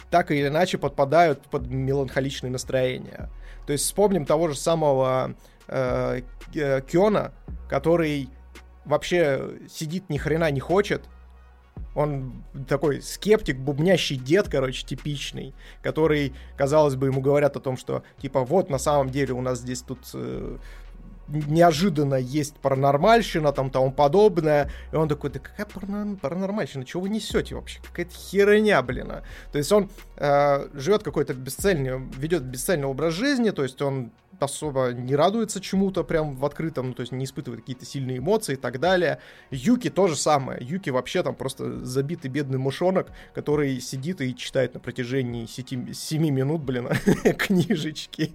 так или иначе подпадают под меланхоличные настроения. То есть вспомним того же самого э, Киона, который вообще сидит ни хрена не хочет. Он такой скептик, бубнящий дед, короче, типичный, который, казалось бы, ему говорят о том, что, типа, вот, на самом деле у нас здесь тут э, неожиданно есть паранормальщина, там тому подобное. И он такой, да какая паранормальщина, чего вы несете вообще? Какая-то херня, блин. А». То есть он э, живет какой-то бесцельный, ведет бесцельный образ жизни, то есть он особо не радуется чему-то прям в открытом, то есть не испытывает какие-то сильные эмоции и так далее. Юки то же самое. Юки вообще там просто забитый бедный мушонок, который сидит и читает на протяжении 7 минут, блин, книжечки.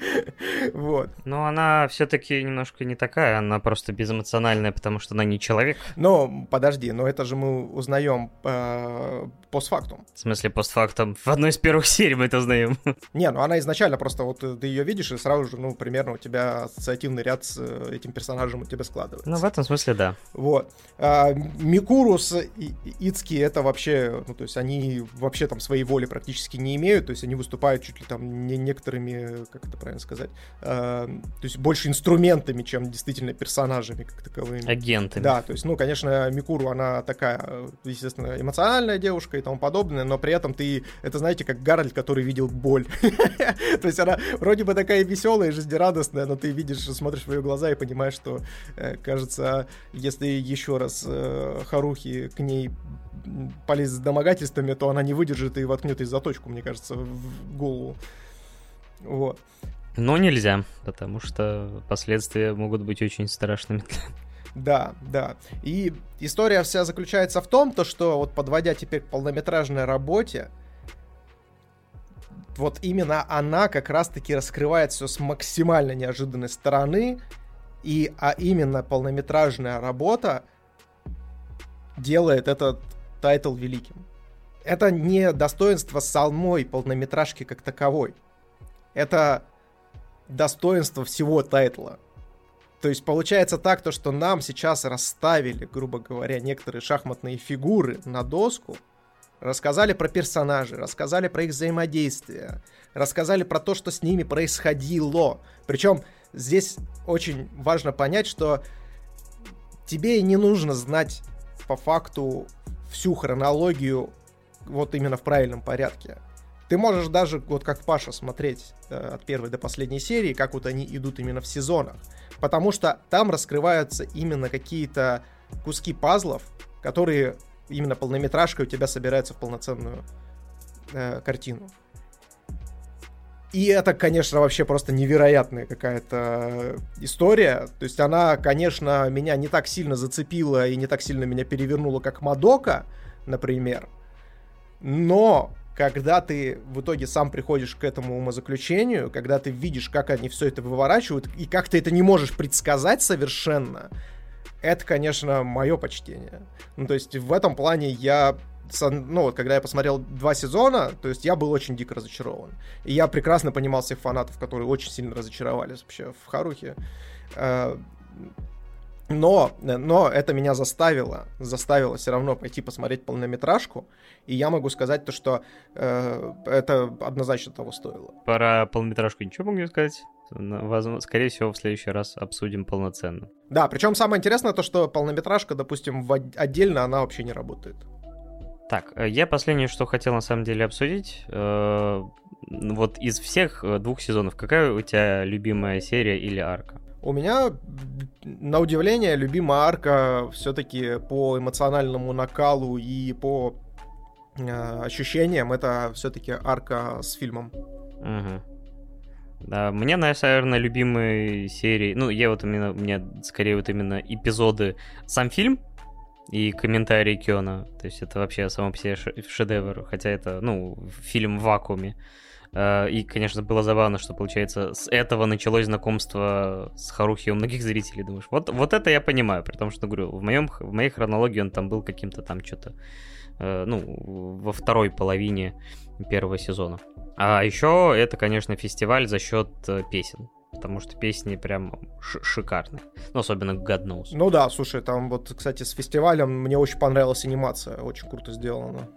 Вот. Но она все-таки немножко не такая, она просто безэмоциональная, потому что она не человек. Но подожди, но это же мы узнаем э, постфактум. В смысле постфактум? В одной из первых серий мы это узнаем. Не, ну она изначально просто, вот ты ее видишь, и сразу же, ну, примерно у тебя ассоциативный ряд с э, этим персонажем у тебя складывается. Ну, в этом смысле, да. Вот. А, Микуру с Ицки это вообще, ну, то есть они вообще там своей воли практически не имеют, то есть они выступают чуть ли там не некоторыми, как это правильно сказать, а, то есть больше инструментами, чем действительно персонажами как таковыми. Агентами. Да, то есть, ну, конечно, Микуру, она такая, естественно, эмоциональная девушка и тому подобное, но при этом ты, это знаете, как Гарольд, который видел боль. То есть она вроде бы такая веселая, жизнерадостная, но ты видишь, смотришь в ее глаза и понимаешь, что, э, кажется, если еще раз э, Харухи к ней полезет с домогательствами, то она не выдержит и воткнет ей заточку, мне кажется, в голову. Вот. Но нельзя, потому что последствия могут быть очень страшными. Да, да. И история вся заключается в том, то, что вот подводя теперь к полнометражной работе, вот именно она как раз-таки раскрывает все с максимально неожиданной стороны, и, а именно полнометражная работа делает этот тайтл великим. Это не достоинство самой полнометражки как таковой. Это достоинство всего тайтла. То есть получается так, то, что нам сейчас расставили, грубо говоря, некоторые шахматные фигуры на доску, рассказали про персонажей, рассказали про их взаимодействие, рассказали про то, что с ними происходило. Причем здесь очень важно понять, что тебе не нужно знать по факту всю хронологию вот именно в правильном порядке. Ты можешь даже, вот как Паша, смотреть э, от первой до последней серии, как вот они идут именно в сезонах. Потому что там раскрываются именно какие-то куски пазлов, которые именно полнометражкой у тебя собираются в полноценную э, картину. И это, конечно, вообще просто невероятная какая-то история. То есть она, конечно, меня не так сильно зацепила и не так сильно меня перевернула, как Мадока, например. Но когда ты в итоге сам приходишь к этому умозаключению, когда ты видишь, как они все это выворачивают, и как ты это не можешь предсказать совершенно, это, конечно, мое почтение. Ну, то есть в этом плане я ну, вот когда я посмотрел два сезона, то есть я был очень дико разочарован. И я прекрасно понимал всех фанатов, которые очень сильно разочаровались вообще в Харухе. Но, но это меня заставило, заставило все равно пойти посмотреть полнометражку, и я могу сказать то, что э, это однозначно того стоило. Про полнометражку ничего могу сказать? Возможно, скорее всего, в следующий раз обсудим полноценно. Да, причем самое интересное то, что полнометражка, допустим, в отдельно она вообще не работает. Так, э, я последнее, что хотел на самом деле обсудить. Э, вот из всех э, двух сезонов, какая у тебя любимая серия или арка? У меня, на удивление, любимая арка все-таки по эмоциональному накалу и по э, ощущениям это все-таки арка с фильмом. Угу. Да, мне, наверное, любимые серии, ну, я вот именно, мне скорее вот именно эпизоды, сам фильм и комментарии Киона, то есть это вообще само по себе шедевр, хотя это, ну, фильм в вакууме. Э, и, конечно, было забавно, что, получается, с этого началось знакомство с Харухи у многих зрителей. Думаешь, вот, вот это я понимаю, при том, что, говорю, в, моем, в моей хронологии он там был каким-то там что-то, э, ну, во второй половине первого сезона. А еще это, конечно, фестиваль за счет э, песен. Потому что песни прям шикарные. Ну, особенно God Knows. Ну да, слушай, там вот, кстати, с фестивалем мне очень понравилась анимация. Очень круто сделана.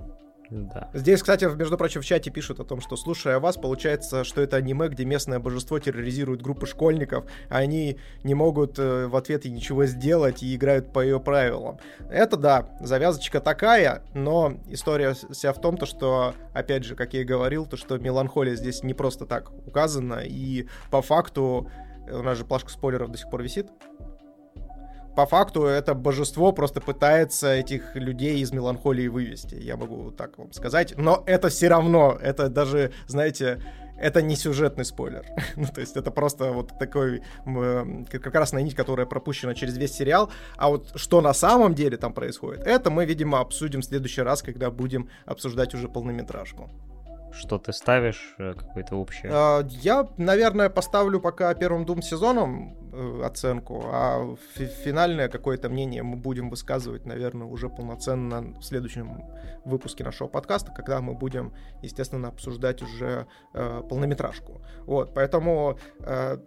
Да. Здесь, кстати, между прочим, в чате пишут о том, что слушая вас, получается, что это аниме, где местное божество терроризирует группы школьников, а они не могут э, в ответ ничего сделать и играют по ее правилам. Это да, завязочка такая, но история вся в том, то, что, опять же, как я и говорил, то, что меланхолия здесь не просто так указана, и по факту, у нас же плашка спойлеров до сих пор висит, по факту это божество просто пытается этих людей из меланхолии вывести, я могу так вам сказать. Но это все равно, это даже, знаете, это не сюжетный спойлер. ну, то есть это просто вот такой э, как раз на нить, которая пропущена через весь сериал. А вот что на самом деле там происходит, это мы, видимо, обсудим в следующий раз, когда будем обсуждать уже полнометражку. Что ты ставишь, э, какое-то общее? А, я, наверное, поставлю пока первым двум сезонам э, оценку, а финальное какое-то мнение мы будем высказывать, наверное, уже полноценно в следующем выпуске нашего подкаста, когда мы будем, естественно, обсуждать уже э, полнометражку. Вот, поэтому э,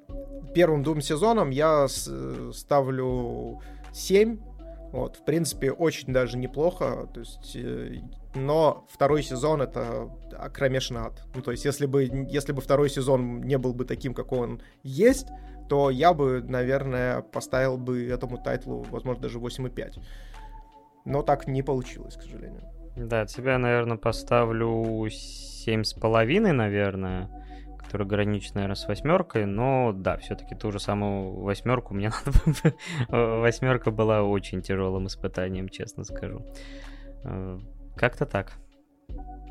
первым двум сезонам я с, ставлю 7 вот, в принципе, очень даже неплохо. То есть, э, но второй сезон это кромешный ад. Ну, то есть, если бы, если бы второй сезон не был бы таким, как он есть, то я бы, наверное, поставил бы этому тайтлу, возможно, даже 8,5. Но так не получилось, к сожалению. Да, тебя, наверное, поставлю 7,5, наверное который граничит, наверное, с восьмеркой, но да, все-таки ту же самую восьмерку мне надо Восьмерка была очень тяжелым испытанием, честно скажу. Э, как-то так.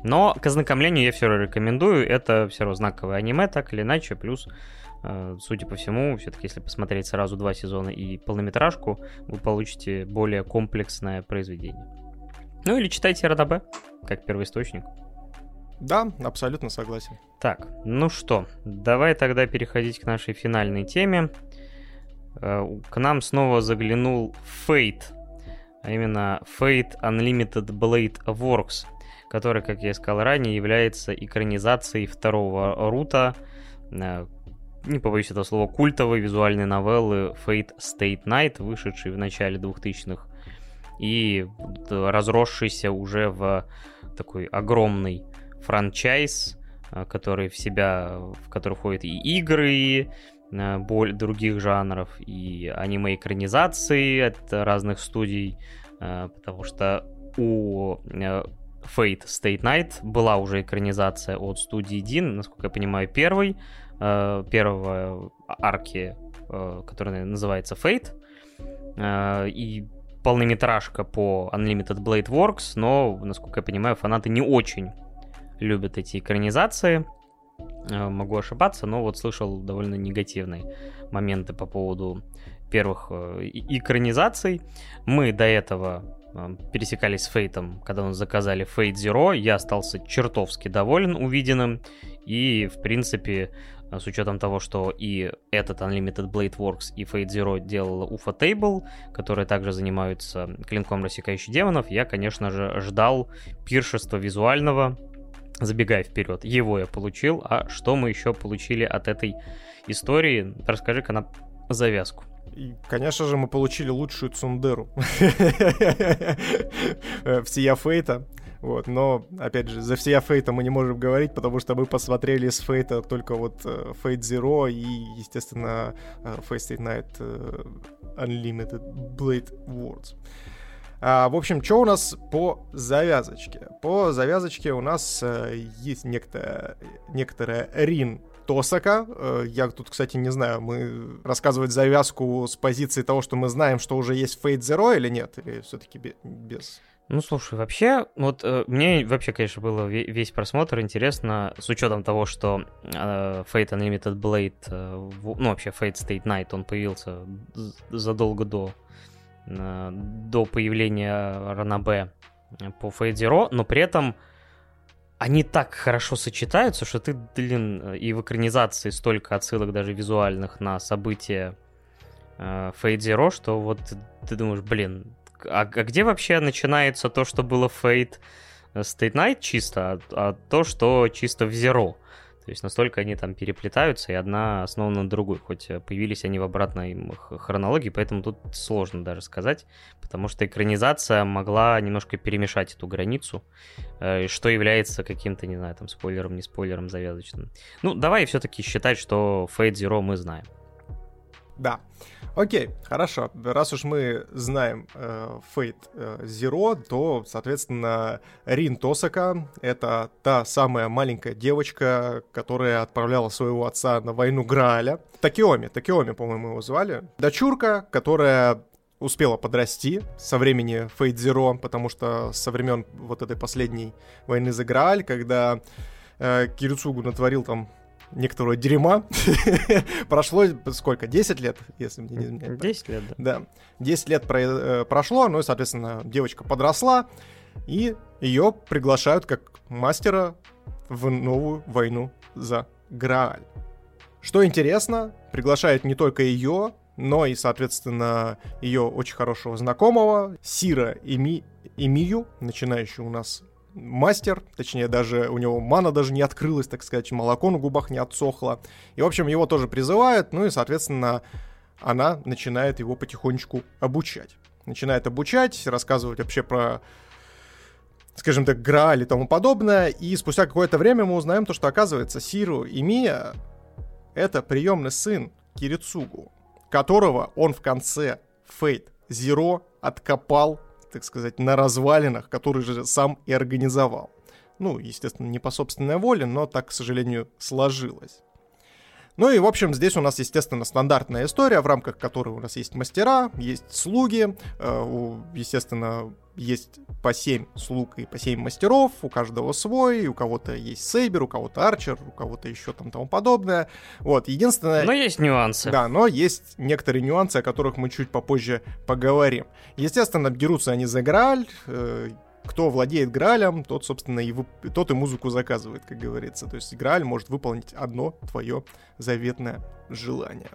Но к ознакомлению я все равно рекомендую. Это все равно знаковое аниме, так или иначе. Плюс, э, судя по всему, все-таки если посмотреть сразу два сезона и полнометражку, вы получите более комплексное произведение. Ну или читайте РДБ, как первоисточник. Да, абсолютно согласен. Так, ну что, давай тогда переходить к нашей финальной теме. Э, к нам снова заглянул Fate, а именно Fate Unlimited Blade Works, который, как я сказал ранее, является экранизацией второго рута, э, не побоюсь этого слова, культовой визуальной новеллы Fate State Night, вышедшей в начале 2000-х и разросшийся уже в такой огромный франчайз, э, который в себя, в который входят и игры, э, боль других жанров, и аниме-экранизации от разных студий, э, потому что у Fate State Night была уже экранизация от студии Дин, насколько я понимаю, первый, первого арки, который называется Fate, и полнометражка по Unlimited Blade Works, но, насколько я понимаю, фанаты не очень любят эти экранизации. Э, могу ошибаться, но вот слышал довольно негативные моменты по поводу первых э, экранизаций. Мы до этого э, пересекались с Фейтом, когда мы заказали Fate Zero. Я остался чертовски доволен увиденным. И, в принципе, с учетом того, что и этот Unlimited Blade Works и Fate Zero делала Ufa Table, которые также занимаются клинком рассекающих демонов, я, конечно же, ждал пиршества визуального, забегая вперед, его я получил, а что мы еще получили от этой истории? Расскажи-ка нам завязку. И, конечно же, мы получили лучшую Цундеру всея Фейта. Вот, но, опять же, за всея Фейта мы не можем говорить, потому что мы посмотрели с Фейта только вот э, Fate Zero и, естественно, э, Fate Night э, Unlimited Blade Words. А, в общем, что у нас по завязочке? По завязочке у нас э, есть некто, некоторая Рин Тосака. Э, я тут, кстати, не знаю, мы рассказывать завязку с позиции того, что мы знаем, что уже есть Fate Zero или нет? Или все-таки без... Ну, слушай, вообще, вот э, мне вообще, конечно, было весь просмотр интересно, с учетом того, что э, Fate Unlimited Blade, э, ну, вообще Fate State Night, он появился задолго до до появления Ранабе по Фейдеро, но при этом они так хорошо сочетаются, что ты, блин, и в экранизации столько отсылок даже визуальных на события э, Фейдеро, что вот ты думаешь, блин, а, а где вообще начинается то, что было Фейт State Night чисто, а, а то, что чисто в Zero? То есть настолько они там переплетаются, и одна основана на другой, хоть э, появились они в обратной хронологии, поэтому тут сложно даже сказать, потому что экранизация могла немножко перемешать эту границу, э, что является каким-то, не знаю, там, спойлером, не спойлером завязочным. Ну, давай все-таки считать, что Fate Zero мы знаем. Да. Окей, хорошо. Раз уж мы знаем э, Fate э, Zero, то, соответственно, Рин Тосака — это та самая маленькая девочка, которая отправляла своего отца на войну Грааля. Такиоми, Такиоми, по-моему, его звали. Дочурка, которая успела подрасти со времени Fate Zero, потому что со времен вот этой последней войны за Грааль, когда э, Кирицугу натворил там некоторого дерьма. Прошло сколько? 10 лет, если мне не изменяет. 10 лет, да. Да. 10 лет про- э, прошло, ну и, соответственно, девочка подросла, и ее приглашают как мастера в новую войну за Грааль. Что интересно, приглашает не только ее, но и, соответственно, ее очень хорошего знакомого, Сира Эми, Эмию, начинающий у нас мастер, точнее, даже у него мана даже не открылась, так сказать, молоко на губах не отсохло. И, в общем, его тоже призывают, ну и, соответственно, она начинает его потихонечку обучать. Начинает обучать, рассказывать вообще про скажем так, Грааль и тому подобное, и спустя какое-то время мы узнаем то, что оказывается Сиру и Мия — это приемный сын Кирицугу, которого он в конце Фейт Зеро откопал так сказать, на развалинах, который же сам и организовал. Ну, естественно, не по собственной воле, но так, к сожалению, сложилось. Ну и, в общем, здесь у нас, естественно, стандартная история, в рамках которой у нас есть мастера, есть слуги, э, естественно, есть по 7 слуг и по 7 мастеров, у каждого свой, у кого-то есть сейбер, у кого-то арчер, у кого-то еще там тому подобное. Вот, единственное... Но есть нюансы. Да, но есть некоторые нюансы, о которых мы чуть попозже поговорим. Естественно, дерутся они за Грааль, э, кто владеет Граалем, тот, собственно, и, вып... тот и музыку заказывает, как говорится. То есть Грааль может выполнить одно твое заветное желание.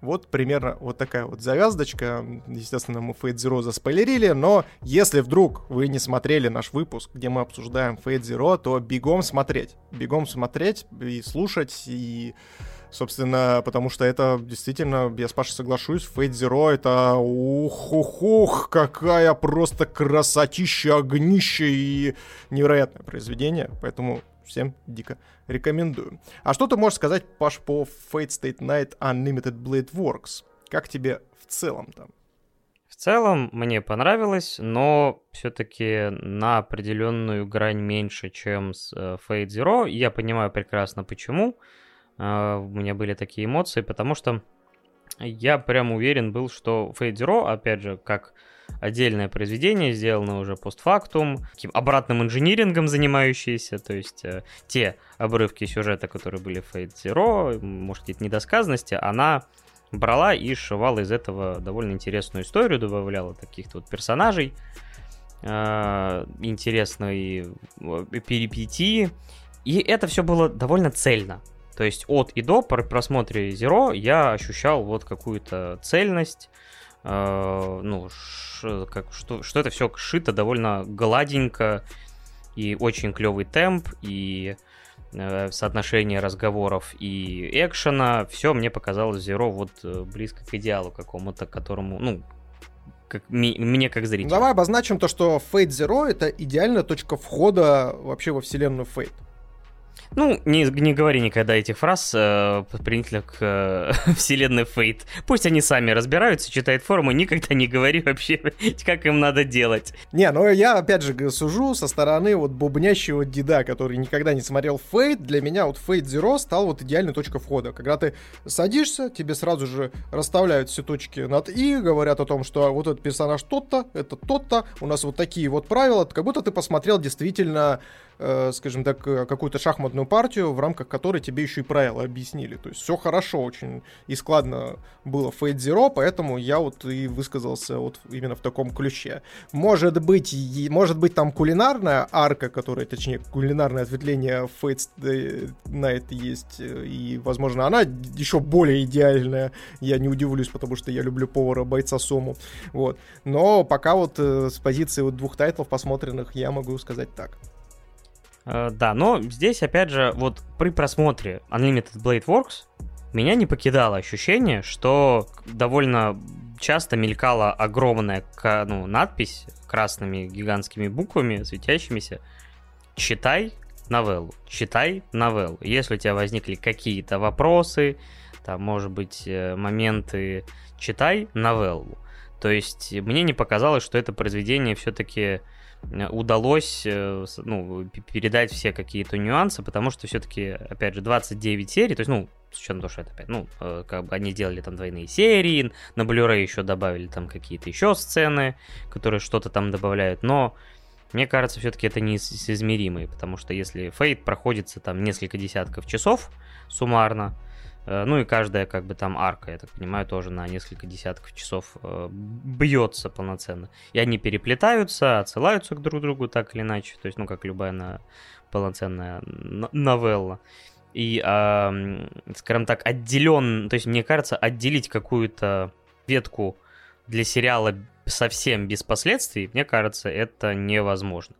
Вот примерно вот такая вот завязочка. Естественно, мы Fate Zero заспойлерили, но если вдруг вы не смотрели наш выпуск, где мы обсуждаем Fate Zero, то бегом смотреть. Бегом смотреть и слушать, и Собственно, потому что это действительно, я с Пашей соглашусь, Fate Zero это ух-ух-ух, какая просто красотища, огнище и невероятное произведение. Поэтому всем дико рекомендую. А что ты можешь сказать, Паш, по Fate State Night Unlimited Blade Works? Как тебе в целом там? В целом мне понравилось, но все-таки на определенную грань меньше, чем с э, Fate Zero. Я понимаю прекрасно почему. У меня были такие эмоции, потому что я прям уверен был, что Zero, опять же, как отдельное произведение, сделанное уже постфактум, таким обратным инжинирингом занимающееся, то есть э, те обрывки сюжета, которые были в Fate может, какие-то недосказанности, она брала и сшивала из этого довольно интересную историю, добавляла таких-то вот персонажей, э, интересной перипетии, и это все было довольно цельно. То есть от и до при просмотре Zero я ощущал вот какую-то цельность, э, ну, ш, как, что, что это все шито довольно гладенько, и очень клевый темп, и э, соотношение разговоров и экшена, все мне показалось Zero вот э, близко к идеалу какому-то, которому, ну, как, ми, мне как зрителю. Давай обозначим то, что Fate Zero это идеальная точка входа вообще во вселенную Fate. Ну, не, не говори никогда этих фраз э, применительно к э, вселенной Фейт. Пусть они сами разбираются, читают форумы, никогда не говори вообще, как им надо делать. Не, ну я опять же сужу со стороны вот бубнящего деда, который никогда не смотрел Фейт. Для меня вот Фейт Zero стал вот идеальной точкой входа. Когда ты садишься, тебе сразу же расставляют все точки над «и», говорят о том, что вот этот персонаж тот-то, это тот-то, у нас вот такие вот правила, как будто ты посмотрел действительно э, скажем так, э, какую-то шахматную партию, в рамках которой тебе еще и правила объяснили. То есть все хорошо очень и складно было в Fate Zero, поэтому я вот и высказался вот именно в таком ключе. Может быть, может быть там кулинарная арка, которая, точнее, кулинарное ответвление Fate Night есть, э, и, возможно, она еще более идеальная. Я не удивлюсь, потому что я люблю повара бойца Сому. Вот. Но пока вот с позиции вот двух тайтлов посмотренных я могу сказать так. Э, да, но здесь, опять же, вот при просмотре Unlimited Blade Works меня не покидало ощущение, что довольно часто мелькала огромная ну, надпись красными гигантскими буквами, светящимися «Читай новеллу, читай новеллу». Если у тебя возникли какие-то вопросы, там, может быть, э, моменты «Читай новеллу». То есть мне не показалось, что это произведение все-таки удалось э, ну, передать все какие-то нюансы, потому что все-таки, опять же, 29 серий, то есть, ну, с учетом того, что это опять, ну, э, как бы они сделали там двойные серии, на Blu-ray еще добавили там какие-то еще сцены, которые что-то там добавляют, но мне кажется, все-таки это несоизмеримые, потому что если Фейт проходится там несколько десятков часов суммарно, ну и каждая, как бы там арка, я так понимаю, тоже на несколько десятков часов э, бьется полноценно. И они переплетаются, отсылаются к друг другу так или иначе. То есть, ну, как любая на полноценная новелла. И, э, скажем так, отделен, то есть, мне кажется, отделить какую-то ветку для сериала совсем без последствий, мне кажется, это невозможно.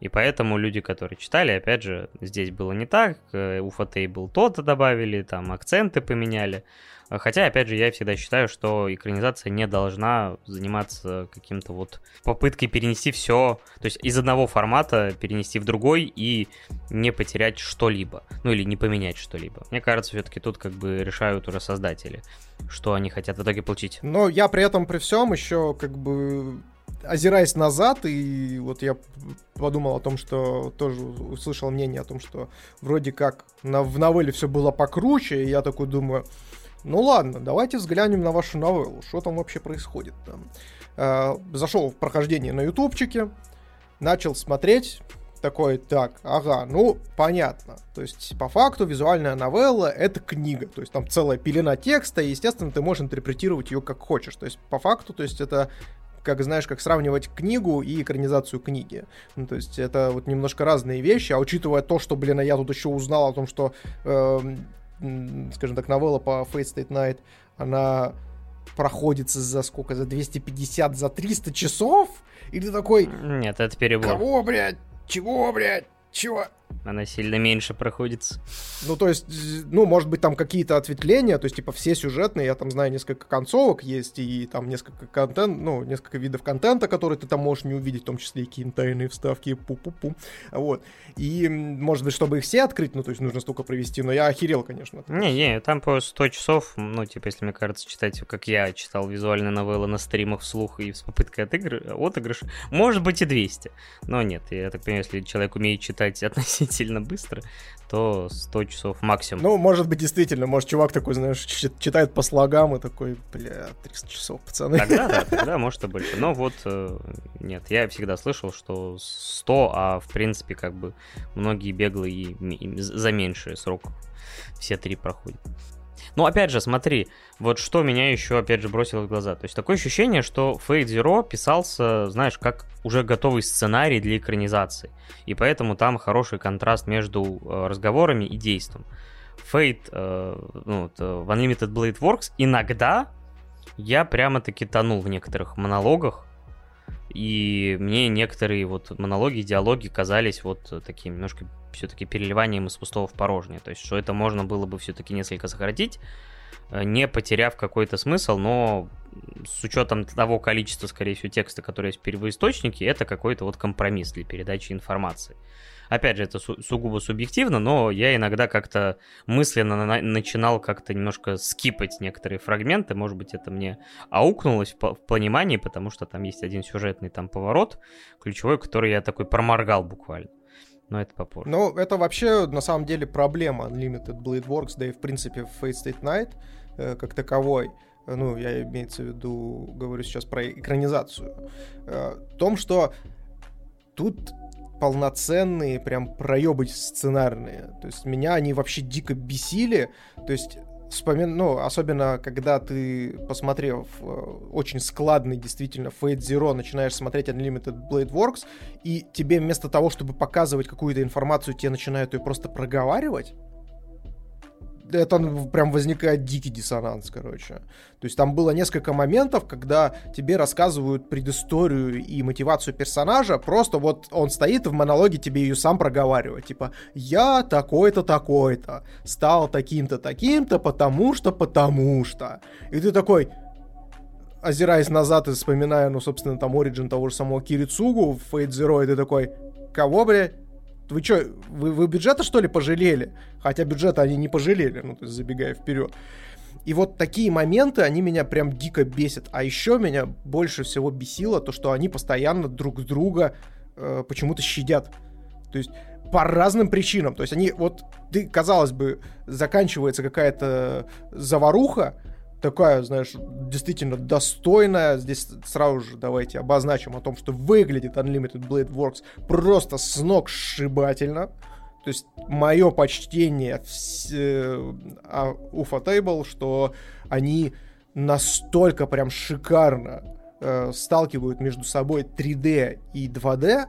И поэтому люди, которые читали, опять же, здесь было не так, э, у был то-то добавили, там акценты поменяли. Хотя, опять же, я всегда считаю, что экранизация не должна заниматься каким-то вот попыткой перенести все, то есть из одного формата перенести в другой и не потерять что-либо, ну или не поменять что-либо. Мне кажется, все-таки тут как бы решают уже создатели, что они хотят в итоге получить. Но я при этом при всем еще как бы озираясь назад, и вот я подумал о том, что тоже услышал мнение о том, что вроде как на, в новелле все было покруче, и я такой думаю, ну ладно, давайте взглянем на вашу новеллу, что там вообще происходит там. Э, зашел в прохождение на ютубчике, начал смотреть, такой, так, ага, ну, понятно. То есть, по факту, визуальная новелла — это книга. То есть, там целая пелена текста, и, естественно, ты можешь интерпретировать ее как хочешь. То есть, по факту, то есть, это как знаешь, как сравнивать книгу и экранизацию книги. Ну, то есть это вот немножко разные вещи, а учитывая то, что, блин, я тут еще узнал о том, что, э, скажем так, новелла по Fate State Night, она проходится за сколько? За 250, за 300 часов? И ты такой... Нет, это перебор. Кого, блядь? Чего, блядь? Чего? Она сильно меньше проходится. Ну, то есть, ну, может быть, там какие-то ответвления, то есть, типа, все сюжетные, я там знаю несколько концовок есть, и там несколько контент, ну, несколько видов контента, которые ты там можешь не увидеть, в том числе и какие-то тайные вставки, пу-пу-пу, вот. И, может быть, чтобы их все открыть, ну, то есть, нужно столько провести, но я охерел, конечно. Не-не, там по 100 часов, ну, типа, если, мне кажется, читать, как я читал визуальные новеллы на стримах вслух и с попыткой от игры, отыгрыша, может быть и 200, но нет, я так понимаю, если человек умеет читать относительно сильно быстро, то 100 часов максимум. Ну, может быть, действительно, может, чувак такой, знаешь, читает по слогам и такой, бля, 300 часов, пацаны. Тогда, да, тогда, может, и больше. Но вот, э, нет, я всегда слышал, что 100, а в принципе, как бы, многие беглые за меньший срок все три проходят. Ну, опять же, смотри, вот что меня еще, опять же, бросило в глаза. То есть такое ощущение, что Fate Zero писался, знаешь, как уже готовый сценарий для экранизации. И поэтому там хороший контраст между э, разговорами и действием. Fate, э, ну, вот, э, в Unlimited Blade Works иногда я прямо-таки тонул в некоторых монологах, и мне некоторые вот монологи, диалоги казались вот таким немножко все-таки переливанием из пустого в порожнее. То есть, что это можно было бы все-таки несколько сократить, э, не потеряв какой-то смысл, но с учетом того количества, скорее всего, текста, который есть в первоисточнике, это какой-то вот компромисс для передачи информации. Опять же, это су- сугубо субъективно, но я иногда как-то мысленно на- начинал как-то немножко скипать некоторые фрагменты. Может быть, это мне аукнулось в, в понимании, потому что там есть один сюжетный там поворот ключевой, который я такой проморгал буквально но это попозже. Ну, это вообще, на самом деле, проблема Unlimited Blade Works, да и, в принципе, Fate State Night э, как таковой. Ну, я имеется в виду, говорю сейчас про экранизацию. Э, в том, что тут полноценные прям проебы сценарные. То есть меня они вообще дико бесили. То есть вспомин... ну, особенно когда ты, посмотрев э, очень складный, действительно, Fate Zero, начинаешь смотреть Unlimited Blade Works, и тебе вместо того, чтобы показывать какую-то информацию, тебе начинают ее просто проговаривать, это прям возникает дикий диссонанс, короче. То есть там было несколько моментов, когда тебе рассказывают предысторию и мотивацию персонажа, просто вот он стоит в монологе, тебе ее сам проговаривает, типа, я такой-то, такой-то, стал таким-то, таким-то, потому что, потому что. И ты такой, озираясь назад и вспоминая, ну, собственно, там, оригин того же самого Кирицугу в Fate Zero, и ты такой, кого, блядь? Вы что, вы, вы бюджета, что ли, пожалели? Хотя бюджета они не пожалели, ну, то есть забегая вперед. И вот такие моменты, они меня прям дико бесят. А еще меня больше всего бесило то, что они постоянно друг друга э, почему-то щадят. То есть по разным причинам. То есть они, вот, ты, казалось бы, заканчивается какая-то заваруха, такая, знаешь, действительно достойная. Здесь сразу же давайте обозначим о том, что выглядит Unlimited Blade Works просто с ног сшибательно. То есть мое почтение в, э, Table, что они настолько прям шикарно э, сталкивают между собой 3D и 2D,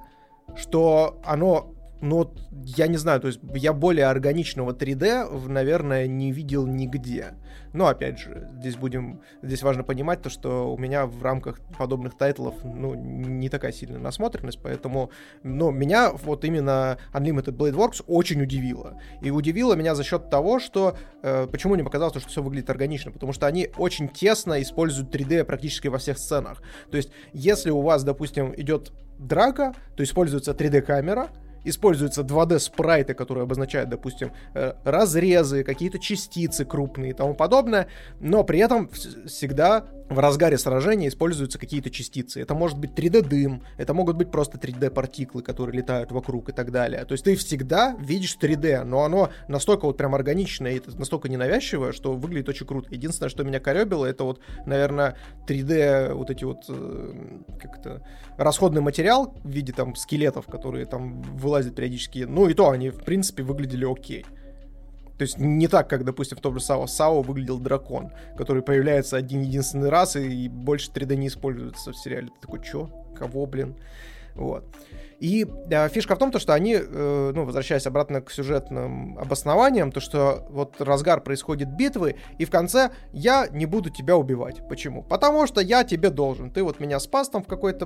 что оно ну, я не знаю, то есть я более органичного 3D, наверное, не видел нигде. Но, опять же, здесь будем, здесь важно понимать то, что у меня в рамках подобных тайтлов, ну, не такая сильная насмотренность, поэтому, ну, меня вот именно Unlimited Blade Works очень удивило. И удивило меня за счет того, что, э, почему мне показалось, что все выглядит органично, потому что они очень тесно используют 3D практически во всех сценах. То есть, если у вас, допустим, идет драка, то используется 3D-камера, используются 2D спрайты, которые обозначают, допустим, э, разрезы, какие-то частицы крупные и тому подобное, но при этом всегда в разгаре сражения используются какие-то частицы. Это может быть 3D-дым, это могут быть просто 3D-партиклы, которые летают вокруг и так далее. То есть ты всегда видишь 3D, но оно настолько вот прям органичное и настолько ненавязчивое, что выглядит очень круто. Единственное, что меня коребило, это вот, наверное, 3D, вот эти вот, э, как то расходный материал в виде там скелетов, которые там вылазят периодически. Ну и то они, в принципе, выглядели окей. То есть не так, как, допустим, в том же САО. САО выглядел дракон, который появляется один единственный раз и больше 3D не используется в сериале. Ты такой, чё? Кого, блин? Вот. И э, фишка в том, то, что они, э, ну, возвращаясь обратно к сюжетным обоснованиям, то, что вот разгар происходит битвы, и в конце я не буду тебя убивать. Почему? Потому что я тебе должен. Ты вот меня спас там в какой-то,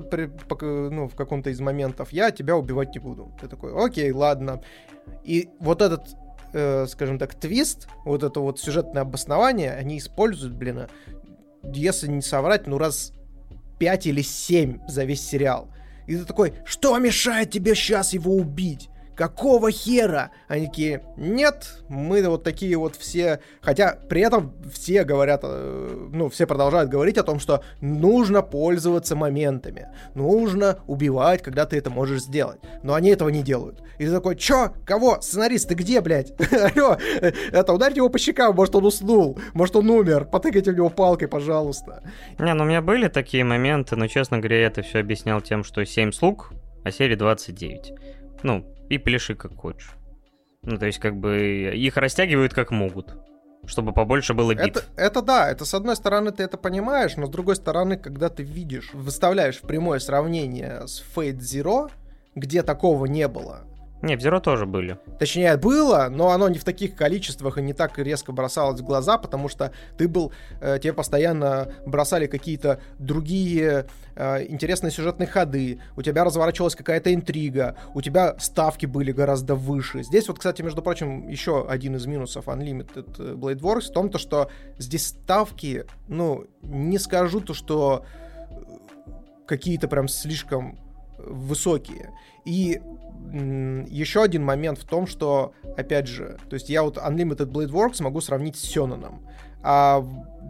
ну, в каком-то из моментов, я тебя убивать не буду. Ты такой, окей, ладно. И вот этот э, скажем так, твист, вот это вот сюжетное обоснование, они используют, блин, если не соврать, ну раз 5 или 7 за весь сериал. И ты такой, что мешает тебе сейчас его убить? Какого хера? Они такие, нет, мы вот такие вот все... Хотя при этом все говорят, э, ну, все продолжают говорить о том, что нужно пользоваться моментами. Нужно убивать, когда ты это можешь сделать. Но они этого не делают. И ты такой, чё? Кого? Сценарист, ты где, блядь? Алло, это ударьте его по щекам, может он уснул, может он умер, потыкайте в него палкой, пожалуйста. Не, ну у меня были такие моменты, но, честно говоря, я это все объяснял тем, что 7 слуг, а серии 29. Ну, и пляши как хочешь. Ну, то есть, как бы, их растягивают как могут, чтобы побольше было бит. Это, это да, это с одной стороны ты это понимаешь, но с другой стороны, когда ты видишь, выставляешь в прямое сравнение с Fate Zero, где такого не было, не, в Zero тоже были. Точнее, было, но оно не в таких количествах и не так резко бросалось в глаза, потому что ты был, э, тебе постоянно бросали какие-то другие э, интересные сюжетные ходы, у тебя разворачивалась какая-то интрига, у тебя ставки были гораздо выше. Здесь вот, кстати, между прочим, еще один из минусов Unlimited э, Blade Works в том, то, что здесь ставки, ну, не скажу то, что э, какие-то прям слишком высокие. И еще один момент в том, что, опять же, то есть я вот Unlimited Blade Works могу сравнить с Сёнаном, а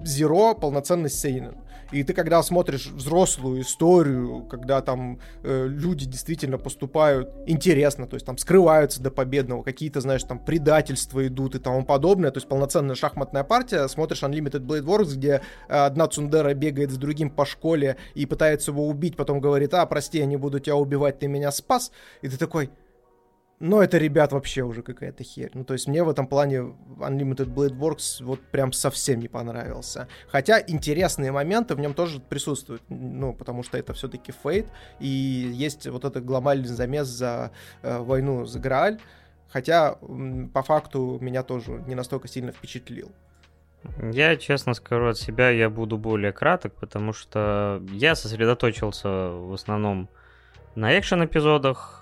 Zero полноценный Сейнен. И ты когда смотришь взрослую историю, когда там э, люди действительно поступают интересно, то есть там скрываются до победного, какие-то, знаешь, там предательства идут и тому подобное, то есть полноценная шахматная партия, смотришь Unlimited Blade Wars, где э, одна Цундера бегает с другим по школе и пытается его убить, потом говорит, а, прости, я не буду тебя убивать, ты меня спас, и ты такой, но это, ребят, вообще уже какая-то херь. Ну, то есть мне в этом плане Unlimited Blade Works вот прям совсем не понравился. Хотя интересные моменты в нем тоже присутствуют. Ну, потому что это все-таки фейт. И есть вот этот глобальный замес за э, войну за Грааль. Хотя по факту меня тоже не настолько сильно впечатлил. Я, честно скажу от себя, я буду более краток, потому что я сосредоточился в основном на экшен-эпизодах,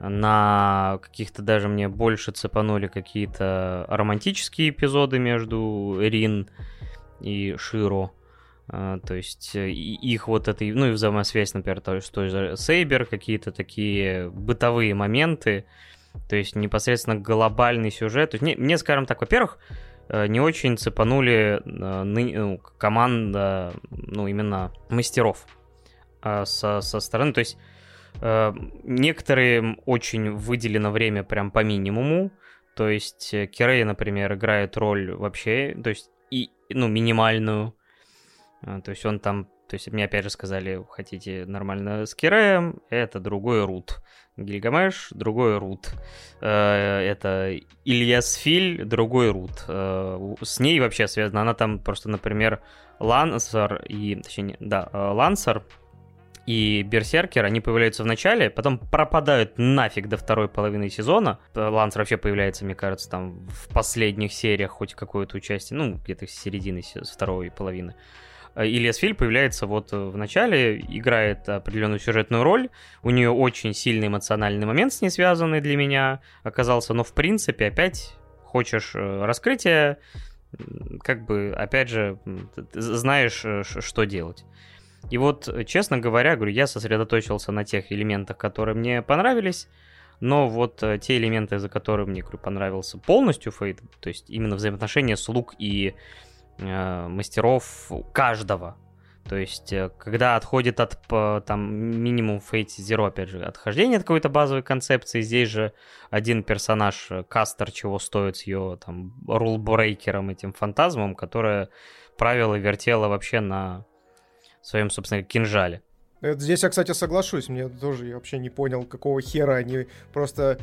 на каких-то даже мне больше цепанули какие-то романтические эпизоды между Рин и Широ. А, то есть их вот этой, ну и взаимосвязь, например, то, с той же Сейбер, какие-то такие бытовые моменты, то есть непосредственно глобальный сюжет. То есть, не, мне, скажем так, во-первых, э, не очень цепанули э, ну, команда, ну, именно мастеров а, со, со стороны. То есть Э, некоторые очень выделено время прям по минимуму. То есть э, Кирей, например, играет роль вообще, то есть и, ну, минимальную. Э, то есть он там То есть мне опять же сказали, хотите нормально с Киреем, это другой рут. Гильгамеш, другой рут. Э, это Ильяс Филь, другой рут. Э, с ней вообще связано. Она там просто, например, Лансер и... Точнее, да, э, Лансер и Берсеркер, они появляются в начале, потом пропадают нафиг до второй половины сезона. Лансер вообще появляется, мне кажется, там в последних сериях хоть какое-то участие, ну, где-то с середины, второй половины. Э, Ильяс Филь появляется вот в начале, играет определенную сюжетную роль. У нее очень сильный эмоциональный момент с ней связанный для меня оказался, но в принципе опять хочешь э, раскрытия, как бы, опять же, знаешь, э, что делать. И вот, честно говоря, говорю, я сосредоточился на тех элементах, которые мне понравились, но вот э, те элементы, за которые мне, говорю, понравился полностью Фейт, то есть именно взаимоотношения слуг и э, мастеров каждого, то есть, э, когда отходит от там минимум Fate Zero, опять же, отхождение от какой-то базовой концепции, здесь же один персонаж, э, Кастер, чего стоит с ее там рулбрейкером, этим фантазмом, которая правила вертела вообще на своем, собственно, кинжале. Здесь я, кстати, соглашусь. Мне тоже я вообще не понял, какого хера они просто...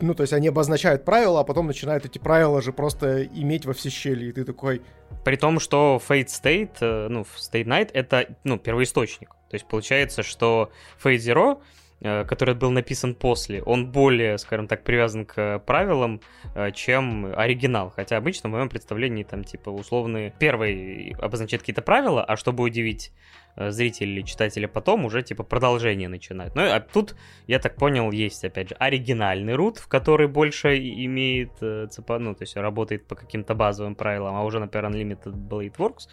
Ну, то есть они обозначают правила, а потом начинают эти правила же просто иметь во все щели. И ты такой... При том, что Fate State, э, ну, State Night — это, ну, первоисточник. То есть получается, что Fate Zero который был написан после, он более, скажем так, привязан к правилам, э, чем оригинал. Хотя обычно в моем представлении там типа условные первый обозначает какие-то правила, а чтобы удивить э, зрителей или читателя потом, уже типа продолжение начинает. Ну, а тут, я так понял, есть, опять же, оригинальный рут, в который больше имеет цепа, ну, то есть работает по каким-то базовым правилам, а уже, например, Unlimited Blade Works,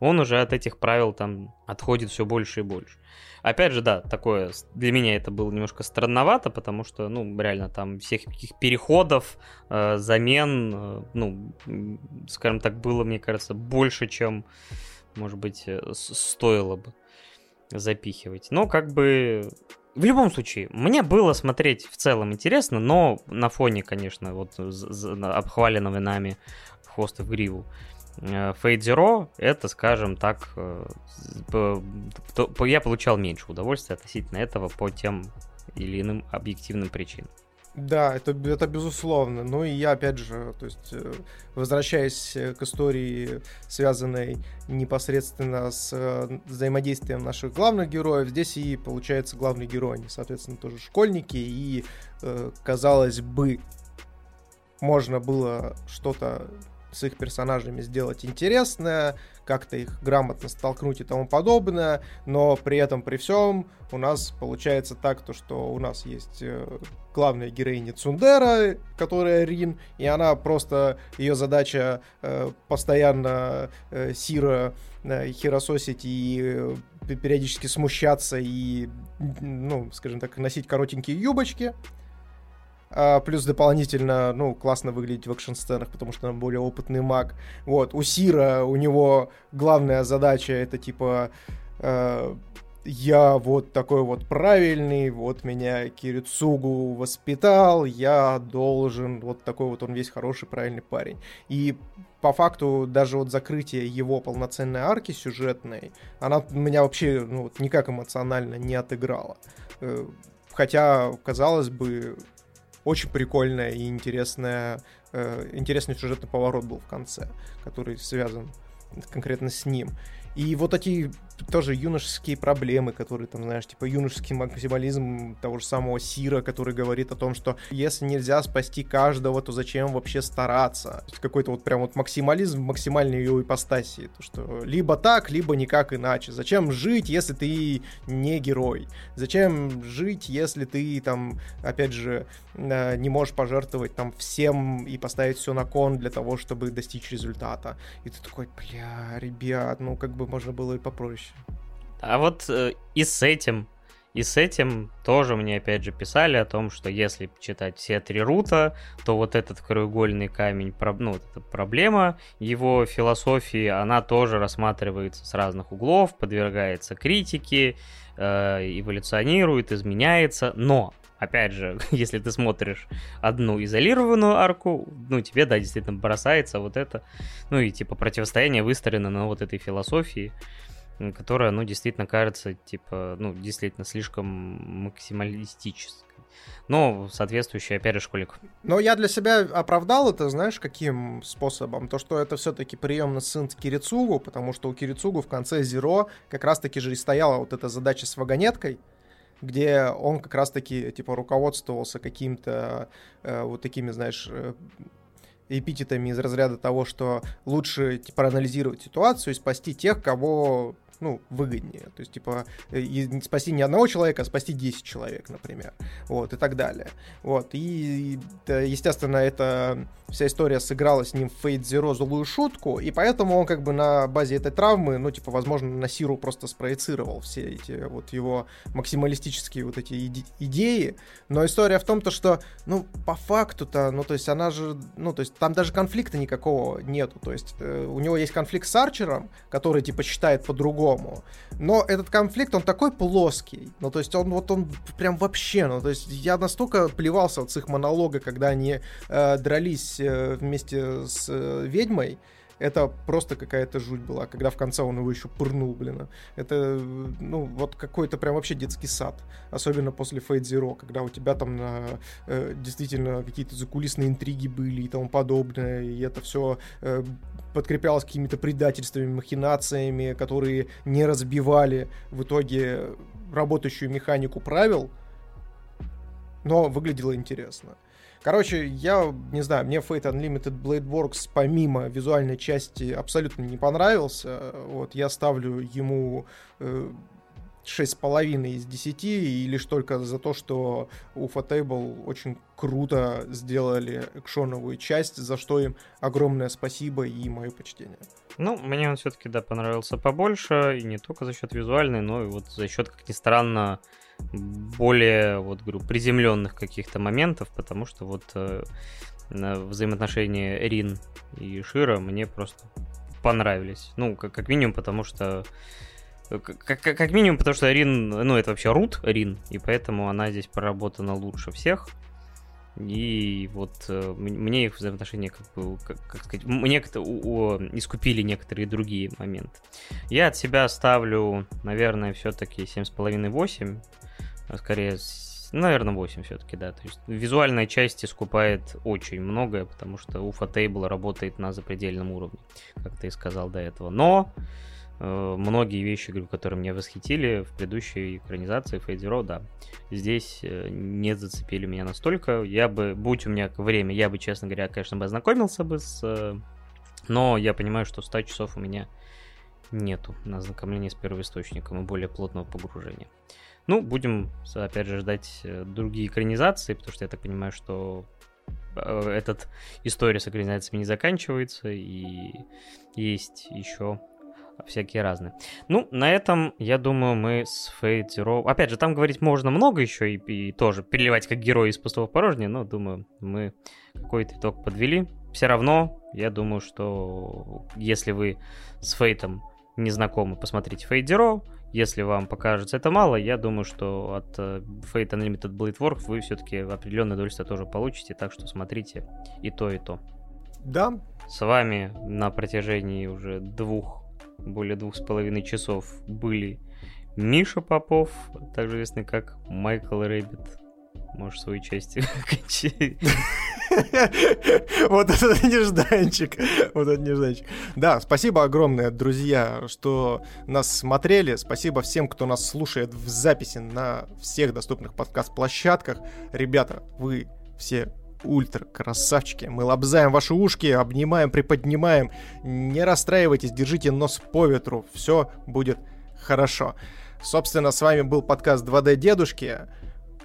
он уже от этих правил там отходит все больше и больше. Опять же, да, такое, для меня это было немножко странновато, потому что, ну, реально там всех таких переходов, э, замен, э, ну, скажем так, было, мне кажется, больше, чем, может быть, э, стоило бы запихивать. Но как бы в любом случае, мне было смотреть в целом интересно, но на фоне, конечно, вот обхваленного нами хвоста в гриву Э, Zero это, скажем так, э, я получал меньше удовольствия относительно этого по тем или иным объективным причинам. Да, это, это безусловно. Ну и я, опять же, то есть, э, возвращаясь к истории, связанной непосредственно с взаимодействием наших главных героев, здесь и получается главный герой, они, соответственно, тоже школьники, и, казалось бы, можно было что-то с их персонажами сделать интересное, как-то их грамотно столкнуть и тому подобное, но при этом, при всем, у нас получается так, то, что у нас есть э, главная героиня Цундера, которая Рин, и она просто, ее задача э, постоянно э, Сира э, херососить и э, периодически смущаться и, ну, скажем так, носить коротенькие юбочки, а, плюс дополнительно, ну, классно выглядеть в экшн-сценах, потому что он более опытный маг. Вот, у Сира, у него главная задача это типа... Э, я вот такой вот правильный, вот меня Кирицугу воспитал, я должен, вот такой вот он весь хороший, правильный парень. И по факту даже вот закрытие его полноценной арки сюжетной, она меня вообще ну, вот, никак эмоционально не отыграла. Э, хотя, казалось бы, очень прикольная и интересная, э, интересный сюжетный поворот был в конце, который связан конкретно с ним. И вот эти тоже юношеские проблемы, которые там, знаешь, типа юношеский максимализм того же самого Сира, который говорит о том, что если нельзя спасти каждого, то зачем вообще стараться? Какой-то вот прям вот максимализм максимальной ее ипостаси. То, что либо так, либо никак иначе. Зачем жить, если ты не герой? Зачем жить, если ты там, опять же, э, не можешь пожертвовать там всем и поставить все на кон для того, чтобы достичь результата? И ты такой, бля, ребят, ну как бы можно было и попроще. А вот э, и с этим, и с этим тоже мне опять же писали о том, что если читать все три рута, то вот этот краеугольный камень, ну, вот эта проблема его философии, она тоже рассматривается с разных углов, подвергается критике, э, эволюционирует, изменяется, но опять же, если ты смотришь одну изолированную арку, ну, тебе, да, действительно бросается вот это, ну, и, типа, противостояние выстроено на вот этой философии, которая, ну, действительно кажется, типа, ну, действительно слишком максималистической. Но соответствующий, опять же, школик. Но я для себя оправдал это, знаешь, каким способом? То, что это все-таки приемный сын Кирицугу, потому что у Кирицугу в конце Зеро как раз-таки же и стояла вот эта задача с вагонеткой, где он как раз-таки, типа, руководствовался каким-то э, вот такими, знаешь, э, эпитетами из разряда того, что лучше типа, проанализировать ситуацию и спасти тех, кого ну, выгоднее. То есть, типа, и спасти не одного человека, а спасти 10 человек, например. Вот, и так далее. Вот, и, естественно, эта вся история сыграла с ним в Fate Zero злую шутку, и поэтому он как бы на базе этой травмы, ну, типа, возможно, на Сиру просто спроецировал все эти вот его максималистические вот эти иде- идеи. Но история в том, то, что, ну, по факту-то, ну, то есть она же, ну, то есть там даже конфликта никакого нету. То есть э, у него есть конфликт с Арчером, который, типа, считает по-другому, по-другому. Но этот конфликт, он такой плоский. Ну, то есть он вот он прям вообще, ну, то есть я настолько плевался от их монолога, когда они э, дрались э, вместе с э, ведьмой, это просто какая-то жуть была, когда в конце он его еще пырнул, блин. Это, ну, вот какой-то прям вообще детский сад. Особенно после Fate Zero, когда у тебя там на, э, действительно какие-то закулисные интриги были и тому подобное, и это все э, подкреплялось какими-то предательствами, махинациями, которые не разбивали в итоге работающую механику правил, но выглядело интересно. Короче, я не знаю, мне Fate Unlimited Blade Works помимо визуальной части абсолютно не понравился. Вот я ставлю ему э, 6,5 из 10, и лишь только за то, что у Fatable очень круто сделали экшоновую часть, за что им огромное спасибо и мое почтение. Ну, мне он все-таки, да, понравился побольше, и не только за счет визуальной, но и вот за счет, как ни странно, более, вот говорю, приземленных каких-то моментов, потому что вот э, взаимоотношения Рин и Шира мне просто понравились. Ну, как, как минимум, потому что как, как минимум, потому что Рин, ну, это вообще Рут Рин, и поэтому она здесь проработана лучше всех. И вот э, мне их взаимоотношения, как бы, как, как сказать, мне у, у, искупили некоторые другие моменты. Я от себя ставлю, наверное, все-таки 7,5-8. А скорее, наверное, 8 все-таки, да. То есть визуальная часть искупает очень многое, потому что UFA Table работает на запредельном уровне, как ты и сказал до этого. Но э, многие вещи, которые меня восхитили в предыдущей экранизации Zero, да, здесь э, не зацепили меня настолько. Я бы, будь у меня время, я бы, честно говоря, конечно, бы ознакомился бы с... Э, но я понимаю, что 100 часов у меня нету на ознакомление с первоисточником и более плотного погружения. Ну, будем, опять же, ждать э, другие экранизации, потому что я так понимаю, что э, этот история с экранизациями не заканчивается, и есть еще всякие разные. Ну, на этом, я думаю, мы с Fate Zero... Опять же, там говорить можно много еще, и, и тоже переливать как герой из пустого в но, думаю, мы какой-то итог подвели. Все равно, я думаю, что если вы с Фейтом не знакомы, посмотрите Fate Zero, если вам покажется это мало, я думаю, что от э, Fate Unlimited Blade Works вы все-таки определенное удовольствие тоже получите, так что смотрите и то, и то. Да. С вами на протяжении уже двух, более двух с половиной часов были Миша Попов, также известный как Майкл Рэббит. Можешь свою часть Вот этот нежданчик. Вот этот нежданчик. Да, спасибо огромное, друзья, что нас смотрели. Спасибо всем, кто нас слушает в записи на всех доступных подкаст-площадках. Ребята, вы все ультра красавчики. Мы лобзаем ваши ушки, обнимаем, приподнимаем. Не расстраивайтесь, держите нос по ветру. Все будет хорошо. Собственно, с вами был подкаст 2D Дедушки.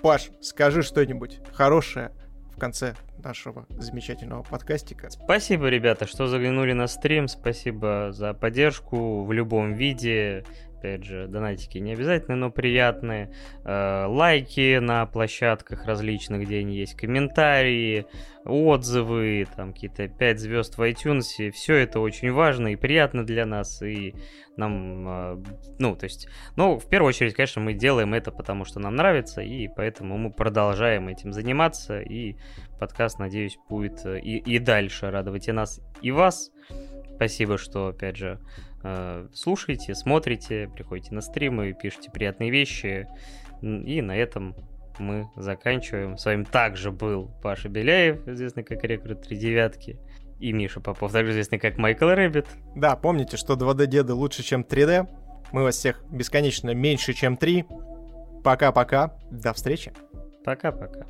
Паш, скажи что-нибудь хорошее в конце нашего замечательного подкастика. Спасибо, ребята, что заглянули на стрим. Спасибо за поддержку в любом виде опять же, донатики не обязательно, но приятные. Э, лайки на площадках различных, где они есть, комментарии, отзывы, там какие-то 5 звезд в iTunes. Все это очень важно и приятно для нас. И нам, э, ну, то есть, ну, в первую очередь, конечно, мы делаем это, потому что нам нравится, и поэтому мы продолжаем этим заниматься. И подкаст, надеюсь, будет э, и, и дальше радовать и нас, и вас. Спасибо, что, опять же, слушаете, смотрите, приходите на стримы, пишите приятные вещи. И на этом мы заканчиваем. С вами также был Паша Беляев, известный как Рекрут Три Девятки, и Миша Попов, также известный как Майкл Рэббит. Да, помните, что 2D-деды лучше, чем 3D. Мы вас всех бесконечно меньше, чем 3. Пока-пока. До встречи. Пока-пока.